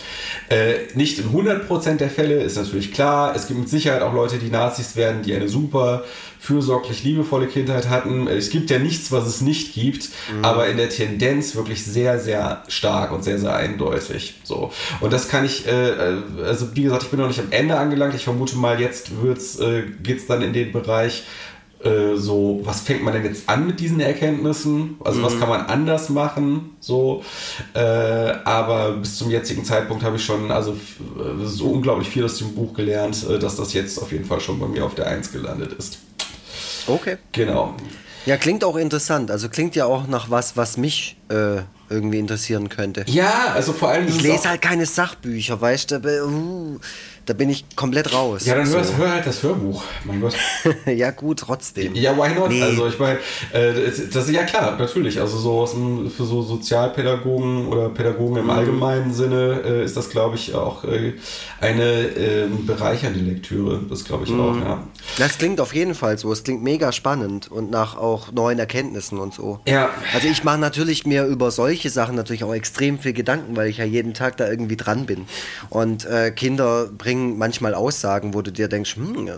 Äh, nicht in 100% der Fälle, ist natürlich klar. Es gibt mit Sicherheit auch Leute, die Nazis werden, die eine super fürsorglich liebevolle Kindheit hatten. Es gibt ja nichts, was es nicht gibt, aber in der Tendenz wirklich sehr, sehr stark und sehr, sehr eindeutig. So. Und das kann ich, äh, äh, also wie gesagt, ich bin noch nicht am Ende angelangt. Ich vermute mal, jetzt wird's, äh, geht's dann in den Bereich, äh, so, was fängt man denn jetzt an mit diesen Erkenntnissen? Also was kann man anders machen? So, äh, aber bis zum jetzigen Zeitpunkt habe ich schon also äh, so unglaublich viel aus dem Buch gelernt, äh, dass das jetzt auf jeden Fall schon bei mir auf der Eins gelandet ist. Okay. Genau. Ja, klingt auch interessant. Also klingt ja auch nach was, was mich äh, irgendwie interessieren könnte. Ja, also vor allem. Ich es lese halt keine Sachbücher, weißt du? uh, da bin ich komplett raus. Ja, dann hör, so. hör halt das Hörbuch. Mein Gott. ja, gut, trotzdem. Ja, why not? Nee. Also ich meine, äh, das, ist ja klar, natürlich. Also so aus für so Sozialpädagogen oder Pädagogen Mhm. im allgemeinen Sinne äh, ist das, glaube ich, auch äh, eine ähm, bereichernde Lektüre. Das glaube ich Mhm. auch, ja. Das klingt auf jeden Fall so. Es klingt mega spannend und nach auch neuen Erkenntnissen und so. Ja. Also ich mache natürlich mir über solche Sachen natürlich auch extrem viel Gedanken, weil ich ja jeden Tag da irgendwie dran bin. Und äh, Kinder bringen manchmal Aussagen, wo du dir denkst, hm,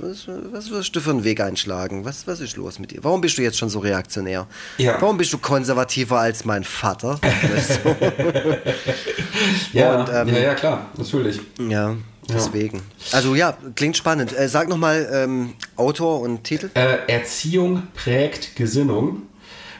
was, was, wirst du für einen Weg einschlagen? Was, was ist los mit dir? Warum bist du jetzt schon so reaktionär? Ja. Warum bist du konservativer als mein Vater? So. Ja, Und, ähm, ja, ja, klar, natürlich. ja, deswegen. Also ja, klingt spannend. Äh, sag nochmal ähm, Autor und Titel. Äh, Erziehung prägt Gesinnung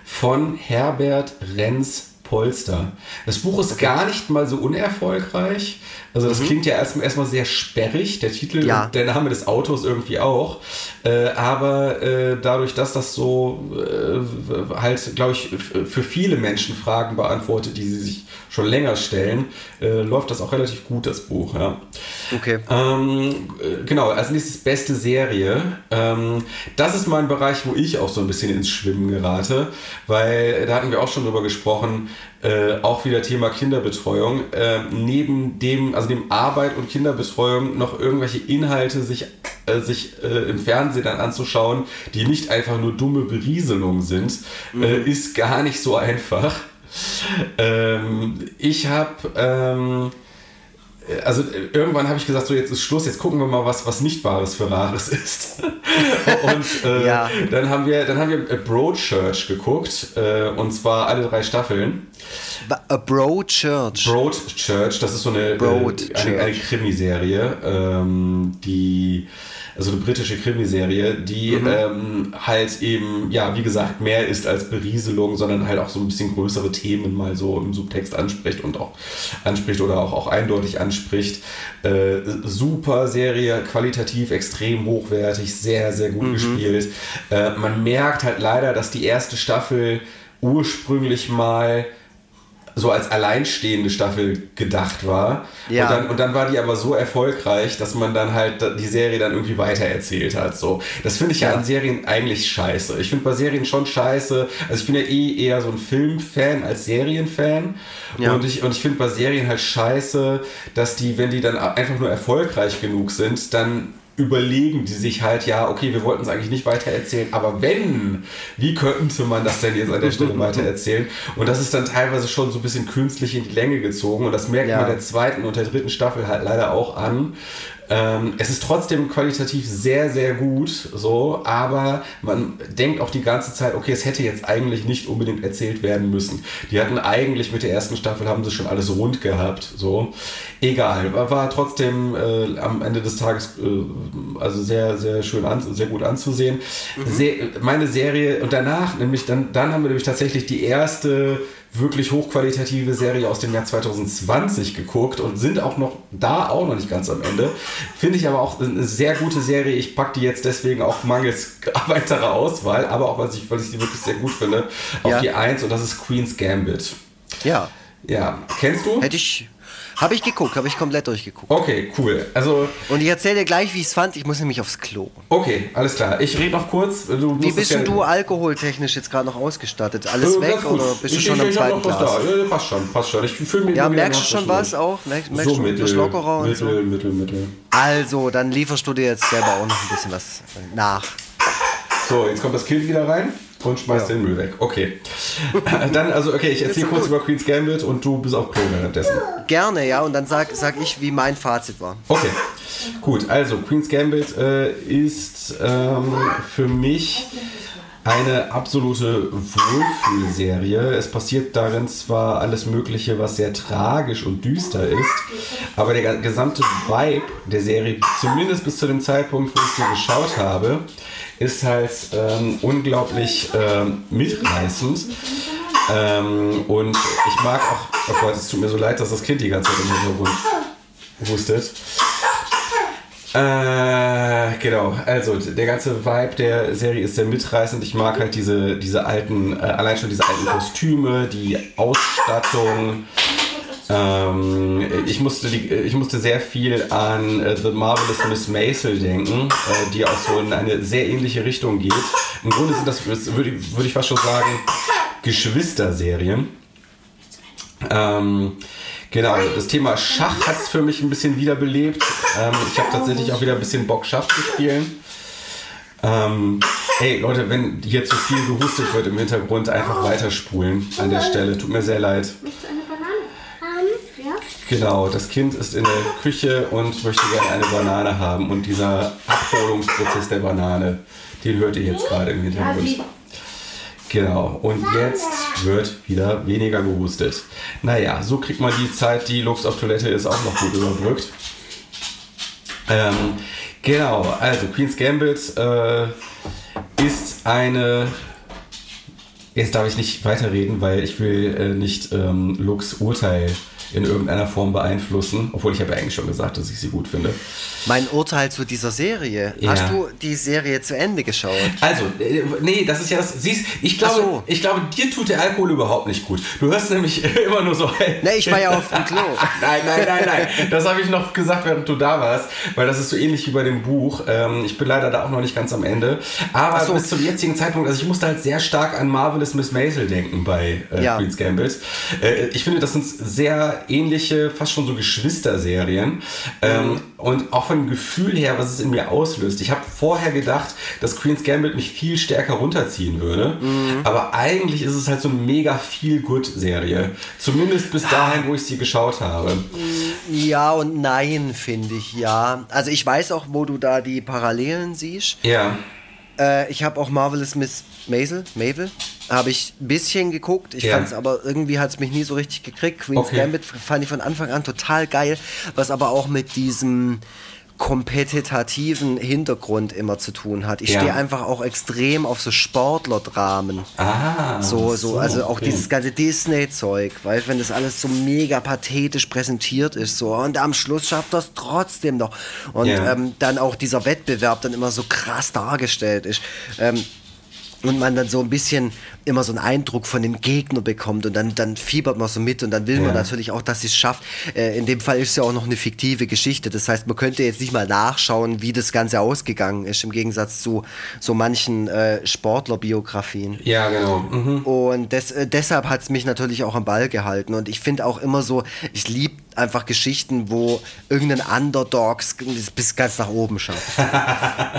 von Herbert Renz Polster. Das Buch ist gar nicht mal so unerfolgreich. Also das klingt ja erstmal erstmal sehr sperrig, der Titel Ja. und der Name des Autors irgendwie auch. Äh, aber äh, dadurch, dass das so äh, halt, glaube ich, für viele Menschen Fragen beantwortet, die sie sich schon länger stellen, äh, läuft das auch relativ gut, das Buch. Ja. Okay. Ähm, äh, genau, als nächstes beste Serie. Ähm, das ist mal ein Bereich, wo ich auch so ein bisschen ins Schwimmen gerate, weil äh, da hatten wir auch schon drüber gesprochen, äh, auch wieder Thema Kinderbetreuung. Äh, neben dem, also dem Arbeit und Kinderbetreuung noch irgendwelche Inhalte sich, äh, sich äh, im Fernsehen dann anzuschauen, die nicht einfach nur dumme Berieselung sind, äh, ist gar nicht so einfach. Ähm, ich habe ähm, also äh, irgendwann habe ich gesagt, so jetzt ist Schluss, jetzt gucken wir mal, was, was nicht Bares für Rares ist. und äh, Ja. dann haben wir, dann haben wir äh, Broadchurch geguckt, äh, und zwar alle drei Staffeln. Ba- A Bro Church. Broadchurch, das ist so eine, Broadchurch. äh, eine, eine Krimiserie, ähm, die also eine britische Krimiserie, die Mhm. ähm, halt eben, ja, wie gesagt, mehr ist als Berieselung, sondern halt auch so ein bisschen größere Themen mal so im Subtext anspricht und auch anspricht oder auch, auch eindeutig anspricht. Äh, super Serie, qualitativ extrem hochwertig, sehr, sehr Mhm. gut gespielt. Äh, man merkt halt leider, dass die erste Staffel ursprünglich mal so als alleinstehende Staffel gedacht war. Ja. Und, dann, und dann war die aber so erfolgreich, dass man dann halt die Serie dann irgendwie weitererzählt hat. So. Das finde ich ja. Ja. an Serien eigentlich scheiße. Ich finde bei Serien schon scheiße. Also ich bin ja eh eher so ein Filmfan als Serienfan. Ja. Und ich, und ich finde bei Serien halt scheiße, dass die, wenn die dann einfach nur erfolgreich genug sind, dann überlegen die sich halt, ja, okay, wir wollten es eigentlich nicht weitererzählen, aber wenn, wie könnte man das denn jetzt an der Stelle weitererzählen? Und das ist dann teilweise schon so ein bisschen künstlich in die Länge gezogen und das merkt Ja. man der zweiten und der dritten Staffel halt leider auch an. Ähm, es ist trotzdem qualitativ sehr, sehr gut, so, aber man denkt auch die ganze Zeit, okay, es hätte jetzt eigentlich nicht unbedingt erzählt werden müssen. Die hatten eigentlich mit der ersten Staffel haben sie schon alles rund gehabt, so. Egal, war, trotzdem äh, am Ende des Tages äh, also sehr, sehr schön an, sehr gut anzusehen. Se meine Serie und danach, nämlich dann, dann haben wir nämlich tatsächlich die erste wirklich hochqualitative Serie aus dem Jahr 2020 geguckt und sind auch noch da auch noch nicht ganz am Ende. Finde ich aber auch eine sehr gute Serie. Ich packe die jetzt deswegen auch mangels weiterer Auswahl, aber auch weil ich, weil ich sie wirklich sehr gut finde, auf Ja. die Eins und das ist Queen's Gambit. Ja. Ja, kennst du? Hätte ich. Habe ich geguckt, habe ich komplett durchgeguckt. Okay, cool. Also, Und ich erzähle dir gleich, wie ich es fand. Ich muss nämlich aufs Klo. okay, alles klar. Ich rede noch kurz. Du Wie bist denn du alkoholtechnisch jetzt gerade noch ausgestattet? Alles Äh, weg oder bist du ich, schon ich, am ich zweiten noch Glas? da. Ja, passt schon, passt schon. Ich fühle mich Ja, merkst du schon was auch? Merkst, merkst So du, mittel, lockerer und mittel, so? mittel, mittel. Also, dann lieferst du dir jetzt selber auch noch ein bisschen was nach. So, jetzt kommt das Kind wieder rein und schmeißt Ja. den Müll weg. Okay. Dann, also, okay, ich erzähle kurz gut. über Queen's Gambit und du bist auf Klo währenddessen. Gerne, ja, und dann sag, sag ich, wie mein Fazit war. Okay, gut. Also, Queen's Gambit äh, ist ähm, für mich eine absolute Wohlfühlserie. Es passiert darin zwar alles Mögliche, was sehr tragisch und düster ist, aber der gesamte Vibe der Serie, zumindest bis zu dem Zeitpunkt, wo ich sie geschaut habe, ist halt ähm, unglaublich ähm, mitreißend. Ähm, und ich mag auch, oh Gott, es tut mir so leid, dass das Kind die ganze Zeit im Hintergrund hustet. Äh, genau, also der ganze Vibe der Serie ist sehr mitreißend. Ich mag halt diese, diese alten, äh, allein schon diese alten Kostüme, die Ausstattung. Ähm, ich, musste die, ich musste sehr viel an äh, The Marvelous Miss Maisel denken, äh, die auch so in eine sehr ähnliche Richtung geht. Im Grunde sind das, würde ich, würde ich fast schon sagen, Geschwisterserien. Ähm, genau, das Thema Schach hat es für mich ein bisschen wiederbelebt. Ähm, ich habe tatsächlich auch wieder ein bisschen Bock, Schach zu spielen. Ähm, ey, Leute, wenn hier zu viel gehustet wird im Hintergrund, einfach weiterspulen an der Stelle. Tut mir sehr leid. Möchtest du eine Banane haben? Ja. Genau, das Kind ist in der Küche und möchte gerne eine Banane haben. Und dieser Abholungsprozess der Banane, den hört ihr jetzt gerade im Hintergrund. Genau, und jetzt wird wieder weniger gehustet. Naja, so kriegt man die Zeit, die Lux auf Toilette ist, auch noch gut überbrückt. Ähm, genau, also Queen's Gambit äh, ist eine Jetzt darf ich nicht weiterreden, weil ich will äh, nicht ähm, Lux Urteil in irgendeiner Form beeinflussen, obwohl ich habe ja eigentlich schon gesagt, dass ich sie gut finde. Mein Urteil zu dieser Serie. Ja. Hast du die Serie zu Ende geschaut? Also, äh, nee, das ist ja das. Siehst, ich glaube, so. ich glaube, dir tut der Alkohol überhaupt nicht gut. Du hörst nämlich immer nur so. Ne, ich war ja auf dem Klo. Nein, nein, nein, nein. Das habe ich noch gesagt, während du da warst, weil das ist so ähnlich wie bei dem Buch. Ähm, ich bin leider da auch noch nicht ganz am Ende. Aber so. bis zum jetzigen Zeitpunkt, also ich musste halt sehr stark an Marvelous Miss Maisel denken bei äh, Ja. Queen's Gambit. Äh, ich finde, das sind sehr ähnliche, fast schon so Geschwisterserien. Ähm, und auch vom Gefühl her, was es in mir auslöst. Ich habe vorher gedacht, dass Queen's Gambit mich viel stärker runterziehen würde. Aber eigentlich ist es halt so eine mega feel good Serie. Zumindest bis dahin, wo ich sie geschaut habe. Ja und nein, finde ich, ja. Also ich weiß auch, wo du da die Parallelen siehst. Ja. Äh, ich habe auch Marvelous Miss Maisel, Mavel, habe ich ein bisschen geguckt. Ich Ja. fand es aber irgendwie hat es mich nie so richtig gekriegt. Queen's Okay. Gambit fand ich von Anfang an total geil, was aber auch mit diesem kompetitiven Hintergrund immer zu tun hat. Ich Ja. stehe einfach auch extrem auf so Sportlerdramen. Ah. So, so, also auch okay. dieses ganze Disney-Zeug, weißt wenn das alles so mega pathetisch präsentiert ist, so, und am Schluss schafft das trotzdem noch. Und Ja. ähm, dann auch dieser Wettbewerb dann immer so krass dargestellt ist. Ähm, und man dann so ein bisschen immer so einen Eindruck von dem Gegner bekommt und dann, dann fiebert man so mit und dann will man Ja. natürlich auch, dass sie es schafft. Äh, in dem Fall ist es ja auch noch eine fiktive Geschichte. Das heißt, man könnte jetzt nicht mal nachschauen, wie das Ganze ausgegangen ist, im Gegensatz zu so manchen äh, Sportlerbiografien. Ja, genau. Mhm. Und des, äh, deshalb hat es mich natürlich auch am Ball gehalten. Und ich finde auch immer so, ich liebe einfach Geschichten, wo irgendein Underdog bis ganz nach oben schafft.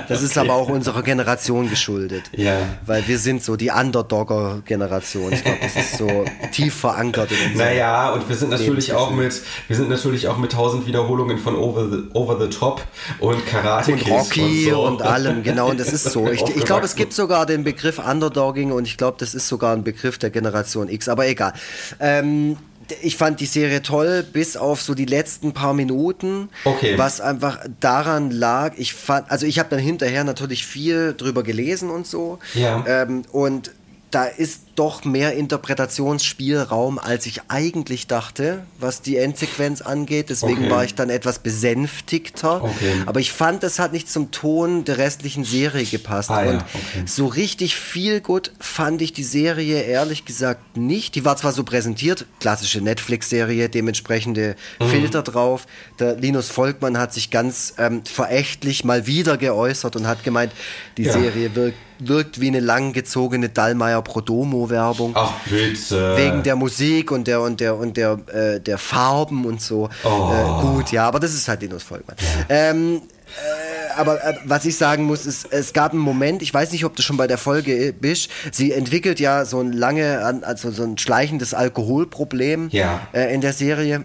Das ist aber auch unserer Generation geschuldet. Ja. Weil wir sind so die Underdogger-Generation. Ich glaube, das ist so tief verankert in uns. Naja, und wir sind natürlich auch mit, wir sind natürlich auch mit tausend Wiederholungen von Over the, Over the Top und Karate und Rocky und, so. und allem, genau, und das ist so. Ich, ich glaube, es gibt sogar den Begriff Underdogging und ich glaube, das ist sogar ein Begriff der Generation X, aber egal. Ähm, ich fand die Serie toll, bis auf so die letzten paar Minuten, Okay. was einfach daran lag. Ich fand, also ich habe dann hinterher natürlich viel drüber gelesen und so. Ja. Ähm, und da ist doch mehr Interpretationsspielraum, als ich eigentlich dachte, was die Endsequenz angeht. Deswegen Okay. war ich dann etwas besänftigter. Okay. Aber ich fand, das hat nicht zum Ton der restlichen Serie gepasst. Ah ja, und okay. so richtig viel gut fand ich die Serie ehrlich gesagt nicht. Die war zwar so präsentiert, klassische Netflix-Serie, dementsprechende Mhm. Filter drauf. Der Linus Volkmann hat sich ganz ähm, verächtlich mal wieder geäußert und hat gemeint, die Ja. Serie wirkt, wirkt wie eine langgezogene Dallmayr-Prodomo-Werbung. Ach bitte. Wegen der Musik und der und der und der äh, der Farben und so. Oh. Äh, gut, ja, aber das ist halt Linus Volkmann. Ähm, äh, aber äh, was ich sagen muss, ist, es gab einen Moment, ich weiß nicht, ob du schon bei der Folge bist, sie entwickelt ja so ein lange, an- also so ein schleichendes Alkoholproblem Ja. äh, in der Serie.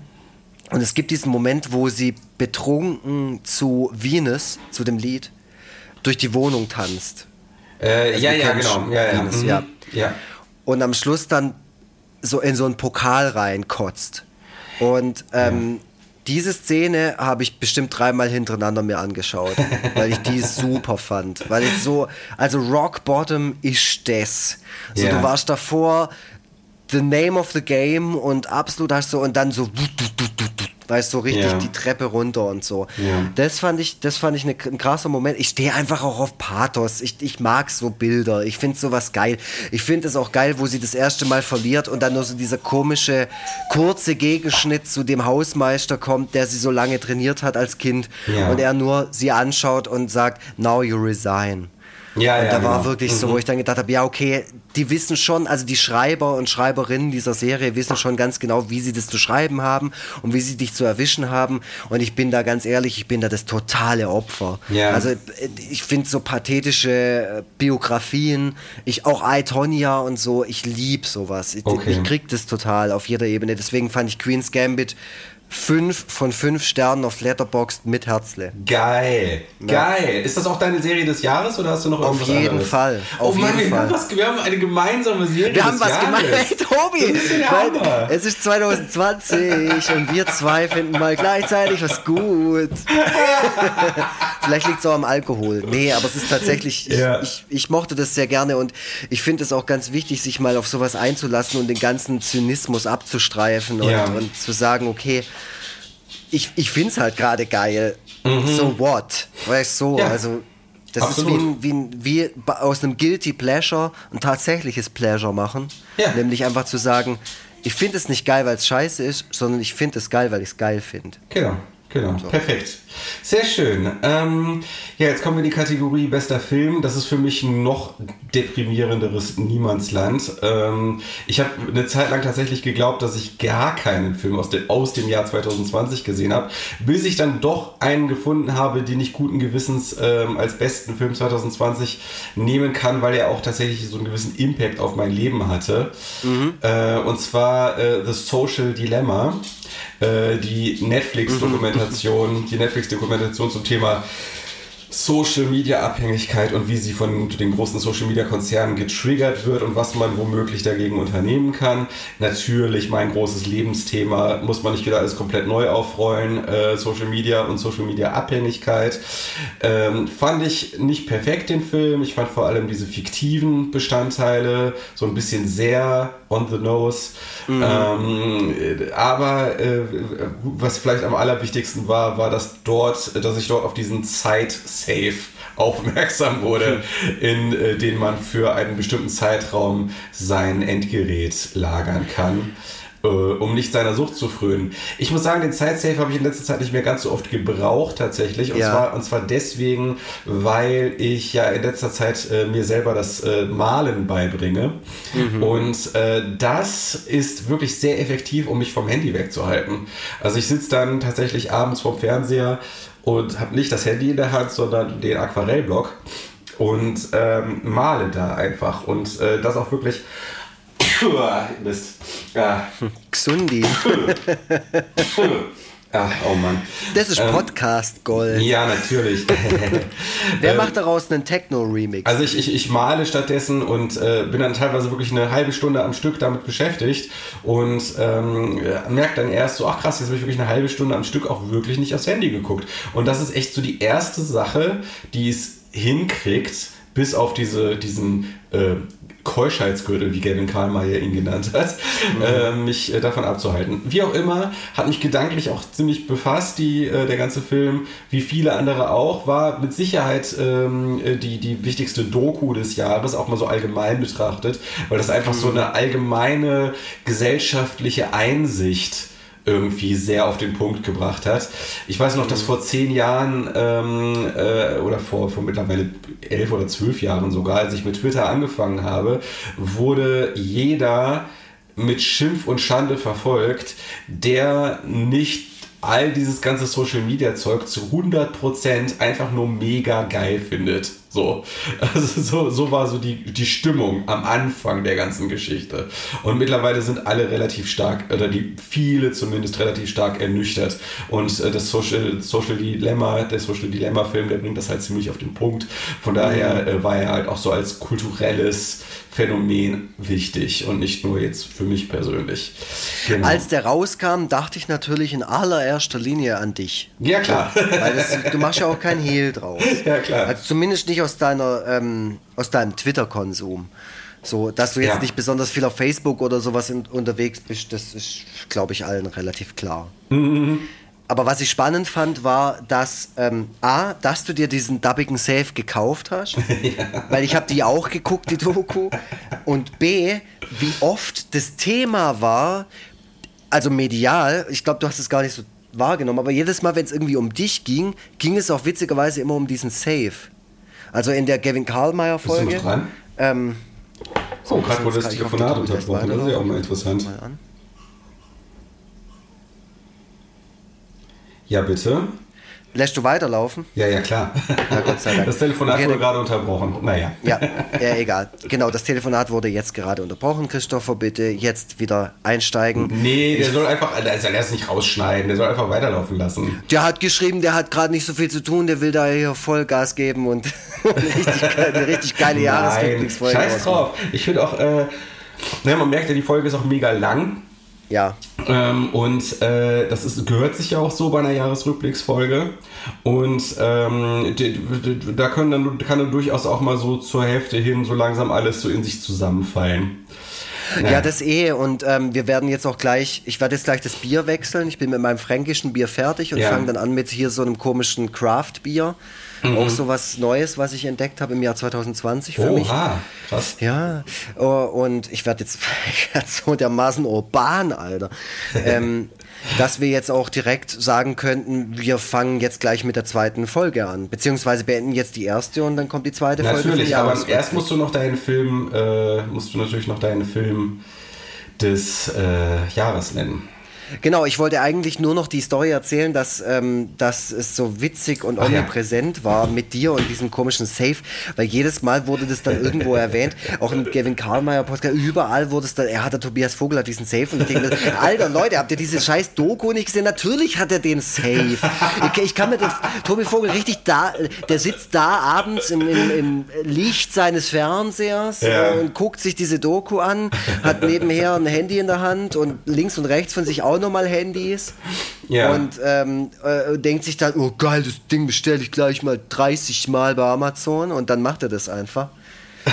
Und es gibt diesen Moment, wo sie betrunken zu Venus, zu dem Lied, durch die Wohnung tanzt. Äh, ja, du ja, genau. Ja, ja. Venus, Mhm. ja. ja. und am Schluss dann so in so einen Pokal reinkotzt. Und ähm, diese Szene habe ich bestimmt dreimal hintereinander mir angeschaut, weil ich die super fand. Weil ich so, also Rock Bottom ist das. So, Ja. du warst davor, the name of the game und absolut hast so und dann so weißt du, so richtig Ja. die Treppe runter und so. Ja. Das fand ich, das fand ich ne, ein krasser Moment. Ich stehe einfach auch auf Pathos. Ich, ich mag so Bilder. Ich finde sowas geil. Ich finde es auch geil, wo sie das erste Mal verliert und dann nur so dieser komische, kurze Gegenschnitt zu dem Hausmeister kommt, der sie so lange trainiert hat als Kind. Ja. Und er nur sie anschaut und sagt, now you resign. Ja, und ja, da war genau. wirklich so, wo ich dann gedacht habe, ja, okay, die wissen schon, also die Schreiber und Schreiberinnen dieser Serie wissen schon ganz genau, wie sie das zu schreiben haben und wie sie dich zu erwischen haben. Und ich bin da ganz ehrlich, ich bin da das totale Opfer. Ja. Also ich finde so pathetische äh, Biografien, ich auch I, Tonya und so, ich lieb sowas. Ich, Okay. ich krieg das total auf jeder Ebene. Deswegen fand ich Queen's Gambit fünf von fünf Sternen auf Letterboxd mit Herzle. Geil, geil. Ist das auch deine Serie des Jahres oder hast du noch Auf irgendwas jeden anderes? Fall, auf oh Mann, jeden wir, Haben Fall. was, wir haben eine gemeinsame Serie Wir des haben was Jahres. gemacht, hey, Tobi. Das ist ja Weil es ist 2020 und wir zwei finden mal gleichzeitig was gut. Vielleicht liegt es auch am Alkohol. Nee, aber es ist tatsächlich, ich, Ja. ich, ich mochte das sehr gerne und ich finde es auch ganz wichtig, sich mal auf sowas einzulassen und den ganzen Zynismus abzustreifen und, Ja. und zu sagen, okay, ich, ich finde es halt gerade geil. So what? Weißt du, so, Mhm. Ja. also das Absolut. ist wie, ein, wie, ein, wie aus einem Guilty Pleasure ein tatsächliches Pleasure machen. Ja. Nämlich einfach zu sagen, ich finde es nicht geil, weil es scheiße ist, sondern ich finde es geil, weil ich es geil finde. Genau, genau. Perfekt. Sehr schön. Ähm, ja, jetzt kommen wir in die Kategorie bester Film. Das ist für mich ein noch deprimierenderes Niemandsland. Ähm, ich habe eine Zeit lang tatsächlich geglaubt, dass ich gar keinen Film aus, dem aus dem Jahr 2020 gesehen habe, bis ich dann doch einen gefunden habe, den ich guten Gewissens ähm, als besten Film 2020 nehmen kann, weil er auch tatsächlich so einen gewissen Impact auf mein Leben hatte. Äh, und zwar äh, The Social Dilemma äh, die Netflix-Dokumentation, die Netflix-Dokumentation zum Thema Social Media Abhängigkeit und wie sie von den großen Social Media Konzernen getriggert wird und was man womöglich dagegen unternehmen kann. Natürlich mein großes Lebensthema, muss man nicht wieder alles komplett neu aufrollen. Äh, Social Media und Social Media Abhängigkeit. Ähm, fand ich nicht perfekt den Film. Ich fand vor allem diese fiktiven Bestandteile so ein bisschen sehr on the nose. Ähm, äh, aber äh, was vielleicht am allerwichtigsten war, war, dass dort, dass ich dort auf diesen Zeit-Safe aufmerksam wurde, in äh, den man für einen bestimmten Zeitraum sein Endgerät lagern kann. äh, Um nicht seiner Sucht zu frönen. Ich muss sagen, den Zeitsafe habe ich in letzter Zeit nicht mehr ganz so oft gebraucht tatsächlich. Und, Ja. zwar, und zwar deswegen, weil ich ja in letzter Zeit äh, mir selber das äh, Malen beibringe. Und äh, das ist wirklich sehr effektiv, um mich vom Handy wegzuhalten. Also ich sitze dann tatsächlich abends vorm Fernseher und habe nicht das Handy in der Hand, sondern den Aquarellblock und ähm, male da einfach. Und äh, das auch wirklich. Mist. Ja. Xundi. Ach, oh Mann. Das ist Ähm, Podcast Gold. Ja, natürlich. Wer Ähm, macht daraus einen Techno-Remix? Also ich, ich, ich male stattdessen und äh, bin dann teilweise wirklich eine halbe Stunde am Stück damit beschäftigt und ähm, merke dann erst so, ach krass, jetzt habe ich wirklich eine halbe Stunde am Stück auch wirklich nicht aufs Handy geguckt. Und das ist echt so die erste Sache, die es hinkriegt, bis auf diese, diesen äh, Keuschheitsgürtel, wie Gavin Karlmeier ihn genannt hat, äh, mich äh, davon abzuhalten. Wie auch immer, hat mich gedanklich auch ziemlich befasst, die, äh, der ganze Film, wie viele andere auch, war mit Sicherheit ähm, äh, die, die wichtigste Doku des Jahres, auch mal so allgemein betrachtet, weil das einfach so eine allgemeine gesellschaftliche Einsicht irgendwie sehr auf den Punkt gebracht hat. Ich weiß noch, dass vor zehn Jahren ähm, äh, oder vor, vor mittlerweile elf oder zwölf Jahren sogar, als ich mit Twitter angefangen habe, wurde jeder mit Schimpf und Schande verfolgt, der nicht all dieses ganze Social Media Zeug zu 100% einfach nur mega geil findet. So, also so, so war so die, die Stimmung am Anfang der ganzen Geschichte. Und mittlerweile sind alle relativ stark, oder die viele zumindest relativ stark ernüchtert. Und äh, das Social, Social Dilemma, der Social Dilemma Film, der bringt das halt ziemlich auf den Punkt. Von daher äh, war er halt auch so als kulturelles Phänomen wichtig und nicht nur jetzt für mich persönlich. Genau. Als der rauskam, dachte ich natürlich in allererster Linie an dich. ja, klar. Weil das, du machst ja auch kein Hehl draus. Ja, klar. Also zumindest nicht aus deiner, ähm, aus deinem Twitter-Konsum. So, dass du jetzt Ja. nicht besonders viel auf Facebook oder sowas in, unterwegs bist, das ist, glaube ich, allen relativ klar. Mhm. Aber was ich spannend fand, war, dass ähm, A, dass du dir diesen dubbigen Safe gekauft hast, weil ich habe die auch geguckt, die Doku, und B, wie oft das Thema war, also medial, ich glaube, du hast es gar nicht so wahrgenommen, aber jedes Mal, wenn es irgendwie um dich ging, ging es auch witzigerweise immer um diesen Safe. Also in der Gavin Karlmeier-Folge. Ähm, Oh, gerade wurde das Telefonat unterbrochen. Das ist ja auch mal interessant. Mal. Ja, bitte. Lässt du weiterlaufen? Ja, ja, klar. Ja, Gott sei Dank. Das Telefonat Okay, wurde gerade unterbrochen. Naja. Ja, ja, egal. Genau, das Telefonat wurde jetzt gerade unterbrochen. Christopher, bitte jetzt wieder einsteigen. Nee, der soll einfach, der soll erst nicht rausschneiden, der soll einfach weiterlaufen lassen. Der hat geschrieben, der hat gerade nicht so viel zu tun, der will da hier Vollgas geben und richtig, eine richtig geile Nein, Jahresrückblicksfolge. scheiß drauf. Ich finde auch, äh, ne, man merkt ja, die Folge ist auch mega lang. Ja, Ähm, und äh, das ist, gehört sich ja auch so bei einer Jahresrückblicksfolge. Und ähm, da können dann, kann dann durchaus auch mal so zur Hälfte hin so langsam alles so in sich zusammenfallen. ja, das eh. Und ähm, wir werden jetzt auch gleich, ich werde jetzt gleich das Bier wechseln. Ich bin mit meinem fränkischen Bier fertig und Ja. fange dann an mit hier so einem komischen Craft-Bier. Mhm. Auch so was Neues, was ich entdeckt habe im Jahr 2020 für mich. Oha, krass. Ja, oh, und ich werde jetzt so dermaßen urban, Alter. ähm, dass wir jetzt auch direkt sagen könnten, wir fangen jetzt gleich mit der zweiten Folge an. Beziehungsweise beenden jetzt die erste und dann kommt die zweite Folge. Natürlich, aber erst musst du noch deinen Film, äh, musst du natürlich noch deinen Film des äh, Jahres nennen. Genau, ich wollte eigentlich nur noch die Story erzählen, dass, ähm, dass es so witzig und Ach ja. omnipräsent war mit dir und diesem komischen Safe, weil jedes Mal wurde das dann irgendwo erwähnt, auch im Kevin Karlmeier Podcast, überall wurde es dann, er hat der Tobias Vogel hat diesen Safe und ich denke Alter Leute, habt ihr diese scheiß Doku nicht gesehen? Natürlich hat er den Safe. Ich, ich kann mir das, Tobi Vogel richtig da, der sitzt da abends im, im, im Licht seines Fernsehers Ja. und guckt sich diese Doku an, hat nebenher ein Handy in der Hand und links und rechts von sich auch nochmal Handys. Ja. Und ähm, äh, denkt sich dann, oh geil, das Ding bestelle ich gleich mal 30 Mal bei Amazon und dann macht er das einfach.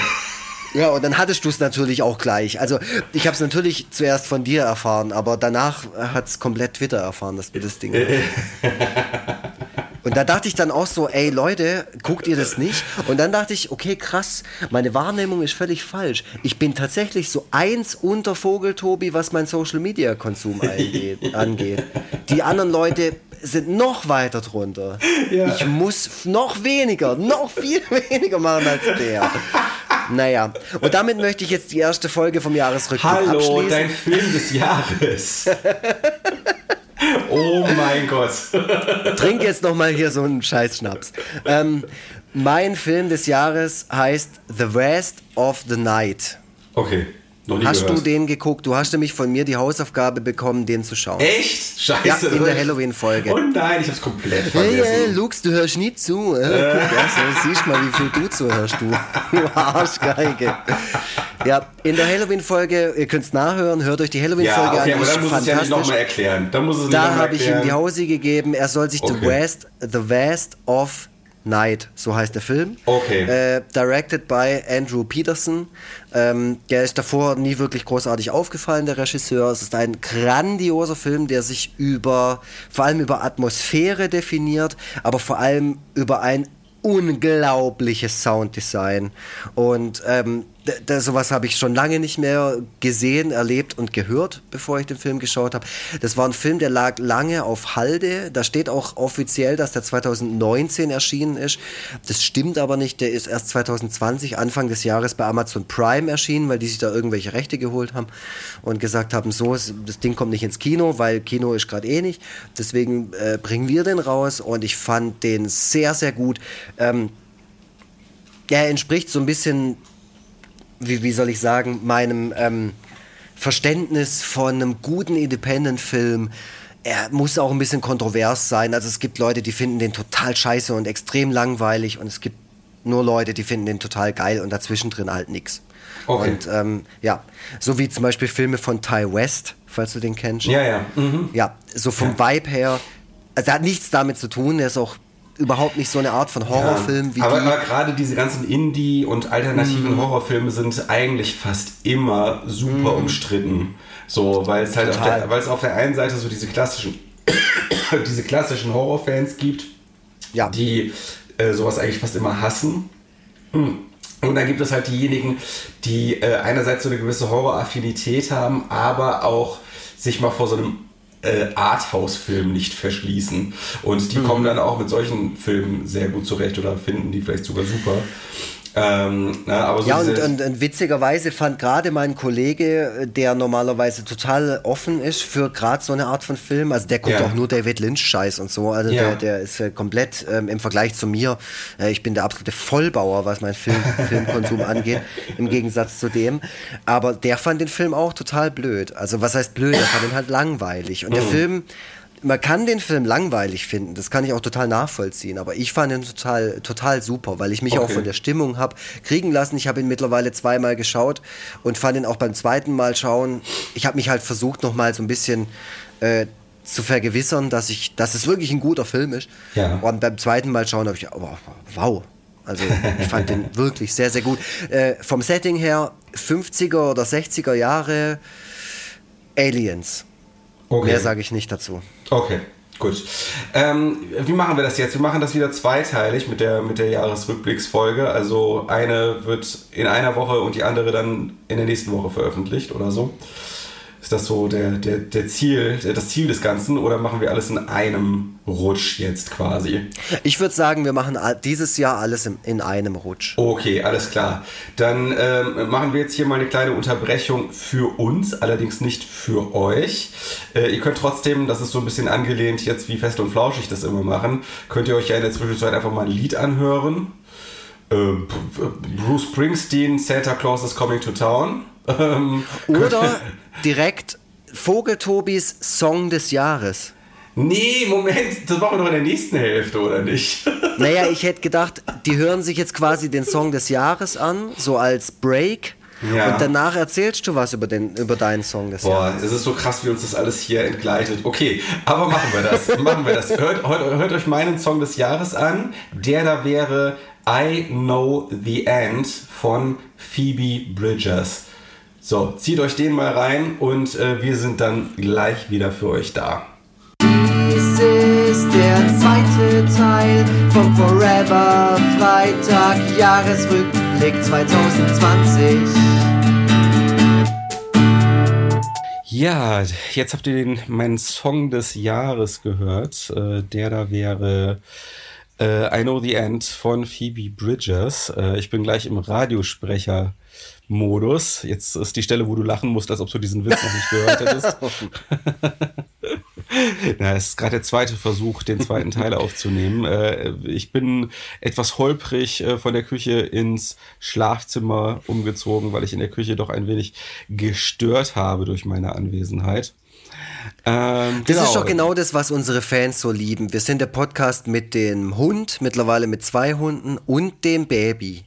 Ja, und dann hattest du es natürlich auch gleich. Also ich habe es natürlich zuerst von dir erfahren, aber danach hat es komplett Twitter erfahren, dass du das Ding. Und da dachte ich dann auch so, ey Leute, guckt ihr das nicht? Und dann dachte ich, okay, krass, meine Wahrnehmung ist völlig falsch. Ich bin tatsächlich so eins unter Vogeltobi, was mein Social Media Konsum angeht. Die anderen Leute sind noch weiter drunter. Ich muss noch weniger, noch viel weniger machen als der. Naja, und damit möchte ich jetzt die erste Folge vom Jahresrückblick Hallo, abschließen. dein Film des Jahres. Oh mein Gott. Trink jetzt noch mal hier so einen Scheißschnaps. Ähm, mein Film des Jahres heißt The Rest of the Night. Okay, Hast gehört. du den geguckt? Du hast nämlich von mir die Hausaufgabe bekommen, den zu schauen. Echt? Scheiße. Ja, in der Halloween-Folge. Oh nein, ich hab's komplett Hey, vergessen. hey, Lux, du hörst nie zu. Äh, guck, ja, so, siehst mal, wie viel du zuhörst, du. Du Arschgeige. Ja, in der Halloween-Folge, ihr könnt's nachhören, hört euch die ja, Halloween-Folge okay, an, aber dann muss es ja nicht nochmal erklären. Dann muss es Da habe ich ihm die. Hause gegeben. Er soll sich The Okay. West, The West of Night, so heißt der Film. Okay. Äh, directed by Andrew Peterson. Ähm, der ist davor nie wirklich großartig aufgefallen, der Regisseur. Es ist ein grandioser Film, der sich über, vor allem über Atmosphäre definiert, aber vor allem über ein unglaubliches Sounddesign. Und ähm, d- d- sowas habe ich schon lange nicht mehr gesehen, erlebt und gehört, bevor ich den Film geschaut habe. Das war ein Film, der lag lange auf Halde. Da steht auch offiziell, dass der 2019 erschienen ist. Das stimmt aber nicht. Der ist erst 2020, Anfang des Jahres bei Amazon Prime erschienen, weil die sich da irgendwelche Rechte geholt haben und gesagt haben, so, das Ding kommt nicht ins Kino, weil Kino ist gerade eh nicht. Deswegen äh, bringen wir den raus und ich fand den sehr, sehr gut. Ähm, er entspricht so ein bisschen, wie, wie soll ich sagen, meinem ähm, Verständnis von einem guten Independent-Film. Er muss auch ein bisschen kontrovers sein. Also es gibt Leute, die finden den total scheiße und extrem langweilig und es gibt nur Leute, die finden den total geil und dazwischen drin halt nix. Okay. Und ähm, ja, so wie zum Beispiel Filme von Ty West, falls du den kennst. Ja, ja. Mhm. Ja, so vom Vibe her. Also er hat nichts damit zu tun. Er ist auch überhaupt nicht so eine Art von Horrorfilm wie aber, die. aber gerade diese ganzen Indie- und alternativen Horrorfilme sind eigentlich fast immer super umstritten. So, weil es halt auf der, weil es auf der einen Seite so diese klassischen, diese klassischen Horrorfans gibt, Ja. die äh, sowas eigentlich fast immer hassen. Hm. Und dann gibt es halt diejenigen, die äh, einerseits so eine gewisse Horroraffinität haben, aber auch sich mal vor so einem äh, Arthouse-Film nicht verschließen. Und die kommen dann auch mit solchen Filmen sehr gut zurecht oder finden die vielleicht sogar super. Ähm, na, aber so Ja, und, und, und witzigerweise fand gerade mein Kollege, der normalerweise total offen ist für gerade so eine Art von Film, also der guckt Ja. auch nur David Lynch-Scheiß und so, also Ja. der, der ist äh, komplett ähm, im Vergleich zu mir, äh, ich bin der absolute Vollbauer, was mein Film, Filmkonsum angeht, im Gegensatz zu dem. Aber der fand den Film auch total blöd. Also was heißt blöd? Er fand ihn halt langweilig. Und Mhm. der Film, man kann den Film langweilig finden, das kann ich auch total nachvollziehen, aber ich fand ihn total, total super, weil ich mich auch Okay. von der Stimmung habe kriegen lassen. Ich habe ihn mittlerweile zweimal geschaut und fand ihn auch beim zweiten Mal schauen. Ich habe mich halt versucht, noch mal so ein bisschen äh, zu vergewissern, dass, ich, dass es wirklich ein guter Film ist. Ja. Und beim zweiten Mal schauen habe ich, oh, wow. Also ich fand den wirklich sehr, sehr gut. Äh, vom Setting her 50er oder 60er Jahre Aliens. okay. Mehr sage ich nicht dazu. Okay, gut. Ähm, wie machen wir das jetzt? Wir machen das wieder zweiteilig mit der, mit der Jahresrückblicksfolge. Also eine wird in einer Woche und die andere dann in der nächsten Woche veröffentlicht oder so. Ist das so der, der, der Ziel, das Ziel des Ganzen oder machen wir alles in einem Rutsch jetzt quasi? Ich würde sagen, wir machen dieses Jahr alles in einem Rutsch. Okay, alles klar. Dann ähm, machen wir jetzt hier mal eine kleine Unterbrechung für uns, allerdings nicht für euch. Äh, ihr könnt trotzdem, das ist so ein bisschen angelehnt jetzt, wie Fest und Flauschig das immer machen, könnt ihr euch ja in der Zwischenzeit einfach mal ein Lied anhören. Äh, Bruce Springsteen, Santa Claus is Coming to Town. Ähm, Oder direkt Vogeltobis Song des Jahres. nee, Moment, das machen wir doch in der nächsten Hälfte, oder nicht? Naja, ich hätte gedacht, die hören sich jetzt quasi den Song des Jahres an, so als Break. Ja. Und danach erzählst du was über, den, über deinen Song des Boah, Jahres. es ist so krass, wie uns das alles hier entgleitet. Okay, aber machen wir das. machen wir das. Hört, hört, hört euch meinen Song des Jahres an. Der da wäre I Know the End von Phoebe Bridgers. So, zieht euch den mal rein und äh, wir sind dann gleich wieder für euch da. Dies ist der zweite Teil vom Forever Freitag Jahresrückblick 2020. Ja, jetzt habt ihr den, meinen Song des Jahres gehört. Äh, der da wäre äh, I Know the End von Phoebe Bridgers. Äh, ich bin gleich im Radiosprecher-Modus. Jetzt ist die Stelle, wo du lachen musst, als ob du diesen Witz noch nicht gehört hättest. Na, es ist gerade der zweite Versuch, den zweiten Teil aufzunehmen. Äh, ich bin etwas holprig äh, von der Küche ins Schlafzimmer umgezogen, weil ich in der Küche doch ein wenig gestört habe durch meine Anwesenheit. Ähm, Das ist doch genau das, was unsere Fans so lieben. Wir sind der Podcast mit dem Hund, mittlerweile mit zwei Hunden und dem Baby.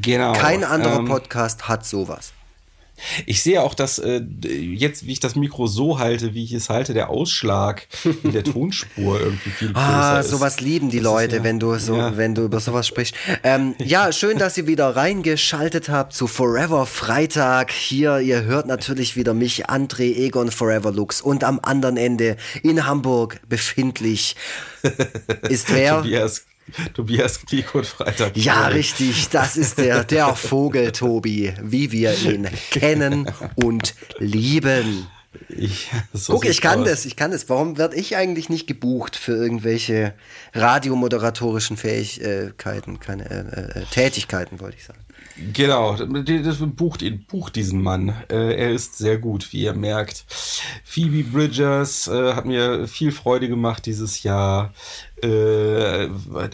Genau. Kein anderer ähm, Podcast hat sowas. Ich sehe auch, dass äh, jetzt, wie ich das Mikro so halte, wie ich es halte, der Ausschlag in der Tonspur irgendwie viel größer Ah, ist. sowas lieben die Das Leute, ja- wenn du so, ja. wenn du über sowas sprichst. Ähm, ja, schön, dass ihr wieder reingeschaltet habt zu Forever Freitag. Hier, ihr hört natürlich wieder mich, André Egon Forever Lux. Und am anderen Ende in Hamburg befindlich ist wer? Tobias, Tobias Klikot Freitag. Ja, richtig, das ist der, der Vogel Tobi, wie wir ihn kennen und lieben. Ich, so Guck, ich kann aus. das, ich kann das. Warum werde ich eigentlich nicht gebucht für irgendwelche radiomoderatorischen Fähigkeiten, keine äh, äh, Tätigkeiten, wollte ich sagen. Genau, das bucht ihn, bucht diesen Mann. Äh, er ist sehr gut, wie ihr merkt. Phoebe Bridgers äh, hat mir viel Freude gemacht dieses Jahr. Äh,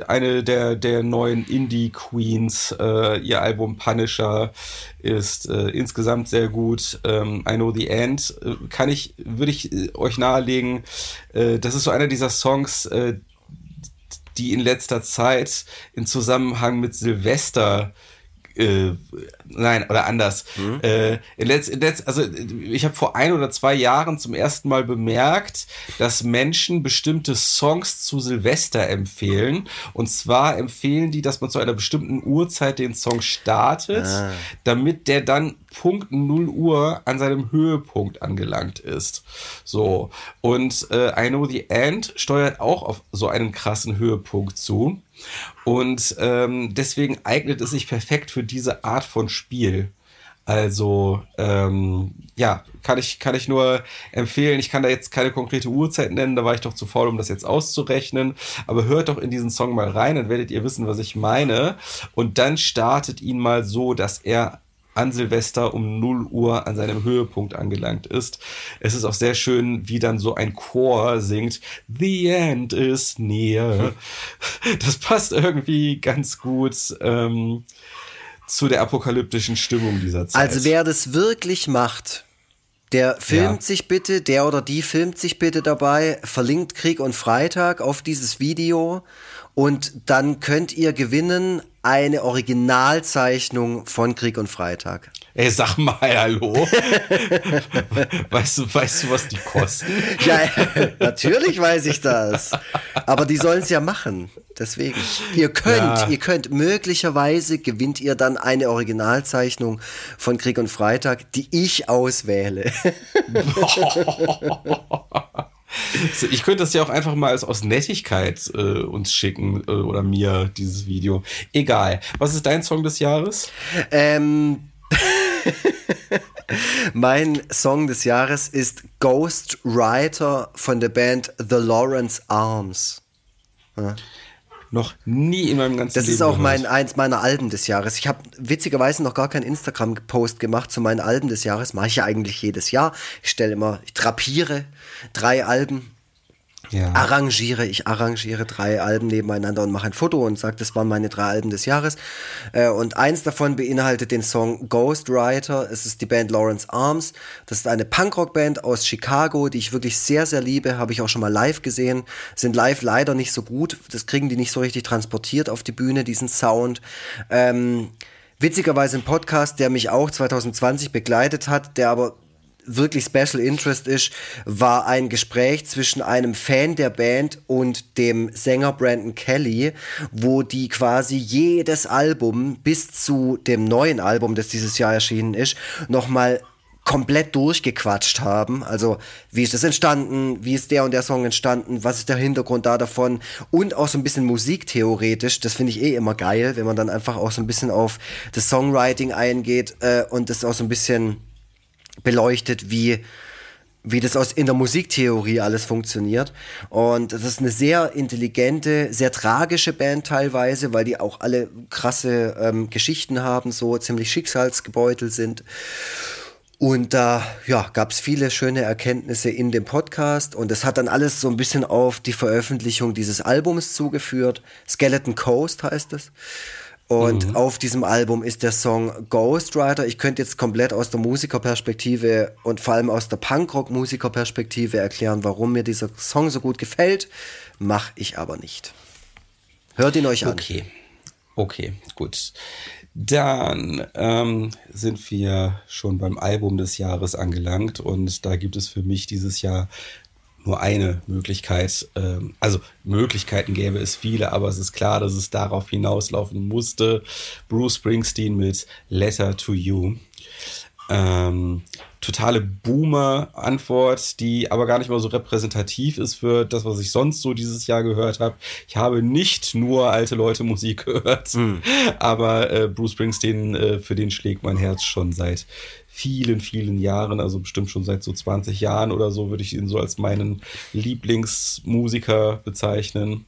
eine der, der neuen Indie-Queens. Äh, ihr Album Punisher ist äh, insgesamt sehr gut. Ähm, I Know the End äh, kann ich, würde ich äh, euch nahelegen. Äh, das ist so einer dieser Songs, die in letzter Zeit in Zusammenhang mit Silvester äh, nein, oder anders. Äh, in letz, in letz, also ich habe vor ein oder zwei Jahren zum ersten Mal bemerkt, dass Menschen bestimmte Songs zu Silvester empfehlen. Und zwar empfehlen die, dass man zu einer bestimmten Uhrzeit den Song startet, damit der dann Punkt 0 Uhr an seinem Höhepunkt angelangt ist. So. Und äh, I Know the End steuert auch auf so einen krassen Höhepunkt zu. Und ähm, deswegen eignet es sich perfekt für diese Art von Spiel. Also, ähm, ja, kann ich, kann ich nur empfehlen. Ich kann da jetzt keine konkrete Uhrzeit nennen, da war ich doch zu faul, um das jetzt auszurechnen. Aber hört doch in diesen Song mal rein, dann werdet ihr wissen, was ich meine. Und dann startet ihn mal so, dass er an Silvester um 0 Uhr an seinem Höhepunkt angelangt ist. Es ist auch sehr schön, wie dann so ein Chor singt, The End is near. Das passt irgendwie ganz gut. Ähm, zu der apokalyptischen Stimmung dieser Zeit. Also wer das wirklich macht, der filmt Ja. sich bitte, der oder die filmt sich bitte dabei, verlinkt Krieg und Freitag auf dieses Video und dann könnt ihr gewinnen eine Originalzeichnung von Krieg und Freitag. Ey, sag mal hallo. weißt du, weißt du, was die kosten? Ja, natürlich weiß ich das. Aber die sollen es ja machen. Deswegen. Ihr könnt, Ja. ihr könnt, möglicherweise gewinnt ihr dann eine Originalzeichnung von Krieg und Freitag, die ich auswähle. Ich könnte das ja auch einfach mal als aus Nettigkeit äh, uns schicken äh, oder mir dieses Video. Egal. Was ist dein Song des Jahres? Ähm, mein Song des Jahres ist Ghost Writer von der Band The Lawrence Arms. Noch nie in meinem ganzen Das Leben. ist auch mein eins meiner Alben des Jahres. Ich habe witzigerweise noch gar keinen Instagram-Post gemacht zu meinen Alben des Jahres. Mache ich ja eigentlich jedes Jahr. Ich stelle immer, ich drapiere drei Alben, Ja. arrangiere, ich arrangiere drei Alben nebeneinander und mache ein Foto und sage, das waren meine drei Alben des Jahres. Äh, Und eins davon beinhaltet den Song Ghostwriter. Es ist die Band Lawrence Arms. Das ist eine Punkrock-Band aus Chicago, die ich wirklich sehr, sehr liebe. Habe ich auch schon mal live gesehen. Sind live leider nicht so gut. Das kriegen die nicht so richtig transportiert auf die Bühne, diesen Sound. Ähm, witzigerweise ein Podcast, der mich auch 2020 begleitet hat, der aber wirklich Special Interest ist, war ein Gespräch zwischen einem Fan der Band und dem Sänger Brandon Kelly, wo die quasi jedes Album bis zu dem neuen Album, das dieses Jahr erschienen ist, nochmal komplett durchgequatscht haben. Also, wie ist das entstanden? Wie ist der und der Song entstanden? Was ist der Hintergrund da davon? Und auch so ein bisschen musiktheoretisch. Das finde ich eh immer geil, wenn man dann einfach auch so ein bisschen auf das Songwriting eingeht äh, und das auch so ein bisschen beleuchtet, wie, wie das aus, in der Musiktheorie alles funktioniert. Und das ist eine sehr intelligente, sehr tragische Band teilweise, weil die auch alle krasse ähm, Geschichten haben, so ziemlich schicksalsgebeutelt sind. Und da ja, gab es viele schöne Erkenntnisse in dem Podcast und es hat dann alles so ein bisschen auf die Veröffentlichung dieses Albums zugeführt. Skeleton Coast heißt es. Und auf diesem Album ist der Song Ghostwriter. Ich könnte jetzt komplett aus der Musikerperspektive und vor allem aus der Punkrock-Musikerperspektive erklären, warum mir dieser Song so gut gefällt. Mach ich aber nicht. Hört ihn euch an. Okay. Okay, gut. Dann ähm, sind wir schon beim Album des Jahres angelangt und da gibt es für mich dieses Jahr nur eine Möglichkeit. Ähm, also Möglichkeiten gäbe es viele, aber es ist klar, dass es darauf hinauslaufen musste. Bruce Springsteen mit Letter to You. Ähm, totale Boomer-Antwort, die aber gar nicht mal so repräsentativ ist für das, was ich sonst so dieses Jahr gehört habe. Ich habe nicht nur alte Leute Musik gehört, aber äh, Bruce Springsteen, äh, für den schlägt mein Herz schon seit vielen, vielen Jahren, also bestimmt schon seit so 20 Jahren oder so, würde ich ihn so als meinen Lieblingsmusiker bezeichnen.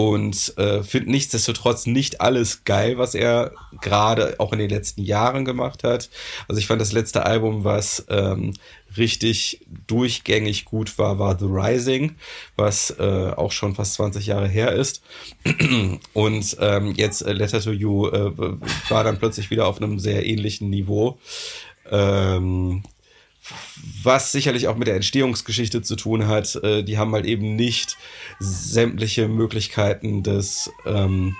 Und äh, finde nichtsdestotrotz nicht alles geil, was er gerade auch in den letzten Jahren gemacht hat. Also ich fand das letzte Album, was ähm, richtig durchgängig gut war, war The Rising, was äh, auch schon fast 20 Jahre her ist. Und ähm, jetzt äh, Letter to You äh, war dann plötzlich wieder auf einem sehr ähnlichen Niveau. Ähm, was sicherlich auch mit der Entstehungsgeschichte zu tun hat. Äh, die haben halt eben nicht sämtliche Möglichkeiten des ähm,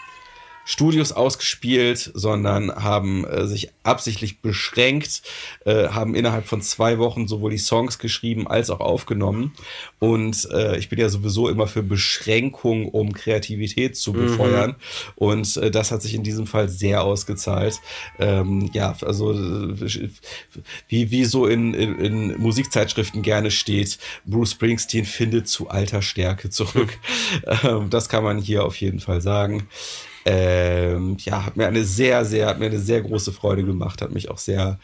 Studios ausgespielt, sondern haben äh, sich absichtlich beschränkt, äh, haben innerhalb von zwei Wochen sowohl die Songs geschrieben als auch aufgenommen. Und äh, ich bin ja sowieso immer für Beschränkung, um Kreativität zu befeuern. Und äh, das hat sich in diesem Fall sehr ausgezahlt. Ähm, ja, also wie, wie so in, in, in Musikzeitschriften gerne steht, Bruce Springsteen findet zu alter Stärke zurück. ähm, das kann man hier auf jeden Fall sagen. Ähm, ja, hat mir eine sehr, sehr, hat mir eine sehr große Freude gemacht, hat mich auch sehr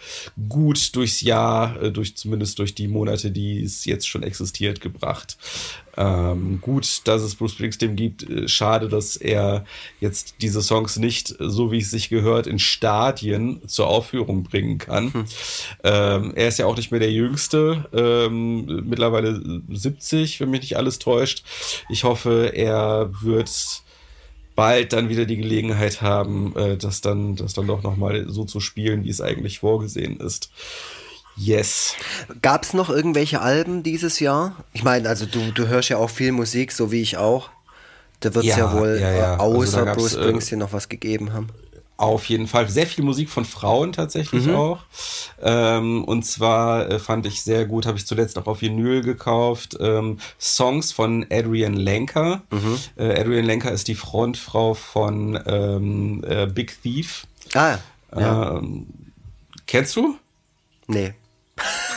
gut durchs Jahr, äh, durch zumindest durch die Monate, die es jetzt schon existiert, gebracht. Ähm, gut, dass es Bruce Springsteen gibt. Äh, schade, dass er jetzt diese Songs nicht, so wie es sich gehört, in Stadien zur Aufführung bringen kann. Hm. Ähm, er ist ja auch nicht mehr der Jüngste, ähm, mittlerweile 70, wenn mich nicht alles täuscht. Ich hoffe, er wird bald dann wieder die Gelegenheit haben, äh, das dann, das dann doch nochmal so zu spielen, wie es eigentlich vorgesehen ist. Yes. Gab es noch irgendwelche Alben dieses Jahr? Ich meine, also du, du hörst ja auch viel Musik, so wie ich auch. Da wird es ja, ja, wohl ja, ja. Äh, außer also Bruce äh, Springsteen äh, noch was gegeben haben. Auf jeden Fall. Sehr viel Musik von Frauen tatsächlich mhm. auch. Ähm, und zwar äh, fand ich sehr gut, habe ich zuletzt auch auf Vinyl gekauft, ähm, Songs von Adrian Lenker. Mhm. Äh, Adrian Lenker ist die Frontfrau von ähm, äh, Big Thief. Ah, ja. Ähm, kennst du? Nee.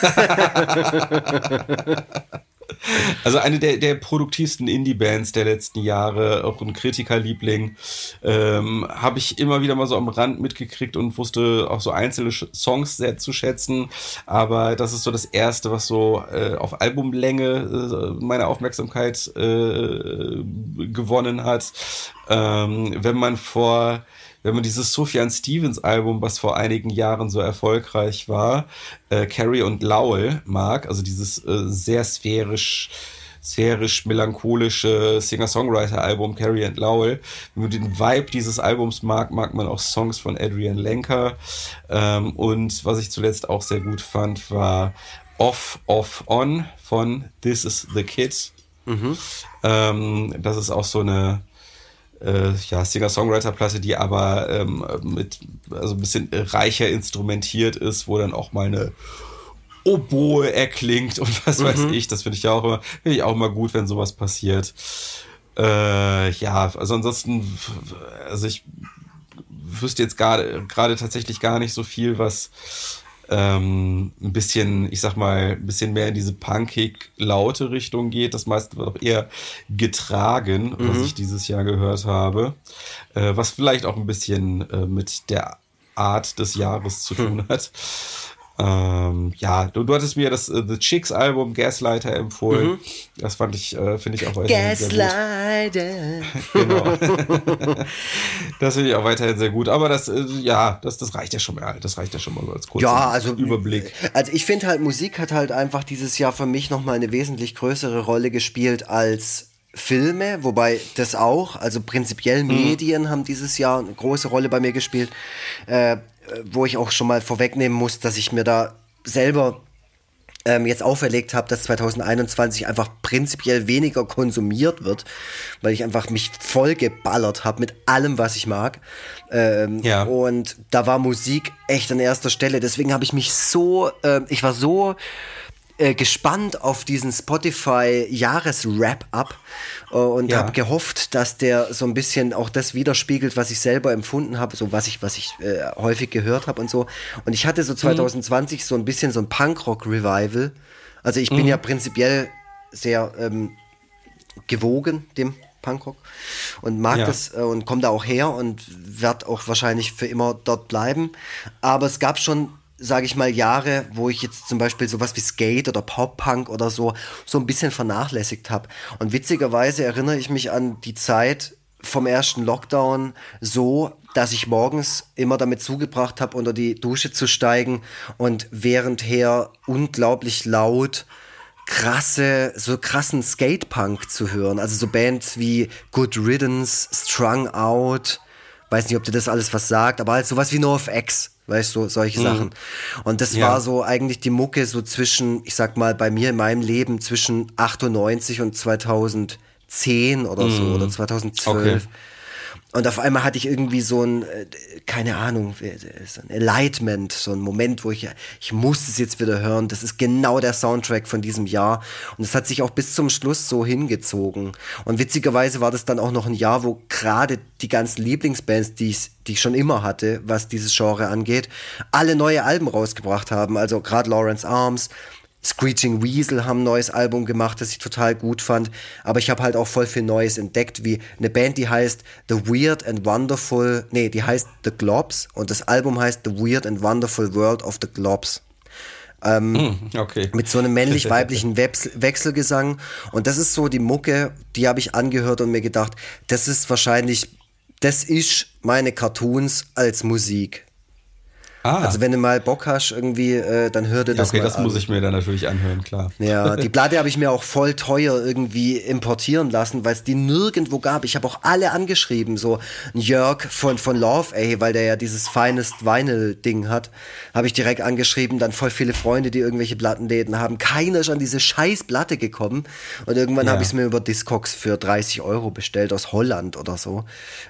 Also eine der, der produktivsten Indie-Bands der letzten Jahre, auch ein Kritikerliebling, ähm, habe ich immer wieder mal so am Rand mitgekriegt und wusste auch so einzelne Songs sehr zu schätzen. Aber das ist so das erste, was so äh, auf Albumlänge äh, meine Aufmerksamkeit äh, gewonnen hat. Ähm, wenn man vor wenn man dieses Sufjan Stevens Album, was vor einigen Jahren so erfolgreich war, äh, Carrie und Lowell mag, also dieses äh, sehr sphärisch sphärisch melancholische Singer-Songwriter-Album Carrie and Lowell. Wenn man den Vibe dieses Albums mag, mag man auch Songs von Adrian Lenker. Ähm, und was ich zuletzt auch sehr gut fand, war Off, Off, On von This is the Kid. Mhm. Ähm, das ist auch so eine äh, ja, Singer-Songwriter-Platte, die aber ähm, mit also ein bisschen reicher instrumentiert ist, wo dann auch mal eine Oboe erklingt und was mhm. weiß ich. Das finde ich ja auch immer, finde ich auch immer gut, wenn sowas passiert. Äh, ja, also ansonsten, also ich wüsste jetzt gerade gerade tatsächlich gar nicht so viel, was ähm, ein bisschen, ich sag mal, ein bisschen mehr in diese punkig laute Richtung geht. Das meiste wird auch eher getragen, mhm. was ich dieses Jahr gehört habe. Äh, was vielleicht auch ein bisschen äh, mit der Art des Jahres zu tun hat. Ähm, ja, du, du hattest mir das uh, The Chicks Album Gaslighter empfohlen. Mhm. Das fand ich, äh, finde ich auch weiterhin Gaslighter. sehr gut. genau. das finde ich auch weiterhin sehr gut. Aber das, äh, ja, das, das reicht ja schon mal. Das reicht ja schon mal als kurzer ja, also, Überblick. Also ich finde halt, Musik hat halt einfach dieses Jahr für mich nochmal eine wesentlich größere Rolle gespielt als Filme, wobei das auch, also prinzipiell mhm. Medien mhm. haben dieses Jahr eine große Rolle bei mir gespielt. Äh, wo ich auch schon mal vorwegnehmen muss, dass ich mir da selber ähm, jetzt auferlegt habe, dass 2021 einfach prinzipiell weniger konsumiert wird, weil ich einfach mich voll geballert habe mit allem, was ich mag. Ähm, ja. Und da war Musik echt an erster Stelle. Deswegen habe ich mich so, äh, ich war so äh, gespannt auf diesen Spotify-Jahres-Wrap-Up äh, und ja. habe gehofft, dass der so ein bisschen auch das widerspiegelt, was ich selber empfunden habe, so was ich, was ich äh, häufig gehört habe und so. Und ich hatte so 2020 mhm. so ein bisschen so ein Punkrock-Revival. Also ich bin mhm. ja prinzipiell sehr ähm, gewogen dem Punkrock und mag ja. das äh, und komme da auch her und werde auch wahrscheinlich für immer dort bleiben. Aber es gab schon sage ich mal, Jahre, wo ich jetzt zum Beispiel sowas wie Skate oder Pop-Punk oder so so ein bisschen vernachlässigt habe. Und witzigerweise erinnere ich mich an die Zeit vom ersten Lockdown so, dass ich morgens immer damit zugebracht habe, unter die Dusche zu steigen und währendher unglaublich laut krasse, so krassen Skate-Punk zu hören. Also so Bands wie Good Riddance, Strung Out, weiß nicht, ob dir das alles was sagt, aber halt sowas wie NoFX weißt du, solche mhm. Sachen. Und das ja. war so eigentlich die Mucke so zwischen, ich sag mal, bei mir in meinem Leben zwischen 98 und 2010 oder mhm. so oder 2012. Okay. Und auf einmal hatte ich irgendwie so ein, äh, keine Ahnung, so ein Enlightenment, so ein Moment, wo ich, ich muss es jetzt wieder hören. Das ist genau der Soundtrack von diesem Jahr. Und es hat sich auch bis zum Schluss so hingezogen. Und witzigerweise war das dann auch noch ein Jahr, wo gerade die ganzen Lieblingsbands, die ich, die ich schon immer hatte, was dieses Genre angeht, alle neue Alben rausgebracht haben. Also gerade Lawrence Arms, Screeching Weasel haben ein neues Album gemacht, das ich total gut fand. Aber ich habe halt auch voll viel Neues entdeckt, wie eine Band, die heißt The Weird and Wonderful, nee, die heißt The Globs und das Album heißt The Weird and Wonderful World of the Globs. Hm, okay. Mit so einem männlich-weiblichen Wechsel Wechselgesang. Und das ist so die Mucke, die habe ich angehört und mir gedacht, das ist wahrscheinlich, das ist meine Cartoons als Musik. Ah, Also wenn du mal Bock hast, irgendwie, äh, dann hör dir ja, das okay, mal das an. muss ich mir dann natürlich anhören, klar. Ja, die Platte habe ich mir auch voll teuer irgendwie importieren lassen, weil es die nirgendwo gab. Ich habe auch alle angeschrieben, so ein Jörg von, von Love, ey, weil der ja dieses Finest Vinyl-Ding hat, habe ich direkt angeschrieben, dann voll viele Freunde, die irgendwelche Plattenläden haben. Keiner ist an diese scheiß Platte gekommen und irgendwann Ja. habe ich es mir über Discogs für 30 Euro bestellt aus Holland oder so.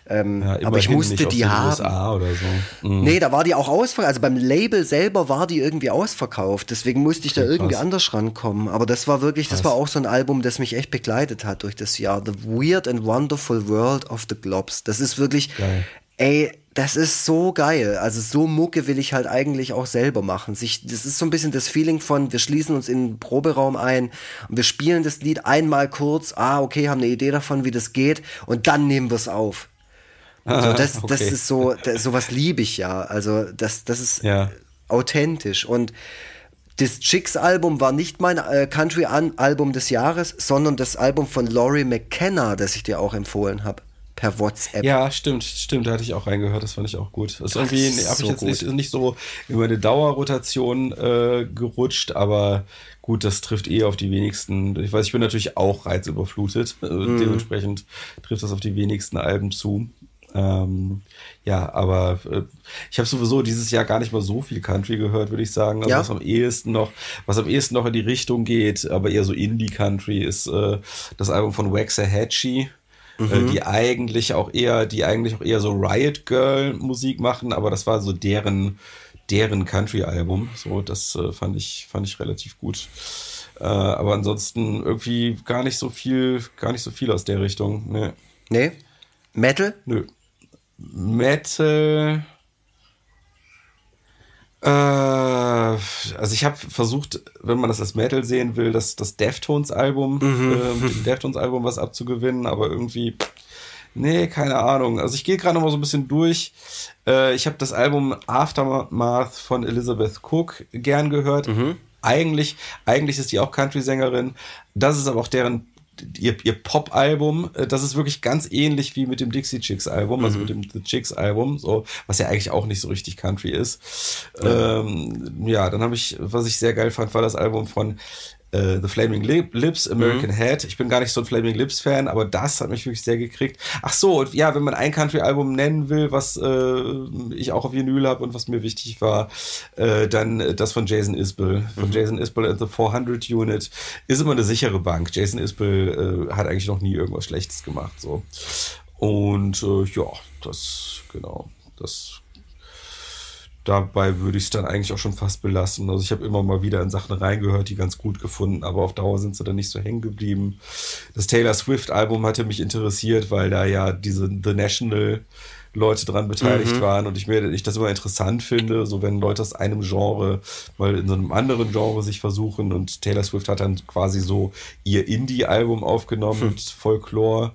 Ähm, Ja, aber ich musste die den haben. USA oder so. Mhm. Nee, da war die auch ausverkauft. Also beim Label selber war die irgendwie ausverkauft. Deswegen musste ich da irgendwie krass. anders rankommen. Aber das war wirklich, das war auch so ein Album, das mich echt begleitet hat durch das Jahr. The Weird and Wonderful World of the Globs. Das ist wirklich, Geil. ey, das ist so geil. Also so Mucke will ich halt eigentlich auch selber machen. Sich, das ist so ein bisschen das Feeling von, wir schließen uns in den Proberaum ein und wir spielen das Lied einmal kurz. Ah, okay, haben eine Idee davon, wie das geht und dann nehmen wir es auf. So, das, das Okay. ist so, das, sowas liebe ich ja. Also das, das ist Ja. authentisch. Und das Chicks-Album war nicht mein äh, Country-Album des Jahres, sondern das Album von Laurie McKenna, das ich dir auch empfohlen habe. Per WhatsApp. Ja, stimmt, stimmt, da hatte ich auch reingehört, das fand ich auch gut. Das ist irgendwie, das ist habe ich so jetzt nicht, nicht so in meine Dauerrotation äh, gerutscht, aber gut, das trifft eh auf die wenigsten. Ich weiß, ich bin natürlich auch reizüberflutet, äh, Mhm. dementsprechend trifft das auf die wenigsten Alben zu. Ähm, ja, aber äh, ich habe sowieso dieses Jahr gar nicht mal so viel Country gehört, würde ich sagen. Also Ja. was am ehesten noch, was am ehesten noch in die Richtung geht, aber eher so Indie-Country, ist äh, das Album von Waxahachie äh, die eigentlich auch eher, die eigentlich auch eher so Riot Girl Musik machen, aber das war so deren, deren Country-Album. So, das äh, fand ich, fand ich relativ gut. Äh, aber ansonsten irgendwie gar nicht so viel, gar nicht so viel aus der Richtung. Nee, Nee? Metal? nö. Metal. Äh, also ich habe versucht, wenn man das als Metal sehen will, das, das Deftones-Album, äh, mit dem Deftones-Album was abzugewinnen, aber irgendwie, nee, keine Ahnung. Also ich gehe gerade noch mal so ein bisschen durch. Äh, ich habe das Album Aftermath von Elizabeth Cook gern gehört. Eigentlich, eigentlich ist die auch Country-Sängerin. Das ist aber auch deren ihr, ihr Pop-Album, äh, das ist wirklich ganz ähnlich wie mit dem Dixie Chicks Album, also mit dem The Chicks Album, so, was ja eigentlich auch nicht so richtig Country ist. Ja, ähm, ja dann habe ich, was ich sehr geil fand, war das Album von äh, The Flaming Lip, Lips, American Head. Ich bin gar nicht so ein Flaming Lips Fan, aber das hat mich wirklich sehr gekriegt. Ach so, und ja, wenn man ein Country-Album nennen will, was äh, ich auch auf Vinyl habe und was mir wichtig war, äh, dann äh, das von Jason Isbell. Von Jason Isbell and the 400 Unit ist immer eine sichere Bank. Jason Isbell äh, hat eigentlich noch nie irgendwas Schlechtes gemacht. So. Und ja, das, genau, das dabei würde ich es dann eigentlich auch schon fast belassen. Also ich habe immer mal wieder in Sachen reingehört, die ganz gut gefunden, aber auf Dauer sind sie dann nicht so hängen geblieben. Das Taylor Swift Album hatte mich interessiert, weil da ja diese The National Leute dran beteiligt waren und ich mir ich das immer interessant finde, so wenn Leute aus einem Genre mal in so einem anderen Genre sich versuchen und Taylor Swift hat dann quasi so ihr Indie-Album aufgenommen mit Folklore.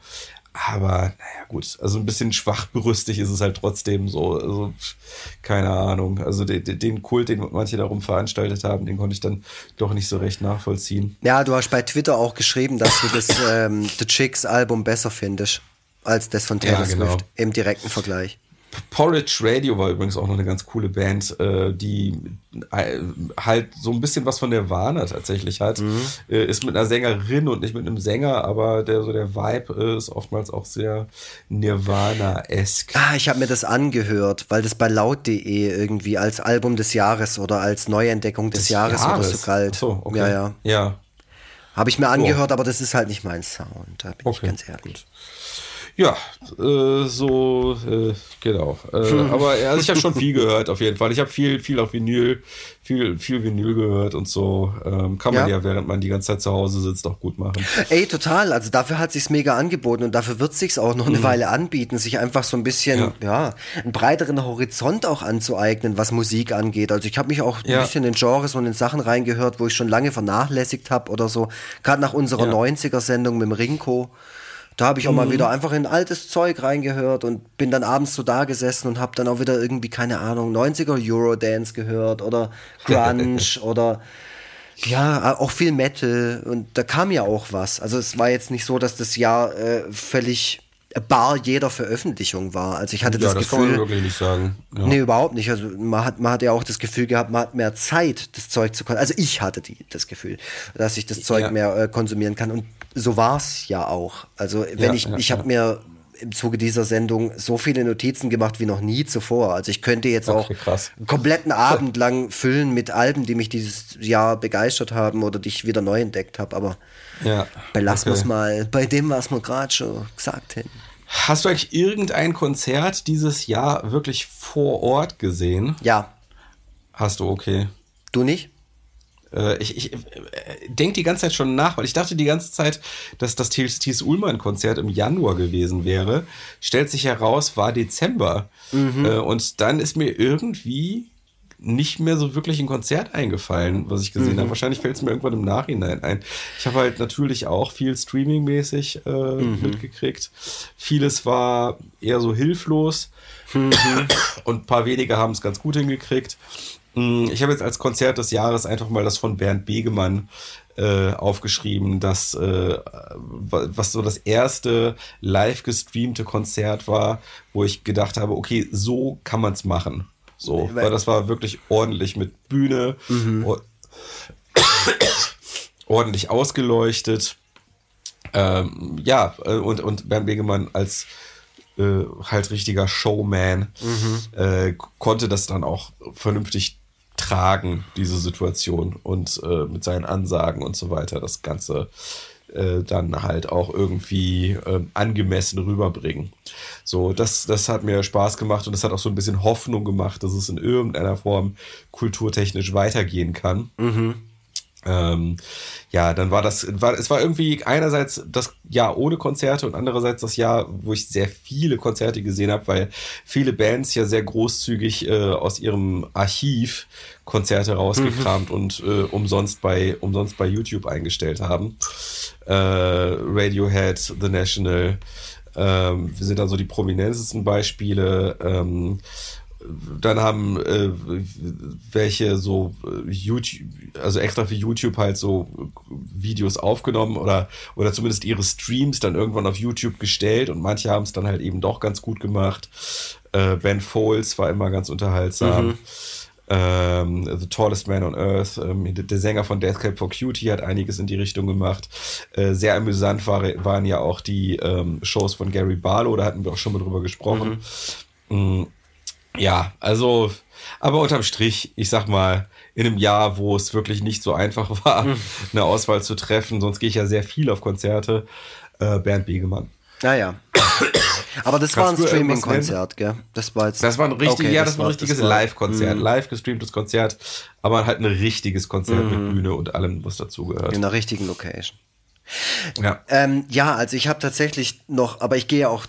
Aber naja, gut, also ein bisschen schwachbrüstig ist es halt trotzdem so. Also, keine Ahnung. Also den, den Kult, den manche darum veranstaltet haben, den konnte ich dann doch nicht so recht nachvollziehen. Ja, du hast bei Twitter auch geschrieben, dass du das ähm, The Chicks Album besser findest als das von Taylor Ja, genau. Swift im direkten Vergleich. Porridge Radio war übrigens auch noch eine ganz coole Band, äh, die äh, halt so ein bisschen was von Nirvana tatsächlich hat. Äh, ist mit einer Sängerin und nicht mit einem Sänger, aber der so der Vibe äh, ist oftmals auch sehr Nirvana-esque. Ah, ich habe mir das angehört, weil das bei laut.de irgendwie als Album des Jahres oder als Neuentdeckung des, Jahres, oder so galt. Ach so, okay. Ja, ja. Ja, Habe ich mir angehört, aber das ist halt nicht mein Sound, da bin ich Okay, ganz ehrlich. Ja, äh, so, äh, genau. Äh, aber ja, also ich habe schon viel gehört, auf jeden Fall. Ich habe viel, viel auf Vinyl, viel, viel Vinyl gehört und so. Ähm, kann man ja. Ja. während man die ganze Zeit zu Hause sitzt, auch gut machen. Ey, total. Also dafür hat sich's mega angeboten und dafür wird sich's auch noch eine Weile anbieten, sich einfach so ein bisschen, Ja. ja, einen breiteren Horizont auch anzueignen, was Musik angeht. Also ich habe mich auch Ja. ein bisschen in Genres und in Sachen reingehört, wo ich schon lange vernachlässigt habe oder so. Gerade nach unserer Ja. 90er-Sendung mit dem Rinko. Da habe ich auch Mhm. mal wieder einfach in altes Zeug reingehört und bin dann abends so da gesessen und habe dann auch wieder irgendwie, keine Ahnung, 90er Eurodance gehört oder Grunge oder ja, auch viel Metal und da kam ja auch was. Also es war jetzt nicht so, dass das Jahr äh, völlig bar jeder Veröffentlichung war. Also ich hatte ja, das, das kann man Gefühl, wirklich nicht sagen. Ja. nee, überhaupt nicht. Also man hat, man hat ja auch das Gefühl gehabt, man hat mehr Zeit, das Zeug zu konsumieren. Also ich hatte die, das Gefühl, dass ich das Zeug Ja. mehr äh, konsumieren kann und so war's ja auch. Also wenn ich, ich habe mir im Zuge dieser Sendung so viele Notizen gemacht wie noch nie zuvor. Also ich könnte jetzt auch krass. einen kompletten Abend lang füllen mit Alben, die mich dieses Jahr begeistert haben oder die ich wieder neu entdeckt habe. Aber Ja. belassen wir okay. es mal bei dem, was wir gerade schon gesagt haben. Hast du eigentlich irgendein Konzert dieses Jahr wirklich vor Ort gesehen? Ja, Hast du, okay. du nicht? Äh, ich ich äh, denke die ganze Zeit schon nach, weil ich dachte die ganze Zeit, dass das Thies Ullmann-Konzert im Januar gewesen wäre. Stellt sich heraus, war Dezember. Äh, und dann ist mir irgendwie nicht mehr so wirklich ein Konzert eingefallen, was ich gesehen habe. Wahrscheinlich fällt es mir irgendwann im Nachhinein ein. Ich habe halt natürlich auch viel Streaming-mäßig äh, mitgekriegt. Vieles war eher so hilflos und ein paar wenige haben es ganz gut hingekriegt. Mm, Ich habe jetzt als Konzert des Jahres einfach mal das von Bernd Begemann äh, aufgeschrieben, das äh, wa- was so das erste live gestreamte Konzert war, wo ich gedacht habe, okay, so kann man es machen. So, weil das war wirklich ordentlich mit Bühne, or ordentlich ausgeleuchtet. Ähm, ja, äh, und, und Bernd Begemann als äh, halt richtiger Showman äh, konnte das dann auch vernünftig tragen, diese Situation und äh, mit seinen Ansagen und so weiter das Ganze äh, dann halt auch irgendwie ähm, angemessen rüberbringen. So, das, das hat mir Spaß gemacht und das hat auch so ein bisschen Hoffnung gemacht, dass es in irgendeiner Form kulturtechnisch weitergehen kann. Ähm, ja, dann war das, war, es war irgendwie einerseits das Jahr ohne Konzerte und andererseits das Jahr, wo ich sehr viele Konzerte gesehen habe, weil viele Bands ja sehr großzügig äh, aus ihrem Archiv Konzerte rausgekramt und äh, umsonst bei umsonst bei YouTube eingestellt haben. Äh, Radiohead, The National, ähm, sind dann so die prominentesten Beispiele. Ähm, dann haben äh, welche so äh, YouTube, also extra für YouTube halt so Videos aufgenommen oder oder zumindest ihre Streams dann irgendwann auf YouTube gestellt und manche haben es dann halt eben doch ganz gut gemacht. Äh, ben Foles war immer ganz unterhaltsam. Ähm, The Tallest Man on Earth, ähm, der, Sänger von Death Cab for Cutie hat einiges in die Richtung gemacht. Äh, sehr amüsant war, waren ja auch die ähm, Shows von Gary Barlow, da hatten wir auch schon mal drüber gesprochen. Mm, ja, also, aber unterm Strich, ich sag mal, in einem Jahr, wo es wirklich nicht so einfach war, eine Auswahl zu treffen, sonst gehe ich ja sehr viel auf Konzerte, äh, Bernd Begemann. Naja. Aber das war ein Kannst du irgendwas Streaming-Konzert, gell? Das war jetzt. Das war ein richtig, Okay, ja, das, war ein richtiges war- Live-Konzert, live gestreamtes Konzert, aber halt ein richtiges Konzert mit Bühne und allem, was dazugehört. In der richtigen Location. Ja. Ähm, ja, also ich habe tatsächlich noch, aber ich gehe ja auch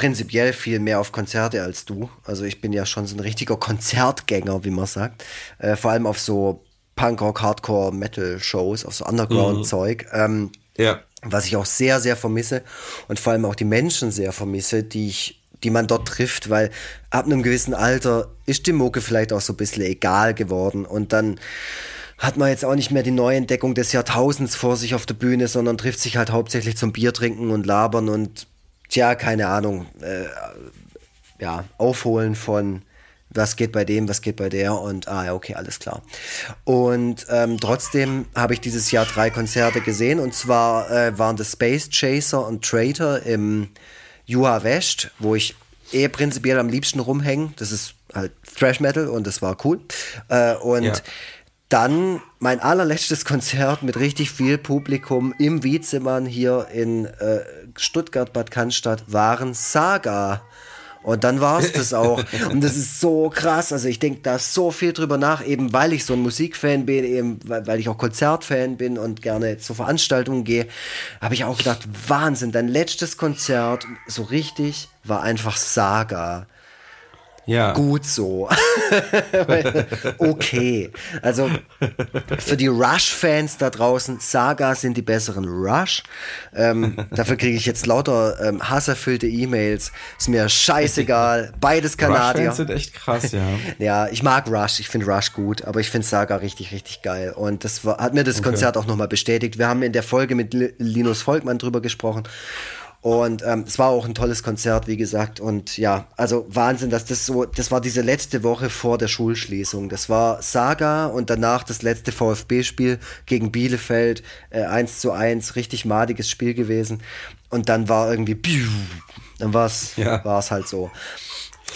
prinzipiell viel mehr auf Konzerte als du. Also ich bin ja schon so ein richtiger Konzertgänger, wie man sagt. Äh, vor allem auf so Punkrock, Hardcore, Metal-Shows, auf so Underground-Zeug. Ähm, Ja. was ich auch sehr, sehr vermisse und vor allem auch die Menschen sehr vermisse, die ich, die man dort trifft, weil ab einem gewissen Alter ist die Mucke vielleicht auch so ein bisschen egal geworden und dann hat man jetzt auch nicht mehr die Neuentdeckung des Jahrtausends vor sich auf der Bühne, sondern trifft sich halt hauptsächlich zum Bier trinken und labern und tja, keine Ahnung, äh, ja, aufholen von was geht bei dem, was geht bei der und ah ja, okay, alles klar. Und ähm, trotzdem habe ich dieses Jahr drei Konzerte gesehen und zwar äh, waren das Space Chaser und Traitor im Juha West, wo ich eh prinzipiell am liebsten rumhänge. Das ist halt Thrash Metal und das war cool. Äh, und Ja. Dann mein allerletztes Konzert mit richtig viel Publikum im Wiedzemann hier in äh, Stuttgart, Bad Cannstatt waren Saga. Und dann war es das auch. Und das ist so krass. Also ich denke da so viel drüber nach, eben weil ich so ein Musikfan bin, eben weil, weil ich auch Konzertfan bin und gerne zu Veranstaltungen gehe, habe ich auch gedacht, Wahnsinn, dein letztes Konzert, so richtig, war einfach Saga. Ja. Gut so. okay. Also für die Rush-Fans da draußen, Saga sind die besseren Rush. Ähm, dafür kriege ich jetzt lauter ähm, hasserfüllte E-Mails. Ist mir scheißegal. Beides Kanadier. Rush-Fans sind echt krass, ja. Ja, ich mag Rush, ich finde Rush gut, aber ich finde Saga richtig, richtig geil. Und das war, hat mir das Konzert auch nochmal bestätigt. Wir haben in der Folge mit Li- Linus Volkmann drüber gesprochen. Und ähm, es war auch ein tolles Konzert, wie gesagt. Und ja, also Wahnsinn, dass das so, das war diese letzte Woche vor der Schulschließung. Das war Saga und danach das letzte VfB-Spiel gegen Bielefeld, äh, 1 zu 1, richtig madiges Spiel gewesen. Und dann war irgendwie, dann war es Ja. war's halt so.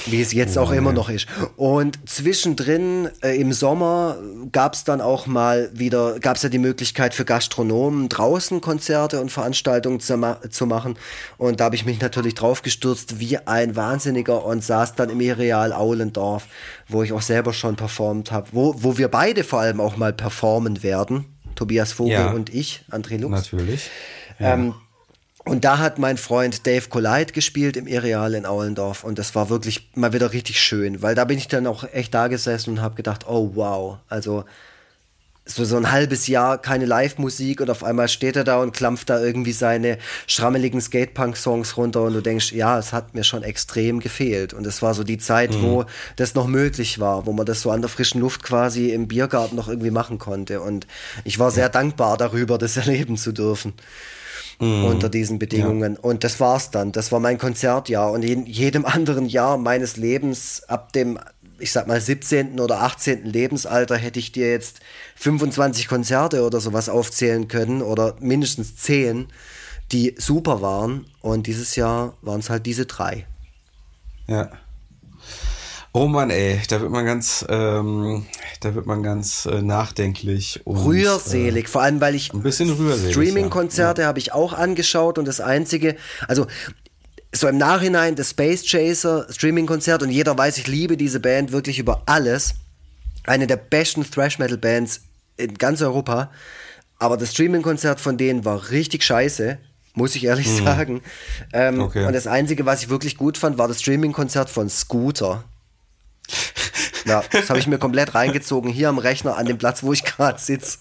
Wie es jetzt auch immer noch ist. Und zwischendrin äh, im Sommer gab es dann auch mal wieder, gab es ja die Möglichkeit für Gastronomen draußen Konzerte und Veranstaltungen zu, ma zu machen. Und da habe ich mich natürlich drauf gestürzt wie ein Wahnsinniger und saß dann im Areal Aulendorf, wo ich auch selber schon performt habe, wo, wo wir beide vor allem auch mal performen werden. Tobias Vogel Ja. und ich, André Lux. Natürlich. Ähm, und da hat mein Freund Dave Collide gespielt im Areal in Aulendorf. Und das war wirklich mal wieder richtig schön, weil da bin ich dann auch echt da gesessen und habe gedacht, oh wow, also so, so ein halbes Jahr keine Live-Musik und auf einmal steht er da und klampft da irgendwie seine schrammeligen Skatepunk-Songs runter und du denkst, ja, es hat mir schon extrem gefehlt. Und es war so die Zeit, wo das noch möglich war, wo man das so an der frischen Luft quasi im Biergarten noch irgendwie machen konnte. Und ich war sehr dankbar darüber, das erleben zu dürfen unter diesen Bedingungen. Und das war's dann. Das war mein Konzertjahr. Und in jedem anderen Jahr meines Lebens, ab dem, ich sag mal, 17. oder 18. Lebensalter, hätte ich dir jetzt 25 Konzerte oder sowas aufzählen können oder mindestens 10, die super waren. Und dieses Jahr waren es halt diese drei. Ja. Oh Mann, ey, da wird man ganz, ähm, da wird man ganz äh, nachdenklich und Rührselig, vor allem weil ich ein bisschen rührselig, Streaming-Konzerte habe ich auch angeschaut und das einzige, also so im Nachhinein das Space Chaser Streaming-Konzert und jeder weiß, ich liebe diese Band wirklich über alles. Eine der besten Thrash Metal Bands in ganz Europa. Aber das Streaming-Konzert von denen war richtig scheiße, muss ich ehrlich sagen. Ähm, Okay. Und das Einzige, was ich wirklich gut fand, war das Streaming-Konzert von Scooter. Ja, das habe ich mir komplett reingezogen, hier am Rechner, an dem Platz, wo ich gerade sitze.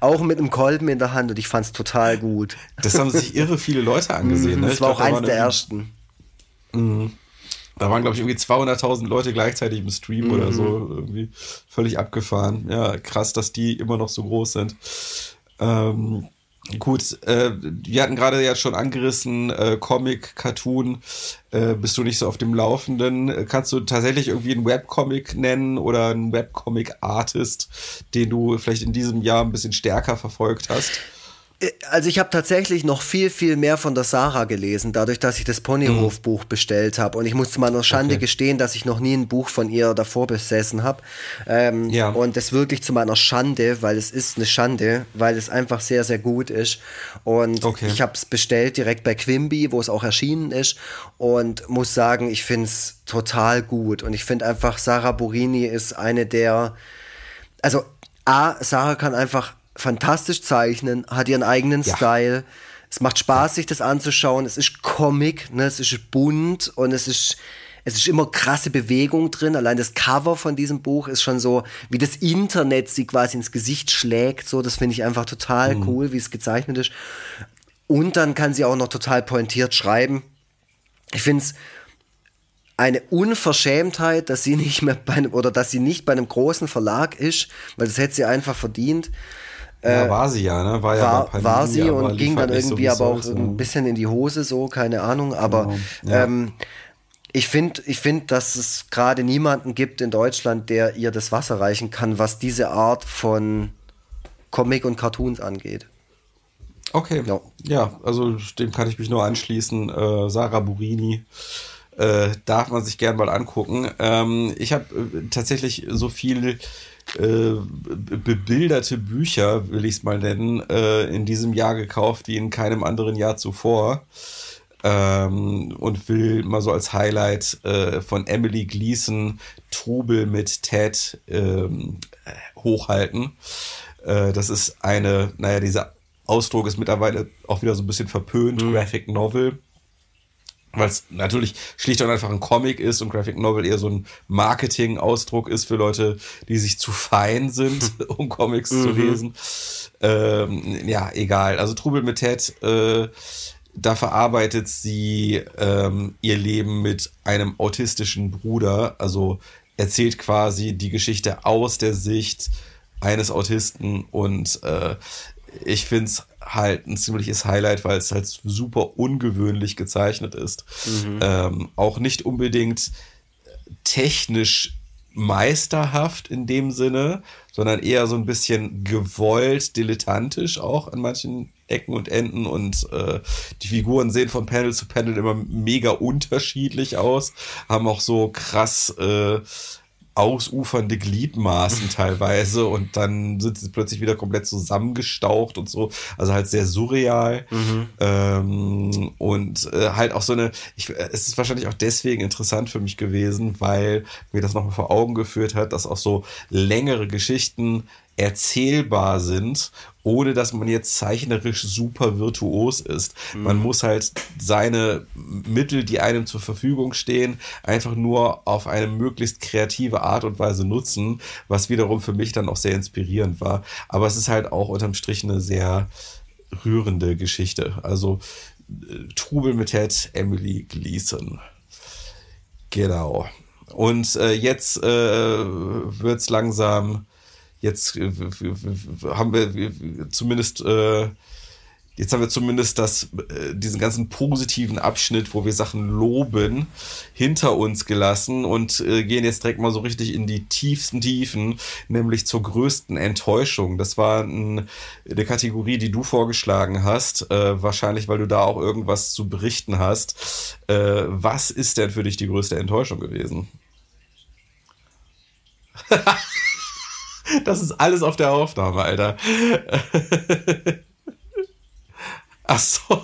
Auch mit einem Kolben in der Hand und ich fand es total gut. Das haben sich irre viele Leute angesehen. Ne? Das war glaub, auch eins der ersten. Da waren, glaube ich, irgendwie 200.000 Leute gleichzeitig im Stream oder so. Mhm. Irgendwie völlig abgefahren. Ja, krass, dass die immer noch so groß sind. Ähm, gut, äh, wir hatten gerade ja schon angerissen, äh, Comic, Cartoon. Äh, bist du nicht so auf dem Laufenden? Kannst du tatsächlich irgendwie einen Webcomic nennen oder einen Webcomic-Artist, den du vielleicht in diesem Jahr ein bisschen stärker verfolgt hast? Also ich habe tatsächlich noch viel, viel mehr von der Sarah gelesen, dadurch, dass ich das Ponyhof-Buch bestellt habe. Und ich muss zu meiner Schande Okay. gestehen, dass ich noch nie ein Buch von ihr davor besessen habe. Ähm, Ja. Und das wirklich zu meiner Schande, weil es ist eine Schande, weil es einfach sehr, sehr gut ist. Und Okay. ich habe es bestellt direkt bei Quimby, wo es auch erschienen ist. Und muss sagen, ich finde es total gut. Und ich finde einfach, Sarah Burini ist eine der also A, Sarah kann einfach fantastisch zeichnen, hat ihren eigenen Ja. Style. Es macht Spaß, sich das anzuschauen. Es ist Comic, ne? es ist bunt und es ist, es ist immer krasse Bewegung drin. Allein das Cover von diesem Buch ist schon so, wie das Internet sie quasi ins Gesicht schlägt. So, das finde ich einfach total cool, wie es gezeichnet ist. Und dann kann sie auch noch total pointiert schreiben. Ich finde es eine Unverschämtheit, dass sie nicht mehr bei einem, oder dass sie nicht bei einem großen Verlag ist, weil das hätte sie einfach verdient. Ja, war sie ja, ne? War, ja War, war sie und ging liefert dann so, irgendwie wie es aber auch soll, ein bisschen in die Hose, so, keine Ahnung. Aber Genau, ja. ähm, ich finde, ich find, dass es gerade niemanden gibt in Deutschland, der ihr das Wasser reichen kann, was diese Art von Comic und Cartoons angeht. Okay. Ja. Ja. also dem kann ich mich nur anschließen. Äh, Sarah Burini äh, darf man sich gern mal angucken. Ähm, ich habe äh, tatsächlich so viel äh, bebilderte Bücher, will ich es mal nennen, äh, in diesem Jahr gekauft wie in keinem anderen Jahr zuvor. Ähm, und will mal so als Highlight äh, von Emily Gleason Trubel mit Ted ähm, hochhalten. Äh, das ist eine, naja, dieser Ausdruck ist mittlerweile auch wieder so ein bisschen verpönt, Graphic Novel weil es natürlich schlicht und einfach ein Comic ist und Graphic Novel eher so ein Marketing-Ausdruck ist für Leute, die sich zu fein sind, um Comics zu lesen. Ähm, ja, egal. Also Trubel mit Ted, äh, da verarbeitet sie ähm, ihr Leben mit einem autistischen Bruder, also erzählt quasi die Geschichte aus der Sicht eines Autisten und äh, ich find's halt ein ziemliches Highlight, weil es halt super ungewöhnlich gezeichnet ist. Ähm, auch nicht unbedingt technisch meisterhaft in dem Sinne, sondern eher so ein bisschen gewollt, dilettantisch auch an manchen Ecken und Enden und äh, die Figuren sehen von Panel zu Panel immer mega unterschiedlich aus, haben auch so krass äh, ausufernde Gliedmaßen teilweise und dann sind sie plötzlich wieder komplett zusammengestaucht und so. Also halt sehr surreal. Ähm, und äh, halt auch so eine, ich, es ist wahrscheinlich auch deswegen interessant für mich gewesen, weil mir das nochmal vor Augen geführt hat, dass auch so längere Geschichten erzählbar sind, ohne dass man jetzt zeichnerisch super virtuos ist. Man muss halt seine Mittel, die einem zur Verfügung stehen, einfach nur auf eine möglichst kreative Art und Weise nutzen, was wiederum für mich dann auch sehr inspirierend war. Aber es ist halt auch unterm Strich eine sehr rührende Geschichte. Also äh, Trubel mit Ted, Emily Gleason. Genau. Und äh, jetzt äh, wird's langsam jetzt äh, haben wir zumindest äh, jetzt haben wir zumindest das äh, diesen ganzen positiven Abschnitt, wo wir Sachen loben, hinter uns gelassen und äh, gehen jetzt direkt mal so richtig in die tiefsten Tiefen, nämlich zur größten Enttäuschung. Das war ein, eine Kategorie, die du vorgeschlagen hast, äh, wahrscheinlich weil du da auch irgendwas zu berichten hast. Äh, was ist denn für dich die größte Enttäuschung gewesen? Das ist alles auf der Aufnahme, Alter. Ach so.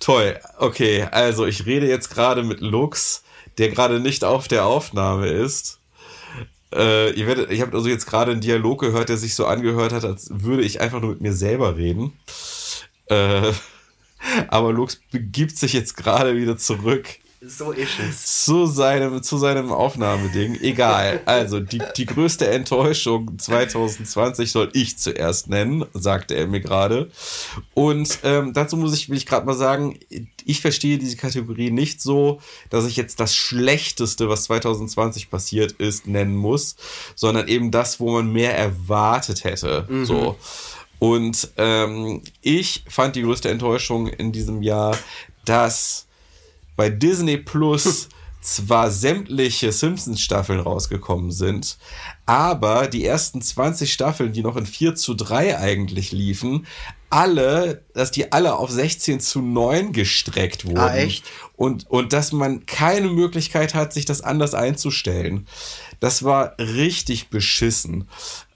Toll. Okay, also ich rede jetzt gerade mit Lux, der gerade nicht auf der Aufnahme ist. Äh, ihr werdet, ich habe also jetzt gerade einen Dialog gehört, der sich so angehört hat, als würde ich einfach nur mit mir selber reden. Äh, aber Lux begibt sich jetzt gerade wieder zurück So ist es. zu seinem, zu seinem Aufnahmeding. Egal. Also, die, die größte Enttäuschung 2020 soll ich zuerst nennen, sagte er mir gerade. Und ähm, dazu muss ich, will ich gerade mal sagen, ich verstehe diese Kategorie nicht so, dass ich jetzt das Schlechteste, was 2020 passiert ist, nennen muss, sondern eben das, wo man mehr erwartet hätte. So. Und ähm, ich fand die größte Enttäuschung in diesem Jahr, dass bei Disney Plus zwar sämtliche Simpsons-Staffeln rausgekommen sind, aber die ersten 20 Staffeln, die noch in 4 zu 3 eigentlich liefen, alle, dass die alle auf 16 zu 9 gestreckt wurden. Ah, echt? Und, und dass man keine Möglichkeit hat, sich das anders einzustellen. Das war richtig beschissen,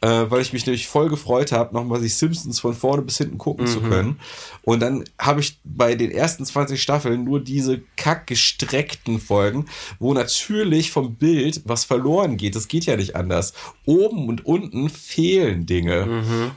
äh, weil ich mich nämlich voll gefreut habe, nochmal die Simpsons von vorne bis hinten gucken zu können. Und dann habe ich bei den ersten 20 Staffeln nur diese kack gestreckten Folgen, wo natürlich vom Bild was verloren geht. Das geht ja nicht anders. Oben und unten fehlen Dinge.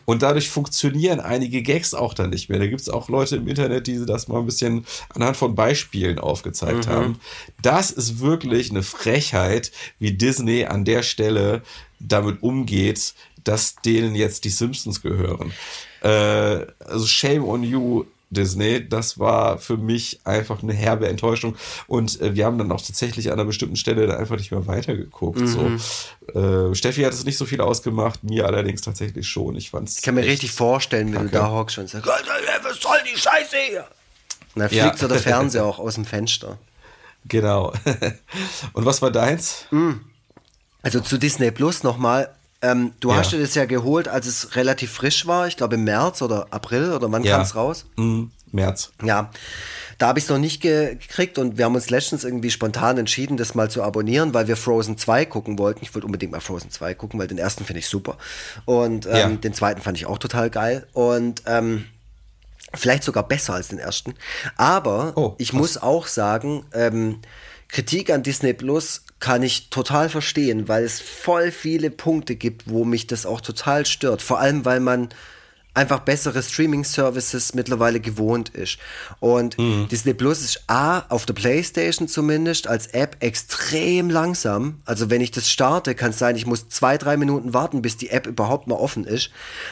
Und dadurch funktionieren einige Gags auch dann nicht mehr. Da gibt es auch Leute im Internet, die das mal ein bisschen anhand von Beispielen aufgezeigt haben. Das ist wirklich eine Frechheit, wie Disney an der Stelle damit umgeht, dass denen jetzt die Simpsons gehören. Äh, also shame on you, Disney. Das war für mich einfach eine herbe Enttäuschung. Und äh, wir haben dann auch tatsächlich an einer bestimmten Stelle da einfach nicht mehr weitergeguckt. So. Äh, Steffi hat es nicht so viel ausgemacht, mir allerdings tatsächlich schon. Ich fand's Ich kann mir richtig vorstellen, wie du da hockst und sagst, was soll die Scheiße hier? Und dann Ja. fliegt so der Fernseher auch aus dem Fenster. Genau. Und was war deins? Also zu Disney Plus nochmal. Ähm, du Ja. hast dir das ja geholt, als es relativ frisch war. Ich glaube im März oder April oder wann Ja. kam es raus? Hm, März. Ja. Da habe ich es noch nicht ge gekriegt und wir haben uns letztens irgendwie spontan entschieden, das mal zu abonnieren, weil wir Frozen 2 gucken wollten. Ich wollte unbedingt mal Frozen 2 gucken, weil den ersten finde ich super. Und ähm, Ja. den zweiten fand ich auch total geil. Und ähm, vielleicht sogar besser als den ersten. Aber Oh, ich muss auch sagen, ähm, Kritik an Disney Plus kann ich total verstehen, weil es voll viele Punkte gibt, wo mich das auch total stört. Vor allem, weil man einfach bessere Streaming-Services mittlerweile gewohnt ist. Und Mhm. Disney Plus ist A, auf der Playstation zumindest, als App extrem langsam. Also wenn ich das starte, kann es sein, ich muss zwei, drei Minuten warten, bis die App überhaupt mal offen ist.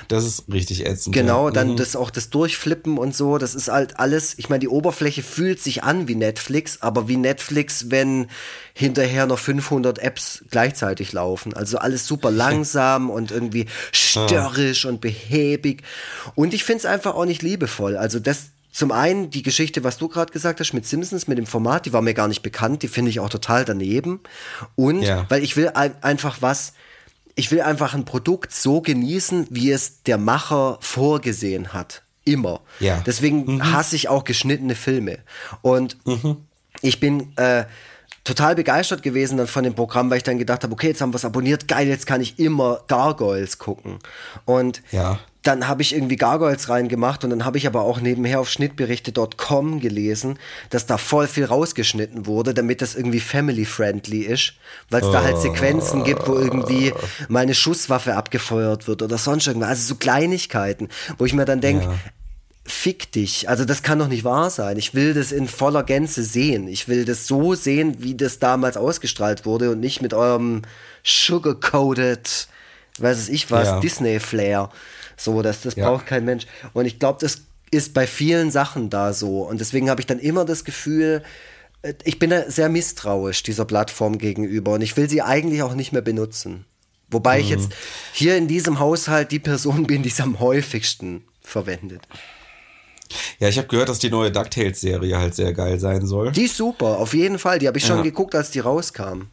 Das ist richtig ätzend. Genau, ja. dann Mhm. das auch das Durchflippen und so, das ist halt alles, ich meine, die Oberfläche fühlt sich an wie Netflix, aber wie Netflix, wenn hinterher noch 500 Apps gleichzeitig laufen. Also alles super langsam und irgendwie störrisch und behäbig. Und ich finde es einfach auch nicht liebevoll. Also das zum einen die Geschichte, was du gerade gesagt hast mit Simpsons, mit dem Format, die war mir gar nicht bekannt, die finde ich auch total daneben. Und Ja. weil ich will ein, einfach was, ich will einfach ein Produkt so genießen, wie es der Macher vorgesehen hat. Immer. Ja. Deswegen hasse ich auch geschnittene Filme. Und ich bin äh, total begeistert gewesen dann von dem Programm, weil ich dann gedacht habe, okay, jetzt haben wir es abonniert, geil, jetzt kann ich immer Gargoyles gucken. Und Ja. dann habe ich irgendwie Gargoyles reingemacht und dann habe ich aber auch nebenher auf schnittberichte.com gelesen, dass da voll viel rausgeschnitten wurde, damit das irgendwie family-friendly ist, weil es da halt Sequenzen gibt, wo irgendwie mal eine Schusswaffe abgefeuert wird oder sonst irgendwas. Also so Kleinigkeiten, wo ich mir dann denke, Ja. Fick dich. Also das kann doch nicht wahr sein. Ich will das in voller Gänze sehen. Ich will das so sehen, wie das damals ausgestrahlt wurde und nicht mit eurem sugar-coated, weiß es ich was, Ja. Disney-Flair. So, das, das Ja. braucht kein Mensch. Und ich glaube, das ist bei vielen Sachen da so. Und deswegen habe ich dann immer das Gefühl, äh, ich bin da sehr misstrauisch dieser Plattform gegenüber und ich will sie eigentlich auch nicht mehr benutzen. Wobei ich jetzt hier in diesem Haushalt die Person bin, die es am häufigsten verwendet. Ja, ich habe gehört, dass die neue DuckTales-Serie halt sehr geil sein soll. Die ist super, auf jeden Fall. Die habe ich schon Ja. geguckt, als die rauskam.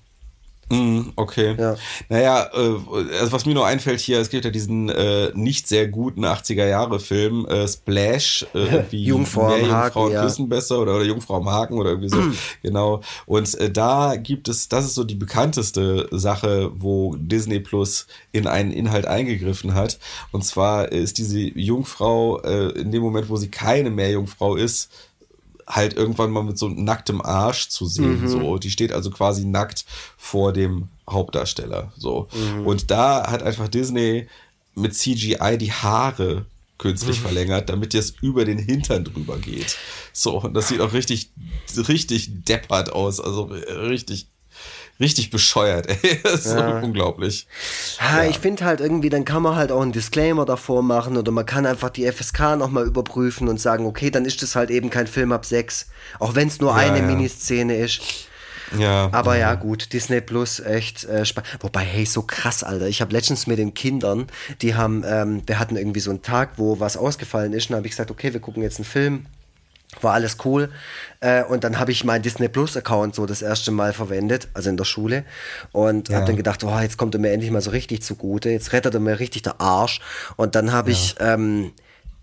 Mm, okay. Ja. Naja, äh, also was mir nur einfällt hier, es gibt ja diesen äh, nicht sehr guten 80er-Jahre-Film, äh, Splash, äh, irgendwie Jungfrau am mehr Haken, Jungfrauen ja. küssen besser oder, oder Jungfrau am Haken oder irgendwie so. genau. Und äh, da gibt es, das ist so die bekannteste Sache, wo Disney Plus in einen Inhalt eingegriffen hat. Und zwar ist diese Jungfrau äh, in dem Moment, wo sie keine Meerjungfrau ist, halt irgendwann mal mit so nacktem Arsch zu sehen. So, die steht also quasi nackt vor dem Hauptdarsteller. So. Und da hat einfach Disney mit CGI die Haare künstlich verlängert, damit jetzt über den Hintern drüber geht. So, und das sieht auch richtig, richtig deppert aus. Also richtig, richtig bescheuert, ey. Das ist Ja. unglaublich. Ha, Ich finde halt irgendwie, dann kann man halt auch einen Disclaimer davor machen oder man kann einfach die FSK nochmal überprüfen und sagen, okay, dann ist das halt eben kein Film ab 6. Auch wenn es nur eine ja. Miniszene ist. Ja. Aber ja, gut, Disney Plus, echt äh, spannend. Wobei, hey, so krass, Alter. Ich habe letztens mit den Kindern, die haben, ähm, wir hatten irgendwie so einen Tag, wo was ausgefallen ist. Und habe ich gesagt, okay, wir gucken jetzt einen Film. War alles cool. Äh, und dann habe ich meinen Disney Plus Account so das erste Mal verwendet, also in der Schule. Und Ja. habe dann gedacht, oh, jetzt kommt er mir endlich mal so richtig zugute. Jetzt rettet er mir richtig der Arsch. Und dann habe ich ähm,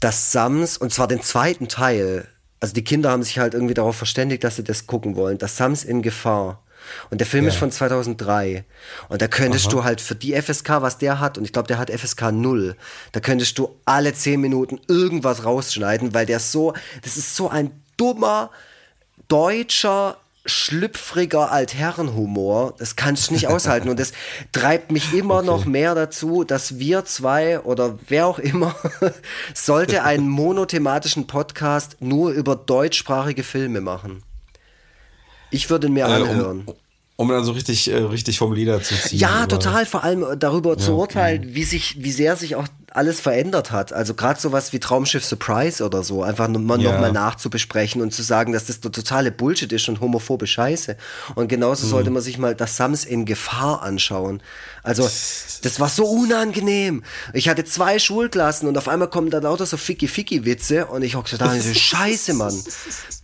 das Sams, und zwar den zweiten Teil. Also die Kinder haben sich halt irgendwie darauf verständigt, dass sie das gucken wollen. Das Sams in Gefahr. Und der Film Ja. ist von 2003. Und da könntest du halt für die FSK, was der hat, und ich glaube, der hat FSK 0, da könntest du alle 10 Minuten irgendwas rausschneiden, weil der so, das ist so ein dummer, deutscher, schlüpfriger Altherrenhumor. Das kannst du nicht aushalten. Und das treibt mich immer noch mehr dazu, dass wir zwei oder wer auch immer sollte einen monothematischen Podcast nur über deutschsprachige Filme machen. Ich würde ihn mir Äh, anhören. um, um dann so richtig, äh, richtig vom Lieder zu ziehen. Ja, total. Vor allem darüber zu urteilen, wie sich, wie sehr sich auch alles verändert hat. Also gerade sowas wie Traumschiff Surprise oder so, einfach nur mal Ja. noch mal nachzubesprechen und zu sagen, dass das der totale Bullshit ist und homophobe Scheiße. Und genauso Mhm. sollte man sich mal das Sams in Gefahr anschauen. Also das war so unangenehm. Ich hatte zwei Schulklassen und auf einmal kommen da lauter so Ficky-Ficky-Witze und ich hockte da und so, Scheiße, Mann.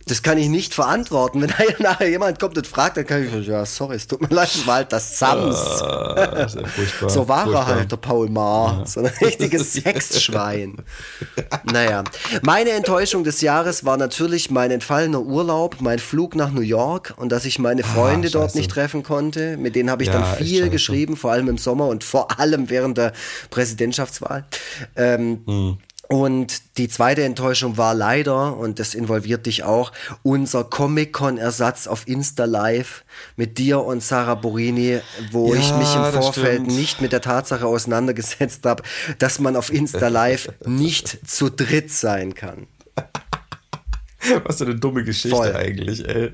Das kann ich nicht verantworten. Wenn nachher jemand kommt und fragt, dann kann ich so, ja, sorry, es tut mir leid, das war halt das Sams. Ah, sehr furchtbar. So war furchtbar. er halt, der Paul Maar. So ein richtiges Sexschwein. Naja, meine Enttäuschung des Jahres war natürlich mein entfallener Urlaub, mein Flug nach New York und dass ich meine Freunde dort scheiße. nicht treffen konnte. Mit denen habe ich Ja, dann viel geschrieben, vor allem im Sommer und vor allem während der Präsidentschaftswahl. Ähm, Hm. Und die zweite Enttäuschung war leider, und das involviert dich auch, unser Comic-Con-Ersatz auf Insta Live mit dir und Sarah Borini, wo Ja, ich mich im Vorfeld stimmt. nicht mit der Tatsache auseinandergesetzt habe, dass man auf Insta Live nicht zu dritt sein kann. Was für eine dumme Geschichte Voll. eigentlich, ey.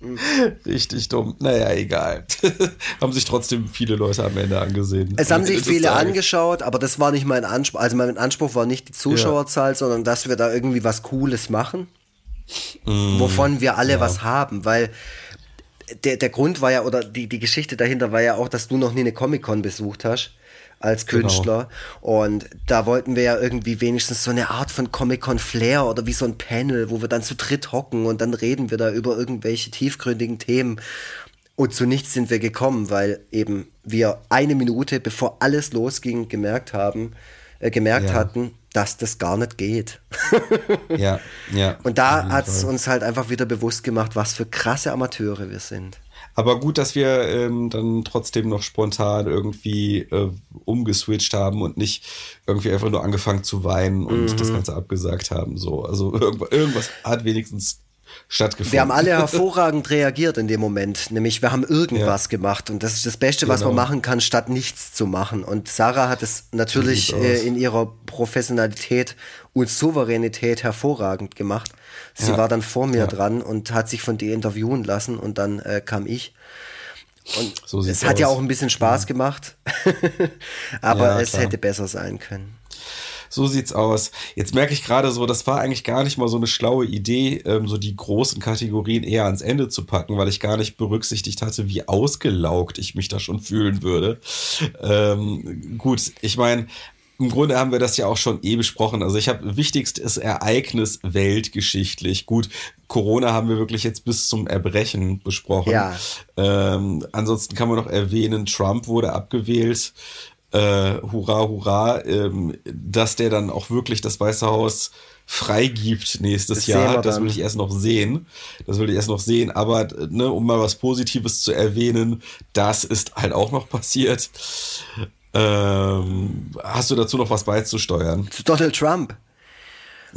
Richtig dumm. Naja, egal. haben sich trotzdem viele Leute am Ende angesehen. Es haben sich viele angeschaut, aber das war nicht mein Anspruch. Also mein Anspruch war nicht die Zuschauerzahl, sondern dass wir da irgendwie was Cooles machen, Mm. wovon wir alle was haben, weil der, der Grund war ja, oder die, die Geschichte dahinter war ja auch, dass du noch nie eine Comic-Con besucht hast als Genau. Künstler. Und da wollten wir ja irgendwie wenigstens so eine Art von Comic-Con-Flair oder wie so ein Panel, wo wir dann zu dritt hocken und dann reden wir da über irgendwelche tiefgründigen Themen. Und zu nichts sind wir gekommen, weil eben wir eine Minute, bevor alles losging, gemerkt haben, äh, gemerkt Ja. hatten, dass das gar nicht geht. Ja, ja. Und da hat es uns halt einfach wieder bewusst gemacht, was für krasse Amateure wir sind. Aber gut, dass wir ähm, dann trotzdem noch spontan irgendwie äh, umgeswitcht haben und nicht irgendwie einfach nur angefangen zu weinen und Mhm. das Ganze abgesagt haben. So, also irgendwas, irgendwas hat wenigstens stattgefunden. Wir haben alle hervorragend reagiert in dem Moment. Nämlich, wir haben irgendwas gemacht. Und das ist das Beste, was man Genau. machen kann, statt nichts zu machen. Und Sarah hat es natürlich äh, in ihrer Professionalität und Souveränität hervorragend gemacht. Sie Ja. war dann vor mir Ja. dran und hat sich von dir interviewen lassen. Und dann äh, kam ich. Und So es hat ja aus. auch ein bisschen Spaß gemacht. Aber Ja, es hätte besser sein können. So sieht's aus. Jetzt merke ich gerade so, das war eigentlich gar nicht mal so eine schlaue Idee, ähm, so die großen Kategorien eher ans Ende zu packen, weil ich gar nicht berücksichtigt hatte, wie ausgelaugt ich mich da schon fühlen würde. Ähm, gut, ich meine, im Grunde haben wir das ja auch schon eh besprochen. Also ich habe wichtigstes Ereignis weltgeschichtlich. Gut, Corona haben wir wirklich jetzt bis zum Erbrechen besprochen. Ja. Ähm, ansonsten kann man noch erwähnen, Trump wurde abgewählt. Äh, hurra, hurra, ähm, dass der dann auch wirklich das Weiße Haus freigibt nächstes Das Jahr. Das will ich erst noch sehen. Das will ich erst noch sehen. Aber ne, um mal was Positives zu erwähnen, das ist halt auch noch passiert. Ähm, hast du dazu noch was beizusteuern? Zu Donald Trump.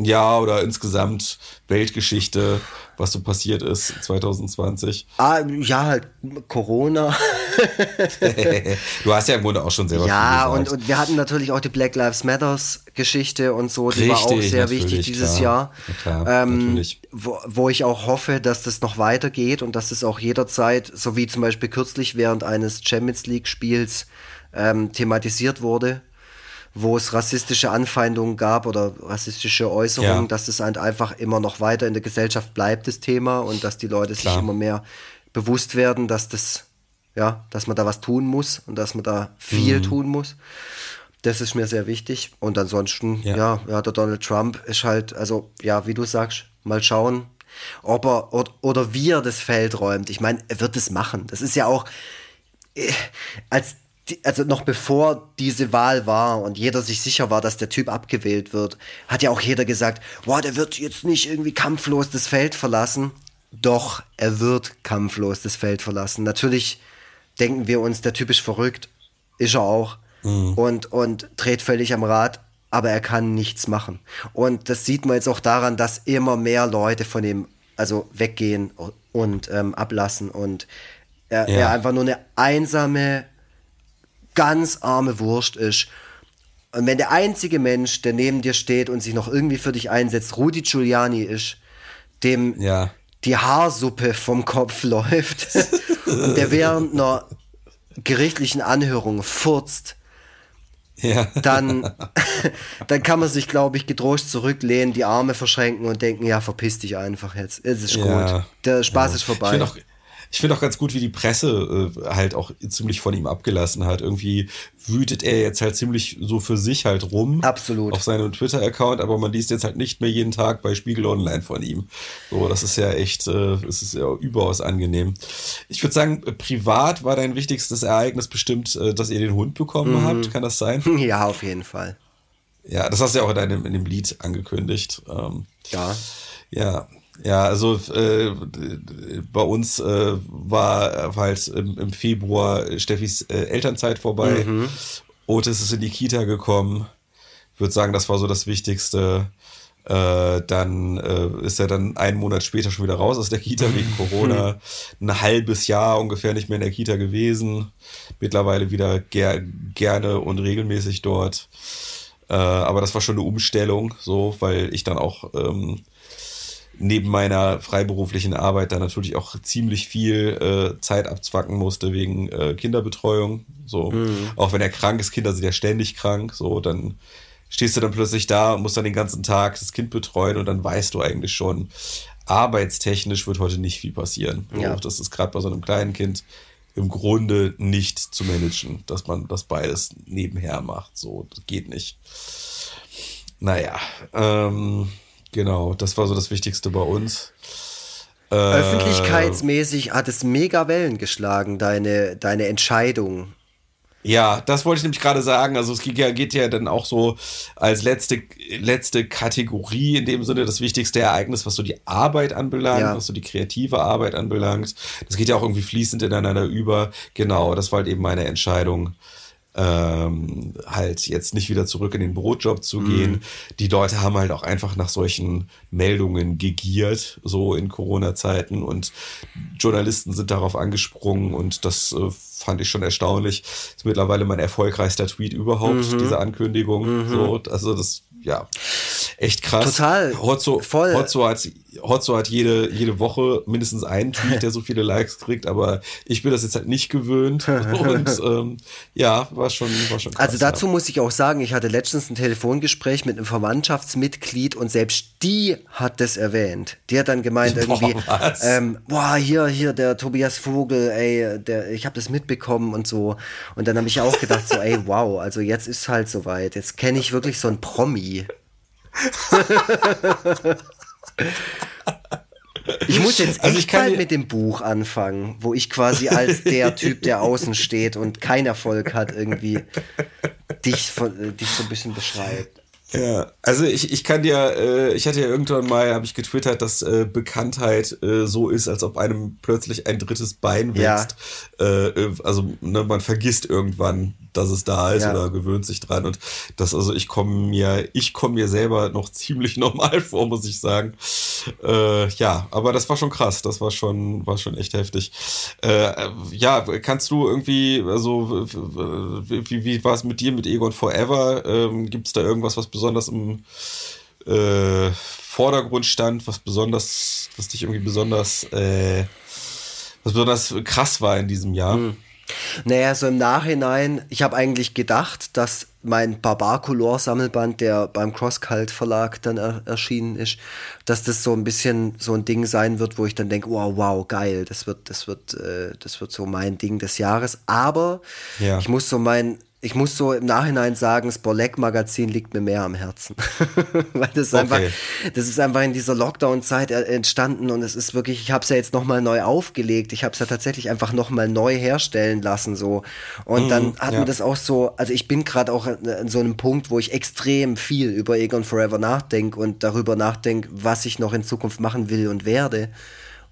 Ja, oder insgesamt Weltgeschichte, was so passiert ist 2020. Ah, ja, halt Corona. du hast ja im Grunde auch schon selber Ja, viel und, und wir hatten natürlich auch die Black Lives Matters Geschichte und so, die war auch Richtig, sehr wichtig dieses klar. Jahr. Ja, klar, ähm. Wo, wo ich auch hoffe, dass das noch weitergeht und dass es auch jederzeit, so wie zum Beispiel kürzlich während eines Champions League Spiels ähm, thematisiert wurde, wo es rassistische Anfeindungen gab oder rassistische Äußerungen, Ja. dass es halt einfach immer noch weiter in der Gesellschaft bleibt, das Thema, und dass die Leute Klar. sich immer mehr bewusst werden, dass das, ja, dass man da was tun muss und dass man da viel Mhm. tun muss. Das ist mir sehr wichtig. Und ansonsten, Ja. ja, ja, der Donald Trump ist halt, also, ja, wie du sagst, mal schauen, ob er oder, oder wie er das Feld räumt. Ich meine, er wird es machen. Das ist ja auch, äh, als die, also noch bevor diese Wahl war und jeder sich sicher war, dass der Typ abgewählt wird, hat ja auch jeder gesagt, wow, der wird jetzt nicht irgendwie kampflos das Feld verlassen. Doch, er wird kampflos das Feld verlassen. Natürlich denken wir uns, der Typ ist verrückt. Ist er auch. Und, und dreht völlig am Rad, aber er kann nichts machen. Und das sieht man jetzt auch daran, dass immer mehr Leute von ihm also weggehen und ähm, ablassen und er, Ja. er einfach nur eine einsame, ganz arme Wurst ist. Und wenn der einzige Mensch, der neben dir steht und sich noch irgendwie für dich einsetzt, Rudi Giuliani ist, dem Ja. die Haarsuppe vom Kopf läuft und der während einer gerichtlichen Anhörung furzt, Ja. dann, dann kann man sich, glaube ich, getrost zurücklehnen, die Arme verschränken und denken, ja, verpiss dich einfach jetzt. Es ist Ja. gut. Der Spaß ist Ich vorbei. finde auch, Ich finde auch ganz gut, wie die Presse äh, halt auch ziemlich von ihm abgelassen hat. Irgendwie wütet er jetzt halt ziemlich so für sich halt rum. Absolut. Auf seinem Twitter-Account, aber man liest jetzt halt nicht mehr jeden Tag bei Spiegel Online von ihm. So, das ist ja echt, äh, es ist ja überaus angenehm. Ich würde sagen, privat war dein wichtigstes Ereignis bestimmt, äh, dass ihr den Hund bekommen Mhm. habt. Kann das sein? Ja, auf jeden Fall. Ja, das hast du ja auch in deinem in dem Lied angekündigt. Ähm, Ja. ja, ja, also äh, bei uns äh, war halt im, im Februar Steffis äh, Elternzeit vorbei. Otis ist in die Kita gekommen. Ich würde sagen, das war so das Wichtigste. Äh, dann äh, ist er dann einen Monat später schon wieder raus aus der Kita wegen Corona. Ein halbes Jahr ungefähr nicht mehr in der Kita gewesen. Mittlerweile wieder ger gerne und regelmäßig dort. Äh, aber das war schon eine Umstellung, so, weil ich dann auch ähm, neben meiner freiberuflichen Arbeit dann natürlich auch ziemlich viel äh, Zeit abzwacken musste wegen äh, Kinderbetreuung. So, auch wenn er krank ist, Kinder sind ja ständig krank, so, dann stehst du dann plötzlich da und musst dann den ganzen Tag das Kind betreuen und dann weißt du eigentlich schon, arbeitstechnisch wird heute nicht viel passieren. So, Ja. Das ist gerade bei so einem kleinen Kind im Grunde nicht zu managen, dass man das beides nebenher macht. So, das geht nicht. Naja, ähm, genau, das war so das Wichtigste bei uns. Äh, Öffentlichkeitsmäßig hat es mega Wellen geschlagen, deine, deine Entscheidung. Ja, das wollte ich nämlich gerade sagen. Also es geht ja, geht ja dann auch so als letzte, letzte Kategorie in dem Sinne das wichtigste Ereignis, was so die Arbeit anbelangt, Ja. was so die kreative Arbeit anbelangt. Das geht ja auch irgendwie fließend ineinander über. Genau, das war halt eben meine Entscheidung. Ähm, halt jetzt nicht wieder zurück in den Brotjob zu gehen. Die Leute haben halt auch einfach nach solchen Meldungen gegiert, so in Corona-Zeiten und Journalisten sind darauf angesprungen und das äh, fand ich schon erstaunlich. Ist mittlerweile mein erfolgreichster Tweet überhaupt, diese Ankündigung. So, also das, ja, echt krass. Total. Hotzo, Voll. Hotzo hat, Hotzo hat jede, jede Woche mindestens einen Tweet, der so viele Likes kriegt, aber ich bin das jetzt halt nicht gewöhnt. Und ähm, ja, war schon, war schon krass. Also dazu muss ich auch sagen, ich hatte letztens ein Telefongespräch mit einem Verwandtschaftsmitglied und selbst die hat das erwähnt. Die hat dann gemeint irgendwie, Boah, was? ähm, boah, hier, hier, der Tobias Vogel, ey, der, ich habe das mitbekommen und so. Und dann habe ich auch gedacht so, ey, wow, also jetzt ist halt soweit. Jetzt kenne ich wirklich so einen Promi. Ich muss jetzt echt Also bald dir- mit dem Buch anfangen, wo ich quasi als der Typ, der außen steht und keinen Erfolg hat, irgendwie dich, äh, dich so ein bisschen beschreibt. Ja, also ich, ich kann dir, äh, ich hatte ja irgendwann mal, habe ich getwittert, dass äh, Bekanntheit äh, so ist, als ob einem plötzlich ein drittes Bein Ja. wächst. Äh, äh, also ne, man vergisst irgendwann, dass es da ist Ja. oder gewöhnt sich dran. Und das, also ich komme mir, ich komme mir selber noch ziemlich normal vor, muss ich sagen. Äh, ja, aber das war schon krass, das war schon, war schon echt heftig. Äh, ja, kannst du irgendwie, also wie, wie, wie war es mit dir mit Egon Forever? Ähm, Gibt es da irgendwas, was besonders im äh, Vordergrund stand, was besonders, was dich irgendwie besonders, äh, was besonders krass war in diesem Jahr? Naja, so im Nachhinein, ich habe eigentlich gedacht, dass mein Barbar-Color-Sammelband, der beim Crosscult Verlag dann er erschienen ist, dass das so ein bisschen so ein Ding sein wird, wo ich dann denke, wow, wow, geil, das wird, das wird, äh, das wird so mein Ding des Jahres. Aber Ja. ich muss so mein, ich muss so im Nachhinein sagen, das Borleck-Magazin liegt mir mehr am Herzen. Weil das ist einfach, Okay. das ist einfach in dieser Lockdown-Zeit äh, entstanden und es ist wirklich, ich habe es ja jetzt nochmal neu aufgelegt. Ich habe es ja tatsächlich einfach nochmal neu herstellen lassen so. Und dann hat ja. mir das auch so, also ich bin gerade auch an, an so einem Punkt, wo ich extrem viel über Egon Forever nachdenke und darüber nachdenke, was ich noch in Zukunft machen will und werde.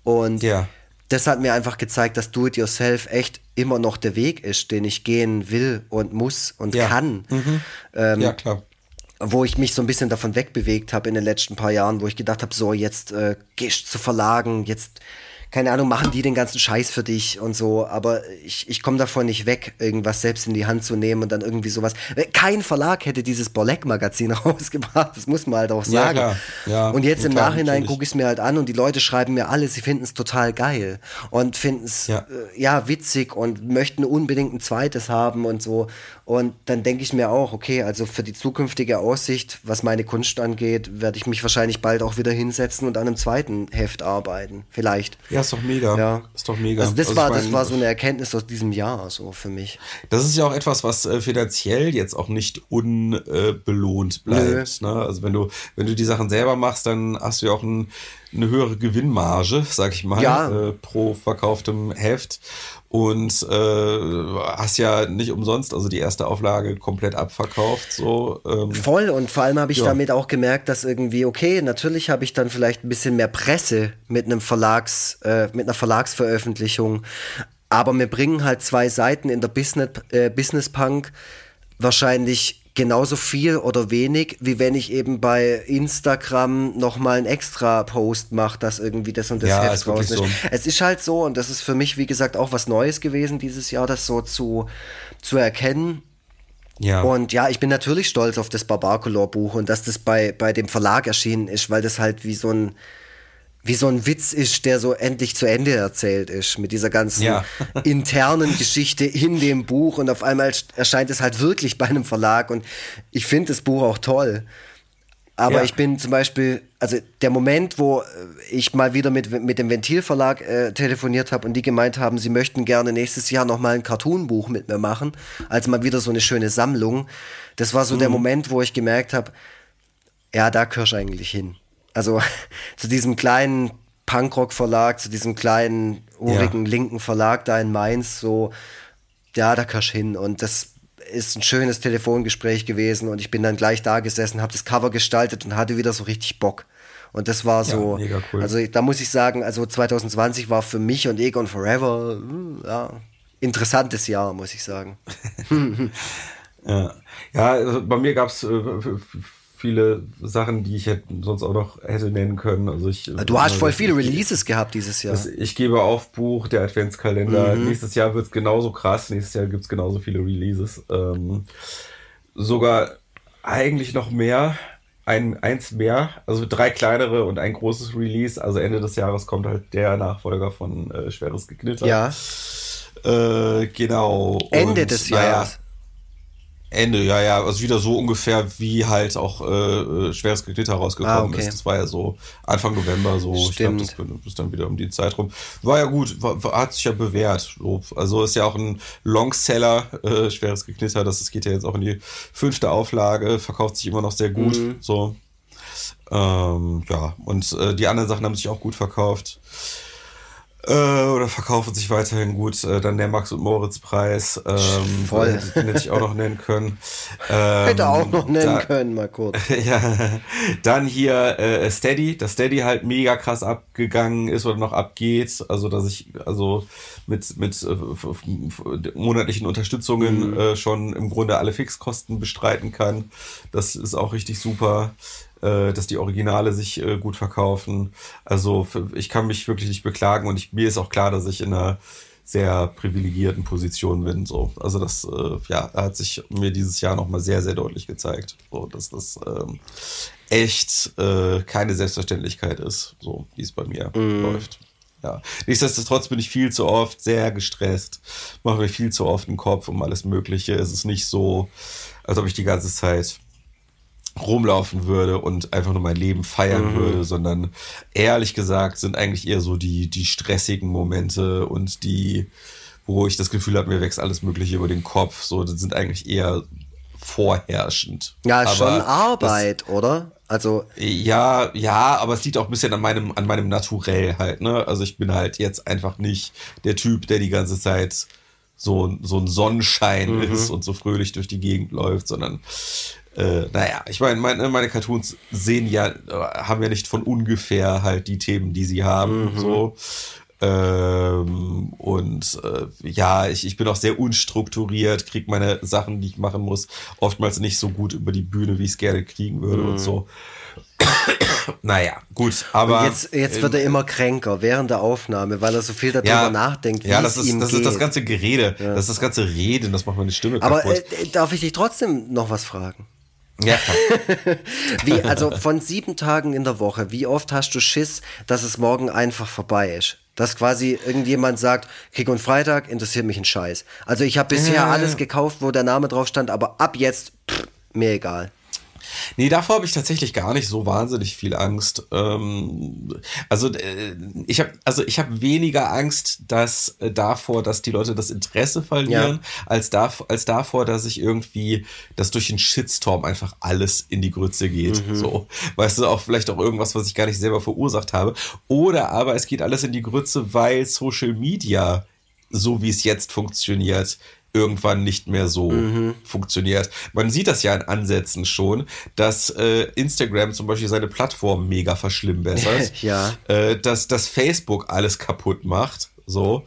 Und Ja. Das hat mir einfach gezeigt, dass Do-it-yourself echt immer noch der Weg ist, den ich gehen will und muss und Ja. kann. Ähm, ja, klar. wo ich mich so ein bisschen davon wegbewegt habe in den letzten paar Jahren, wo ich gedacht habe, so jetzt äh, gehst zu Verlagen, jetzt keine Ahnung, machen die den ganzen Scheiß für dich und so, aber ich, ich komme davon nicht weg, irgendwas selbst in die Hand zu nehmen und dann irgendwie sowas. Kein Verlag hätte dieses Borleck-Magazin rausgebracht, das muss man halt auch Ja, sagen. klar. Ja, und jetzt im klar, Nachhinein gucke ich es mir halt an und die Leute schreiben mir alle, sie finden es total geil und finden es Ja. äh, ja witzig und möchten unbedingt ein zweites haben und so. Und dann denke ich mir auch, okay, also für die zukünftige Aussicht, was meine Kunst angeht, werde ich mich wahrscheinlich bald auch wieder hinsetzen und an einem zweiten Heft arbeiten. Vielleicht. Ja, Ja, ist doch mega. Ja. Ist doch mega. Also das, Also war, das war so eine Erkenntnis aus diesem Jahr, so für mich. Das ist ja auch etwas, was äh, finanziell jetzt auch nicht unbelohnt bleibt. Ne? Also wenn du, wenn du die Sachen selber machst, dann hast du ja auch ein, eine höhere Gewinnmarge, sag ich mal, Ja. äh, pro verkauftem Heft. Und äh, hast ja nicht umsonst, also die erste Auflage komplett abverkauft. So, ähm, Voll und vor allem habe ich Ja. damit auch gemerkt, dass irgendwie, okay, natürlich habe ich dann vielleicht ein bisschen mehr Presse mit einem Verlags, äh, mit einer Verlagsveröffentlichung, aber mir bringen halt zwei Seiten in der Business, äh, Business Punk wahrscheinlich genauso viel oder wenig, wie wenn ich eben bei Instagram nochmal einen extra Post mache, dass irgendwie das und das Ja, Heft draußen ist. so. Es ist halt so, und das ist für mich, wie gesagt, auch was Neues gewesen dieses Jahr, das so zu, zu erkennen. ja. Und ja, ich bin natürlich stolz auf das Barbarcolor-Buch und dass das bei, bei dem Verlag erschienen ist, weil das halt wie so ein wie so ein Witz ist, der so endlich zu Ende erzählt ist, mit dieser ganzen Ja. internen Geschichte in dem Buch und auf einmal erscheint es halt wirklich bei einem Verlag und ich finde das Buch auch toll. Aber Ja. ich bin zum Beispiel, also der Moment, wo äh, ich mal wieder mit, mit dem Ventilverlag äh, telefoniert habe und die gemeint haben, sie möchten gerne nächstes Jahr nochmal ein Cartoonbuch mit mir machen, als mal wieder so eine schöne Sammlung. Das war so Mhm. der Moment, wo ich gemerkt habe, ja, da gehörst du eigentlich hin. Also zu diesem kleinen Punkrock-Verlag, zu diesem kleinen, urigen linken Verlag da in Mainz, so, ja, da du hin. Und das ist ein schönes Telefongespräch gewesen und ich bin dann gleich da gesessen, habe das Cover gestaltet und hatte wieder so richtig Bock. Und das war so, mega cool. also da muss ich sagen, also 2020 war für mich und Egon Forever, hm, ja, interessantes Jahr, muss ich sagen. Ja, ja also bei mir gab es äh, viele Sachen, die ich hätte, sonst auch noch hätte nennen können. Also ich, Du hast voll ich- viele Releases gehabt dieses Jahr. Ich gebe auf Buch, der Adventskalender. Mhm. Nächstes Jahr wird es genauso krass. Nächstes Jahr gibt es genauso viele Releases. Ähm, sogar eigentlich noch mehr. Ein, eins mehr, also drei kleinere und ein großes Release. Also Ende des Jahres kommt halt der Nachfolger von äh, Schweres Geknitter. Ja, Äh, genau. Ende Und, des Jahres. Ende, ja, ja, also wieder so ungefähr wie halt auch äh, äh, schweres Geknitter rausgekommen Ah, okay. ist. Das war ja so Anfang November so. Ich glaube, das Stimmt. ist dann wieder um die Zeit rum. War ja gut, war, hat sich ja bewährt. So. Also ist ja auch ein Longseller, äh, schweres Geknitter. Das, das geht ja jetzt auch in die fünfte Auflage, verkauft sich immer noch sehr gut. Mhm. So. Ähm, ja, und äh, die anderen Sachen haben sich auch gut verkauft. Äh, oder verkaufen sich weiterhin gut. Äh, dann der Max und Moritz Preis. Ähm, Voll. Den hätte ich auch noch nennen können. Ähm, Hätte auch noch nennen da, können, mal kurz. ja, dann hier äh, Steady, dass Steady halt mega krass abgegangen ist oder noch abgeht. Also dass ich also mit mit äh, monatlichen Unterstützungen Mhm. äh, schon im Grunde alle Fixkosten bestreiten kann. Das ist auch richtig super. Äh, dass die Originale sich äh, gut verkaufen. Also ich kann mich wirklich nicht beklagen und ich, mir ist auch klar, dass ich in einer sehr privilegierten Position bin. So. Also das äh, ja, hat sich mir dieses Jahr nochmal sehr, sehr deutlich gezeigt, so, dass das ähm, echt äh, keine Selbstverständlichkeit ist, so wie es bei mir läuft. Ja. Nichtsdestotrotz bin ich viel zu oft sehr gestresst, mache mir viel zu oft einen Kopf um alles Mögliche. Es ist nicht so, als ob ich die ganze Zeit rumlaufen würde und einfach nur mein Leben feiern würde, sondern ehrlich gesagt sind eigentlich eher so die, die stressigen Momente und die, wo ich das Gefühl habe, mir wächst alles Mögliche über den Kopf, so, das sind eigentlich eher vorherrschend. Ja, Aber schon das- Arbeit, oder? Also, ja, ja, aber es liegt auch ein bisschen an meinem, an meinem Naturell halt, ne? Also ich bin halt jetzt einfach nicht der Typ, der die ganze Zeit so, so ein Sonnenschein ist und so fröhlich durch die Gegend läuft, sondern äh, naja, ich meine, meine, meine Cartoons sehen ja, äh, haben ja nicht von ungefähr halt die Themen, die sie haben, so. Ähm, und äh, ja, ich, ich bin auch sehr unstrukturiert, krieg meine Sachen, die ich machen muss, oftmals nicht so gut über die Bühne, wie ich es gerne kriegen würde und so. naja, gut, aber. und jetzt, jetzt wird er immer kränker während der Aufnahme, weil er so viel darüber ja, nachdenkt, ja, das ist, das geht. ist das ganze Gerede, das ist das ganze Reden, das macht meine Stimme Aber kaputt. äh, darf ich dich trotzdem noch was fragen? Ja. Wie, also von sieben Tagen in der Woche, wie oft hast du Schiss, dass es morgen einfach vorbei ist? Dass quasi irgendjemand sagt, Kick und Freitag interessiert mich ein Scheiß. Also ich habe bisher alles gekauft, wo der Name drauf stand, aber ab jetzt, pff, mir egal. Nee, davor habe ich tatsächlich gar nicht so wahnsinnig viel Angst. Ähm, also äh, ich habe also ich habe weniger Angst, dass äh, davor, dass die Leute das Interesse verlieren, ja. als, da, als davor, dass ich irgendwie, dass durch einen Shitstorm einfach alles in die Grütze geht. Mhm. So, weißt du, auch vielleicht auch irgendwas, was ich gar nicht selber verursacht habe. Oder aber es geht alles in die Grütze, weil Social Media so wie es jetzt funktioniert, irgendwann nicht mehr so mhm. funktioniert. Man sieht das ja in Ansätzen schon, dass äh, Instagram zum Beispiel seine Plattform mega verschlimmbessert. ja. Äh, dass, dass Facebook alles kaputt macht. So,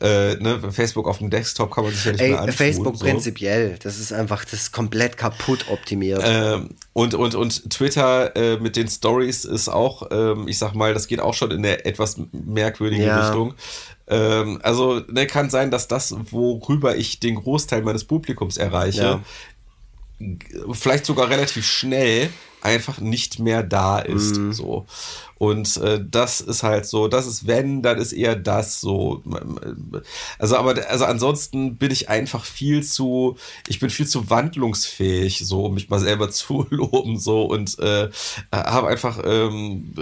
äh, ne, Facebook auf dem Desktop kann man sich ja nicht Ey, mehr anschauen. Facebook so. prinzipiell, das ist einfach, das ist komplett kaputt optimiert. Ähm, und, und, und Twitter äh, mit den Stories ist auch, ähm, ich sag mal, das geht auch schon in eine etwas merkwürdige ja. Richtung. Ähm, also ne, kann sein, dass das, worüber ich den Großteil meines Publikums erreiche, ja. vielleicht sogar relativ schnell einfach nicht mehr da ist. Mhm. So. Und äh, das ist halt so, das ist wenn, dann ist eher das so. Also, aber also ansonsten bin ich einfach viel zu, ich bin viel zu wandlungsfähig, so um mich mal selber zu loben, so und äh, habe einfach ähm,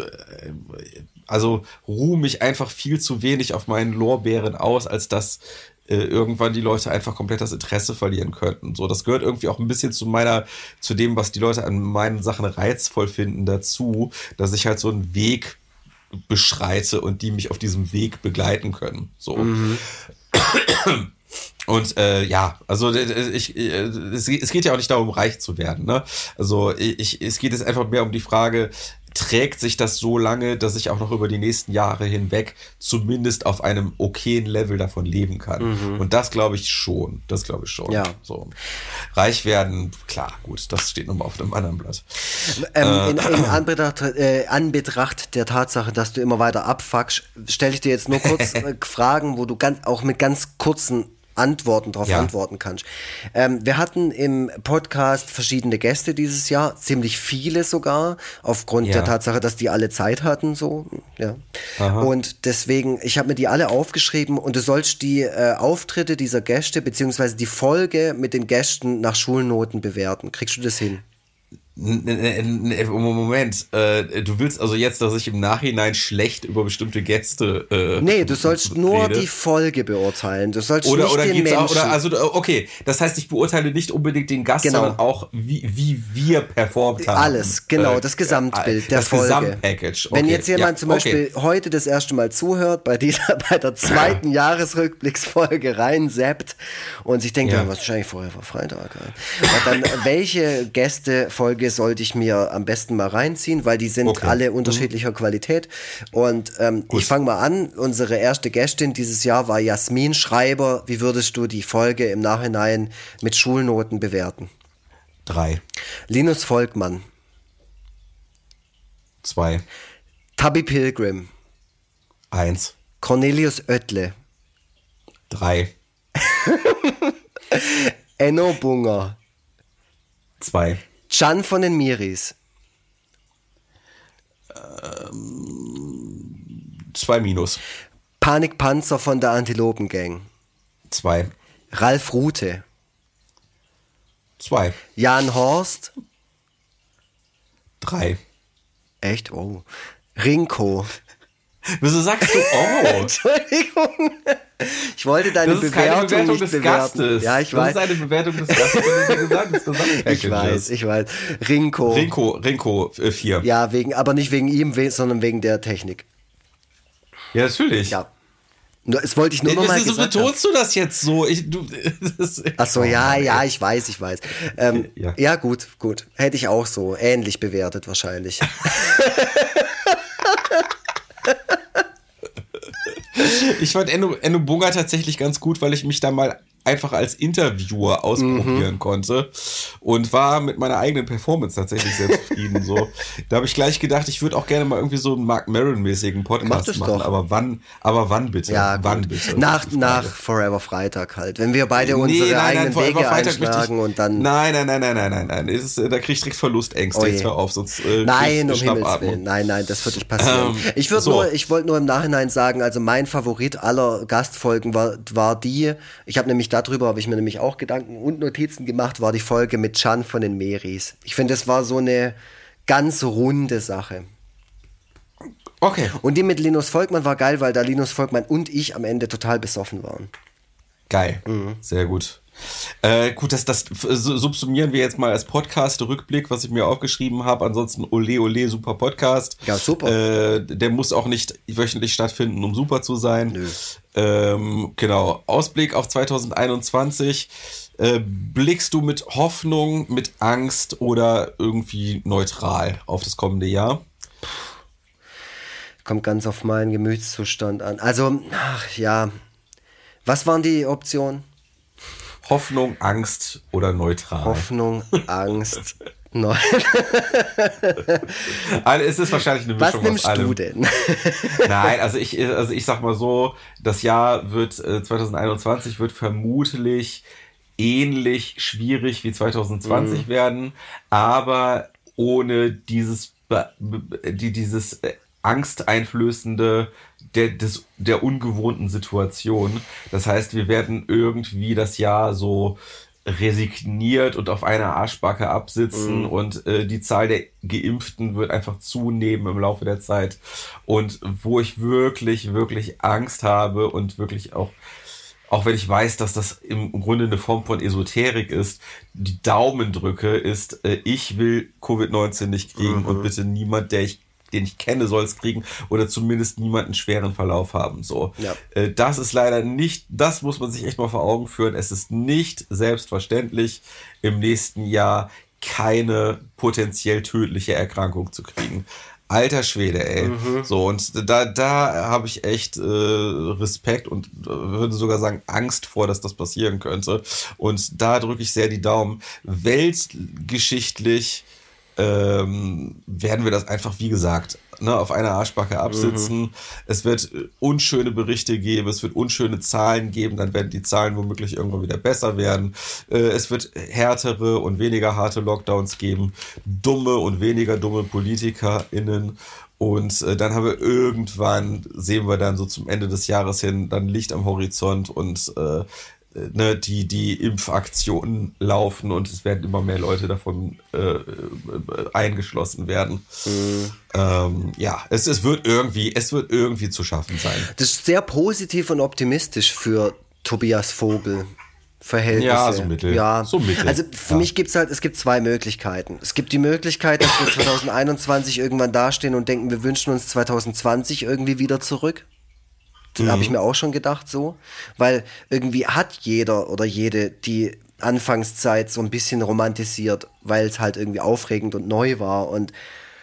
also ruhe mich einfach viel zu wenig auf meinen Lorbeeren aus, als dass äh, irgendwann die Leute einfach komplett das Interesse verlieren könnten. So, das gehört irgendwie auch ein bisschen zu meiner, zu dem, was die Leute an meinen Sachen reizvoll finden, dazu, dass ich halt so einen Weg beschreite und die mich auf diesem Weg begleiten können. So. Mhm. Und äh, ja, also ich, ich, es, es geht ja auch nicht darum, reich zu werden. Ne? Also ich, es geht jetzt einfach mehr um die Frage, trägt sich das so lange, dass ich auch noch über die nächsten Jahre hinweg zumindest auf einem okayen Level davon leben kann. Mhm. Und das glaube ich schon. Das glaube ich schon. Ja. So. Reich werden, klar, gut, das steht nochmal auf einem anderen Blatt. Ähm, äh, in, in Anbetracht, äh, Anbetracht, der Tatsache, dass du immer weiter abfuckst, stelle ich dir jetzt nur kurz äh, Fragen, wo du ganz, auch mit ganz kurzen Antworten darauf ja. antworten kannst. Ähm, wir hatten im Podcast verschiedene Gäste dieses Jahr, ziemlich viele sogar, aufgrund ja. der Tatsache, dass die alle Zeit hatten, so, ja. Aha. Und deswegen, ich habe mir die alle aufgeschrieben und du sollst die äh, Auftritte dieser Gäste beziehungsweise die Folge mit den Gästen nach Schulnoten bewerten. Kriegst du das hin? Moment, äh, du willst also jetzt, dass ich im Nachhinein schlecht über bestimmte Gäste. Äh, nee, du sollst rede. nur die Folge beurteilen. Du sollst oder, nicht oder den Menschen. Auch, oder also okay, das heißt, ich beurteile nicht unbedingt den Gast, genau. sondern auch wie, wie wir performt haben. Alles, genau, das Gesamtbild äh, der das Folge. Gesamtpackage. Okay. Wenn jetzt jemand ja, zum Beispiel okay. heute das erste Mal zuhört, bei dieser, bei der zweiten Jahresrückblicksfolge reinseppt und sich denkt, ja. ja was wahrscheinlich vorher war Freitag. Dann welche Gästefolge sollte ich mir am besten mal reinziehen, weil die sind okay. alle mhm. unterschiedlicher mhm. Qualität. Und ähm, ich fange mal an. Unsere erste Gästin dieses Jahr war Jasmin Schreiber. Wie würdest du die Folge im Nachhinein mit Schulnoten bewerten? Drei. Linus Volkmann. Zwei. Tabby Pilgrim. Eins. Cornelius Oettle. Drei. Enno Bunger. Zwei. Can von den Miris. Ähm, zwei Minus. Panikpanzer von der Antilopengang. Zwei. Ralf Rute. Zwei. Jan Horst. Drei. Echt? Oh. Rinko. Wieso sagst du oh? Entschuldigung. Ich wollte deine das ist Bewertung, keine Bewertung des bewerten. Gastes. Ja, ich das weiß. ist eine Bewertung des Gastes, gesagt das Ich weiß, ich weiß. Rinko. Rinko, Rinko 4. Äh, ja, wegen, aber nicht wegen ihm, sondern wegen der Technik. Ja, natürlich. Ja. Das wollte ich nur ja, noch mal so gesagt betonst du das jetzt so? Ich, du, das, Ach so, ja, ja, ich weiß, ich weiß. Ähm, ja. ja, gut, gut. Hätte ich auch so ähnlich bewertet wahrscheinlich. ich fand Enno, Enno Bunga tatsächlich ganz gut, weil ich mich da mal einfach als Interviewer ausprobieren mhm. konnte und war mit meiner eigenen Performance tatsächlich sehr zufrieden. so, da habe ich gleich gedacht, ich würde auch gerne mal irgendwie so einen Mark Maron-mäßigen Podcast machen. Doch. Aber wann? Aber wann bitte? Ja, wann gut. bitte? Nach, nach Forever Freitag halt, wenn wir beide unsere nee, nein, eigenen nein, Wege einschlagen ich, und dann. Nein, nein, nein, nein, nein, nein, nein. Ist, da krieg ich direkt Verlustängste. Oh Jetzt hör auf, sonst. Äh, nein, um Himmels Willen. Nein, nein, das wird nicht passieren. Ähm, ich würde so. nur, ich wollte nur im Nachhinein sagen, also mein Favorit aller Gastfolgen war, war die. Ich habe nämlich da darüber habe ich mir nämlich auch Gedanken und Notizen gemacht, war die Folge mit Chan von den Meris. Ich finde, das war so eine ganz runde Sache. Okay. Und die mit Linus Volkmann war geil, weil da Linus Volkmann und ich am Ende total besoffen waren. Geil. Mhm. Sehr gut. Äh, gut, das, das subsumieren wir jetzt mal als Podcast-Rückblick, was ich mir aufgeschrieben habe. Ansonsten Ole Ole, super Podcast. Ja, super. Äh, der muss auch nicht wöchentlich stattfinden, um super zu sein. Nö. Ähm, genau. Ausblick auf 2021. Äh, blickst du mit Hoffnung, mit Angst oder irgendwie neutral auf das kommende Jahr? Kommt ganz auf meinen Gemütszustand an. Also, ach ja. Was waren die Optionen? Hoffnung, Angst oder neutral? Hoffnung, Angst, Neu. Also es ist wahrscheinlich eine Was Mischung nimmst aus allem. du denn? Nein, also ich, also ich sag mal so, das Jahr wird äh, 2021 wird vermutlich ähnlich schwierig wie 2020 Mhm. werden, aber ohne dieses die, dieses äh, angsteinflößende der, des, der ungewohnten Situation. Das heißt, wir werden irgendwie das Jahr so resigniert und auf einer Arschbacke absitzen und äh, die Zahl der Geimpften wird einfach zunehmen im Laufe der Zeit. Und wo ich wirklich, wirklich Angst habe und wirklich auch, auch wenn ich weiß, dass das im Grunde eine Form von Esoterik ist, die Daumen drücke, ist, äh, ich will Covid-19 nicht kriegen und bitte niemand, der ich den ich kenne, soll es kriegen oder zumindest niemanden schweren Verlauf haben. So, Ja. äh, das ist leider nicht, das muss man sich echt mal vor Augen führen. Es ist nicht selbstverständlich, im nächsten Jahr keine potenziell tödliche Erkrankung zu kriegen. Alter Schwede, ey. So, und da, da habe ich echt äh, Respekt und äh, würde sogar sagen Angst vor, dass das passieren könnte. Und da drücke ich sehr die Daumen. Weltgeschichtlich ähm, werden wir das einfach, wie gesagt, ne, auf einer Arschbacke absitzen. Es wird äh, unschöne Berichte geben, es wird unschöne Zahlen geben, dann werden die Zahlen womöglich irgendwann wieder besser werden. Äh, es wird härtere und weniger harte Lockdowns geben, dumme und weniger dumme PolitikerInnen. Und äh, dann haben wir irgendwann, sehen wir dann so zum Ende des Jahres hin, dann Licht am Horizont und äh, ne, die, die Impfaktionen laufen und es werden immer mehr Leute davon äh, äh, eingeschlossen werden. Ähm, ja, es, es wird irgendwie, es wird irgendwie zu schaffen sein. Das ist sehr positiv und optimistisch für Tobias Vogel. Verhältnisse. Ja, so mittel. Ja. So mittel. Also für Ja. mich gibt es halt, es gibt zwei Möglichkeiten. Es gibt die Möglichkeit, dass wir 2021 irgendwann dastehen und denken, wir wünschen uns 2020 irgendwie wieder zurück. Das habe ich mir auch schon gedacht so. Weil irgendwie hat jeder oder jede die Anfangszeit so ein bisschen romantisiert, weil es halt irgendwie aufregend und neu war und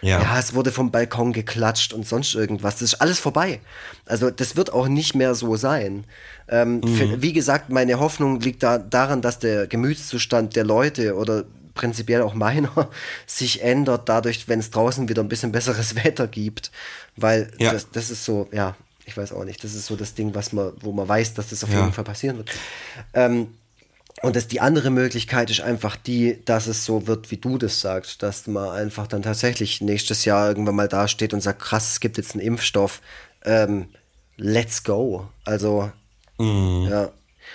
Ja. ja, es wurde vom Balkon geklatscht und sonst irgendwas. Das ist alles vorbei. Also das wird auch nicht mehr so sein. Ähm, für, wie gesagt, meine Hoffnung liegt da daran, dass der Gemütszustand der Leute oder prinzipiell auch meiner sich ändert, dadurch, wenn es draußen wieder ein bisschen besseres Wetter gibt. Weil Ja. das, das ist so, ja, ich weiß auch nicht, das ist so das Ding, was man, wo man weiß, dass das auf Ja. jeden Fall passieren wird. Ähm, und das, die andere Möglichkeit ist einfach die, dass es so wird, wie du das sagst, dass man einfach dann tatsächlich nächstes Jahr irgendwann mal dasteht und sagt, krass, es gibt jetzt einen Impfstoff, ähm, let's go. Also, ja.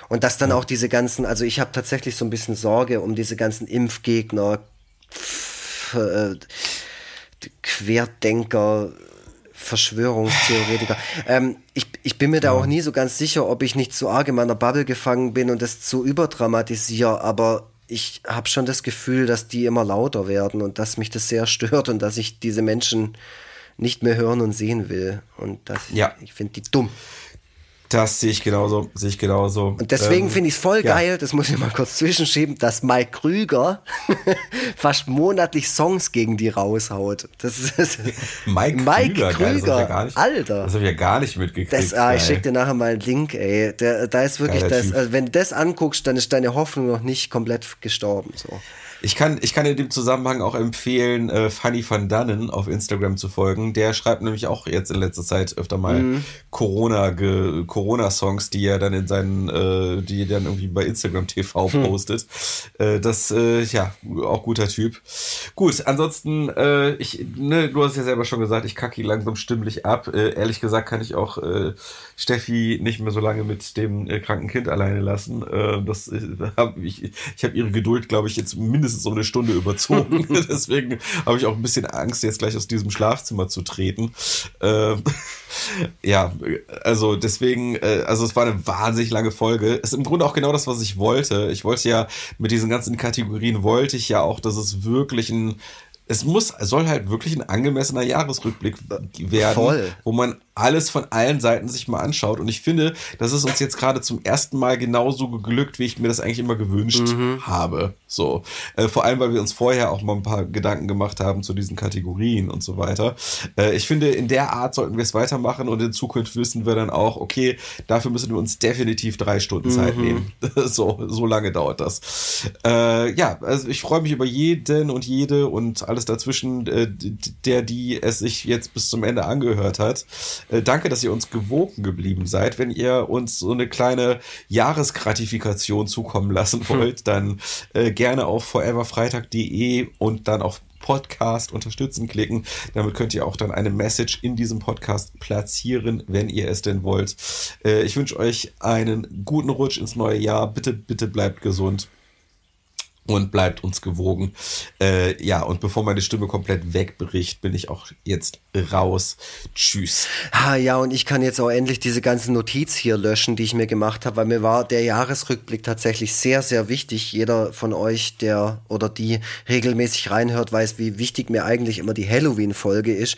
Und dass dann auch diese ganzen, also ich habe tatsächlich so ein bisschen Sorge um diese ganzen Impfgegner, äh, Querdenker, Verschwörungstheoretiker. ähm, ich, ich bin mir da auch nie so ganz sicher, ob ich nicht zu arg in meiner Bubble gefangen bin und das zu überdramatisiere, aber ich habe schon das Gefühl, dass die immer lauter werden und dass mich das sehr stört und dass ich diese Menschen nicht mehr hören und sehen will. Und dass Ja. ich finde die dumm. Das sehe ich genauso, sehe ich genauso. Und deswegen Ähm, finde ich es voll ja. geil, das muss ich mal kurz zwischenschieben, dass Mike Krüger fast monatlich Songs gegen die raushaut. Das ist Mike, Mike Krüger, geil, das Krüger, ja gar nicht, Alter. Das habe ich ja gar nicht mitgekriegt. Das, ah, ich geil. schick dir nachher mal einen Link, ey. Der, da ist wirklich das, also wenn du das anguckst, dann ist deine Hoffnung noch nicht komplett gestorben. So. Ich kann, ich kann in dem Zusammenhang auch empfehlen, äh, Fanny van Dannen auf Instagram zu folgen. Der schreibt nämlich auch jetzt in letzter Zeit öfter mal Mhm. Corona, Corona-Songs, die er dann in seinen, äh, die er dann irgendwie bei Instagram TV Hm. postet. Äh, das, äh, ja, auch guter Typ. Gut, ansonsten, äh, ich, ne, du hast ja selber schon gesagt, ich kacke langsam stimmlich ab. Äh, ehrlich gesagt kann ich auch äh, Steffi nicht mehr so lange mit dem äh, kranken Kind alleine lassen. Äh, das äh, hab ich, ich habe ihre Geduld, glaube ich, jetzt mindestens um eine Stunde überzogen. Deswegen habe ich auch ein bisschen Angst, jetzt gleich aus diesem Schlafzimmer zu treten. Äh, ja, also deswegen, äh, also es war eine wahnsinnig lange Folge. Ist im Grunde auch genau das, was ich wollte. Ich wollte ja mit diesen ganzen Kategorien wollte ich ja auch, dass es wirklich ein es muss, soll halt wirklich ein angemessener Jahresrückblick werden, Voll. wo man alles von allen Seiten sich mal anschaut. Und ich finde, das ist uns jetzt gerade zum ersten Mal genauso geglückt, wie ich mir das eigentlich immer gewünscht habe. So, äh, vor allem, weil wir uns vorher auch mal ein paar Gedanken gemacht haben zu diesen Kategorien und so weiter. Äh, ich finde, in der Art sollten wir es weitermachen und in Zukunft wissen wir dann auch, okay, dafür müssen wir uns definitiv drei Stunden Zeit nehmen. so, so lange dauert das. Äh, ja, also ich freue mich über jeden und jede und alles dazwischen, äh, der, die es sich jetzt bis zum Ende angehört hat. Äh, danke, dass ihr uns gewogen geblieben seid. Wenn ihr uns so eine kleine Jahresgratifikation zukommen lassen wollt, dann äh, gerne auf foreverfreitag.de und dann auf Podcast unterstützen klicken. Damit könnt ihr auch dann eine Message in diesem Podcast platzieren, wenn ihr es denn wollt. Äh, ich wünsche euch einen guten Rutsch ins neue Jahr. Bitte, bitte bleibt gesund und bleibt uns gewogen. Äh, ja, und bevor meine Stimme komplett wegbricht, bin ich auch jetzt raus. Tschüss. Ah, ja, und ich kann jetzt auch endlich diese ganze Notiz hier löschen, die ich mir gemacht habe, weil mir war der Jahresrückblick tatsächlich sehr, sehr wichtig. Jeder von euch, der oder die regelmäßig reinhört, weiß, wie wichtig mir eigentlich immer die Halloween-Folge ist.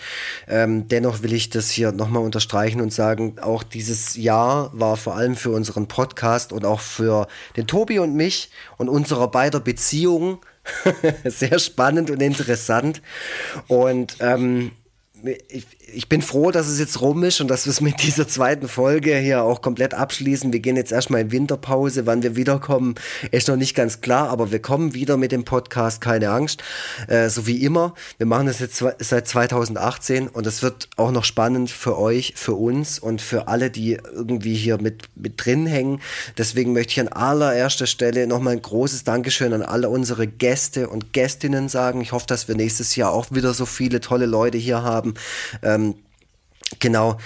Ähm, dennoch will ich das hier nochmal unterstreichen und sagen, auch dieses Jahr war vor allem für unseren Podcast und auch für den Tobi und mich und unserer beider Beziehung sehr spannend und interessant. Und ähm, ich, ich bin froh, dass es jetzt rum ist und dass wir es mit dieser zweiten Folge hier auch komplett abschließen. Wir gehen jetzt erstmal in Winterpause. Wann wir wiederkommen, ist noch nicht ganz klar, aber wir kommen wieder mit dem Podcast, keine Angst. Äh, so wie immer. Wir machen das jetzt seit 2018 und es wird auch noch spannend für euch, für uns und für alle, die irgendwie hier mit, mit drin hängen. Deswegen möchte ich an allererster Stelle nochmal ein großes Dankeschön an alle unsere Gäste und Gästinnen sagen. Ich hoffe, dass wir nächstes Jahr auch wieder so viele tolle Leute hier haben. Ähm, Genau.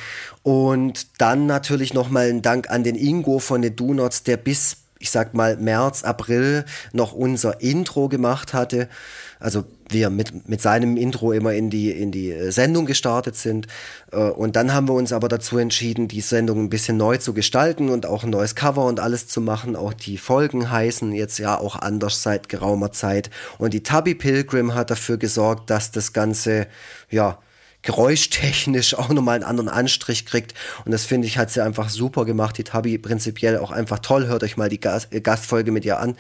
Und dann natürlich nochmal ein Dank an den Ingo von den Donuts, der bis, ich sag mal, März, April noch unser Intro gemacht hatte. Also wir mit, mit seinem Intro immer in die, in die äh, Sendung gestartet sind. Äh, Und dann haben wir uns aber dazu entschieden, die Sendung ein bisschen neu zu gestalten und auch ein neues Cover und alles zu machen. Auch die Folgen heißen jetzt ja auch anders seit geraumer Zeit. Und die Tubby Pilgrim hat dafür gesorgt, dass das Ganze, ja, geräuschtechnisch auch nochmal einen anderen Anstrich kriegt. Und das finde ich, hat sie einfach super gemacht. Die Tabi prinzipiell auch einfach toll. Hört euch mal die äh, Gastfolge mit ihr an.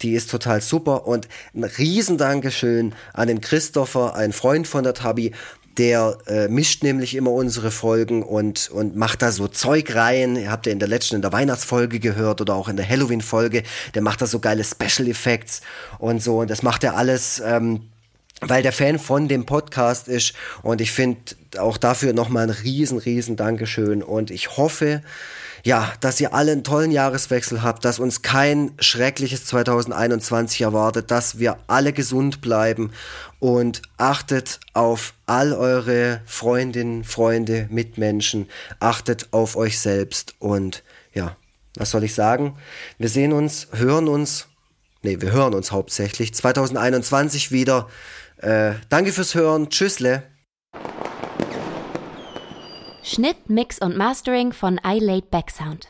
Die ist total super. Und ein Riesendankeschön an den Christopher, ein Freund von der Tabi. Der äh, mischt nämlich immer unsere Folgen und, und macht da so Zeug rein. Ihr habt ja in der letzten, in der Weihnachtsfolge gehört oder auch in der Halloween-Folge. Der macht da so geile Special Effects und so. Und das macht er alles. Ähm, weil der Fan von dem Podcast ist. Und ich finde auch dafür nochmal ein riesen, riesen Dankeschön. Und ich hoffe, ja, dass ihr alle einen tollen Jahreswechsel habt, dass uns kein schreckliches 2021 erwartet, dass wir alle gesund bleiben. Und achtet auf all eure Freundinnen, Freunde, Mitmenschen, achtet auf euch selbst. Und ja, was soll ich sagen? Wir sehen uns, hören uns, nee, wir hören uns hauptsächlich. 2021 wieder. Äh, danke fürs Hören. Tschüssle. Schnitt, Mix und Mastering von iLaid Backsound.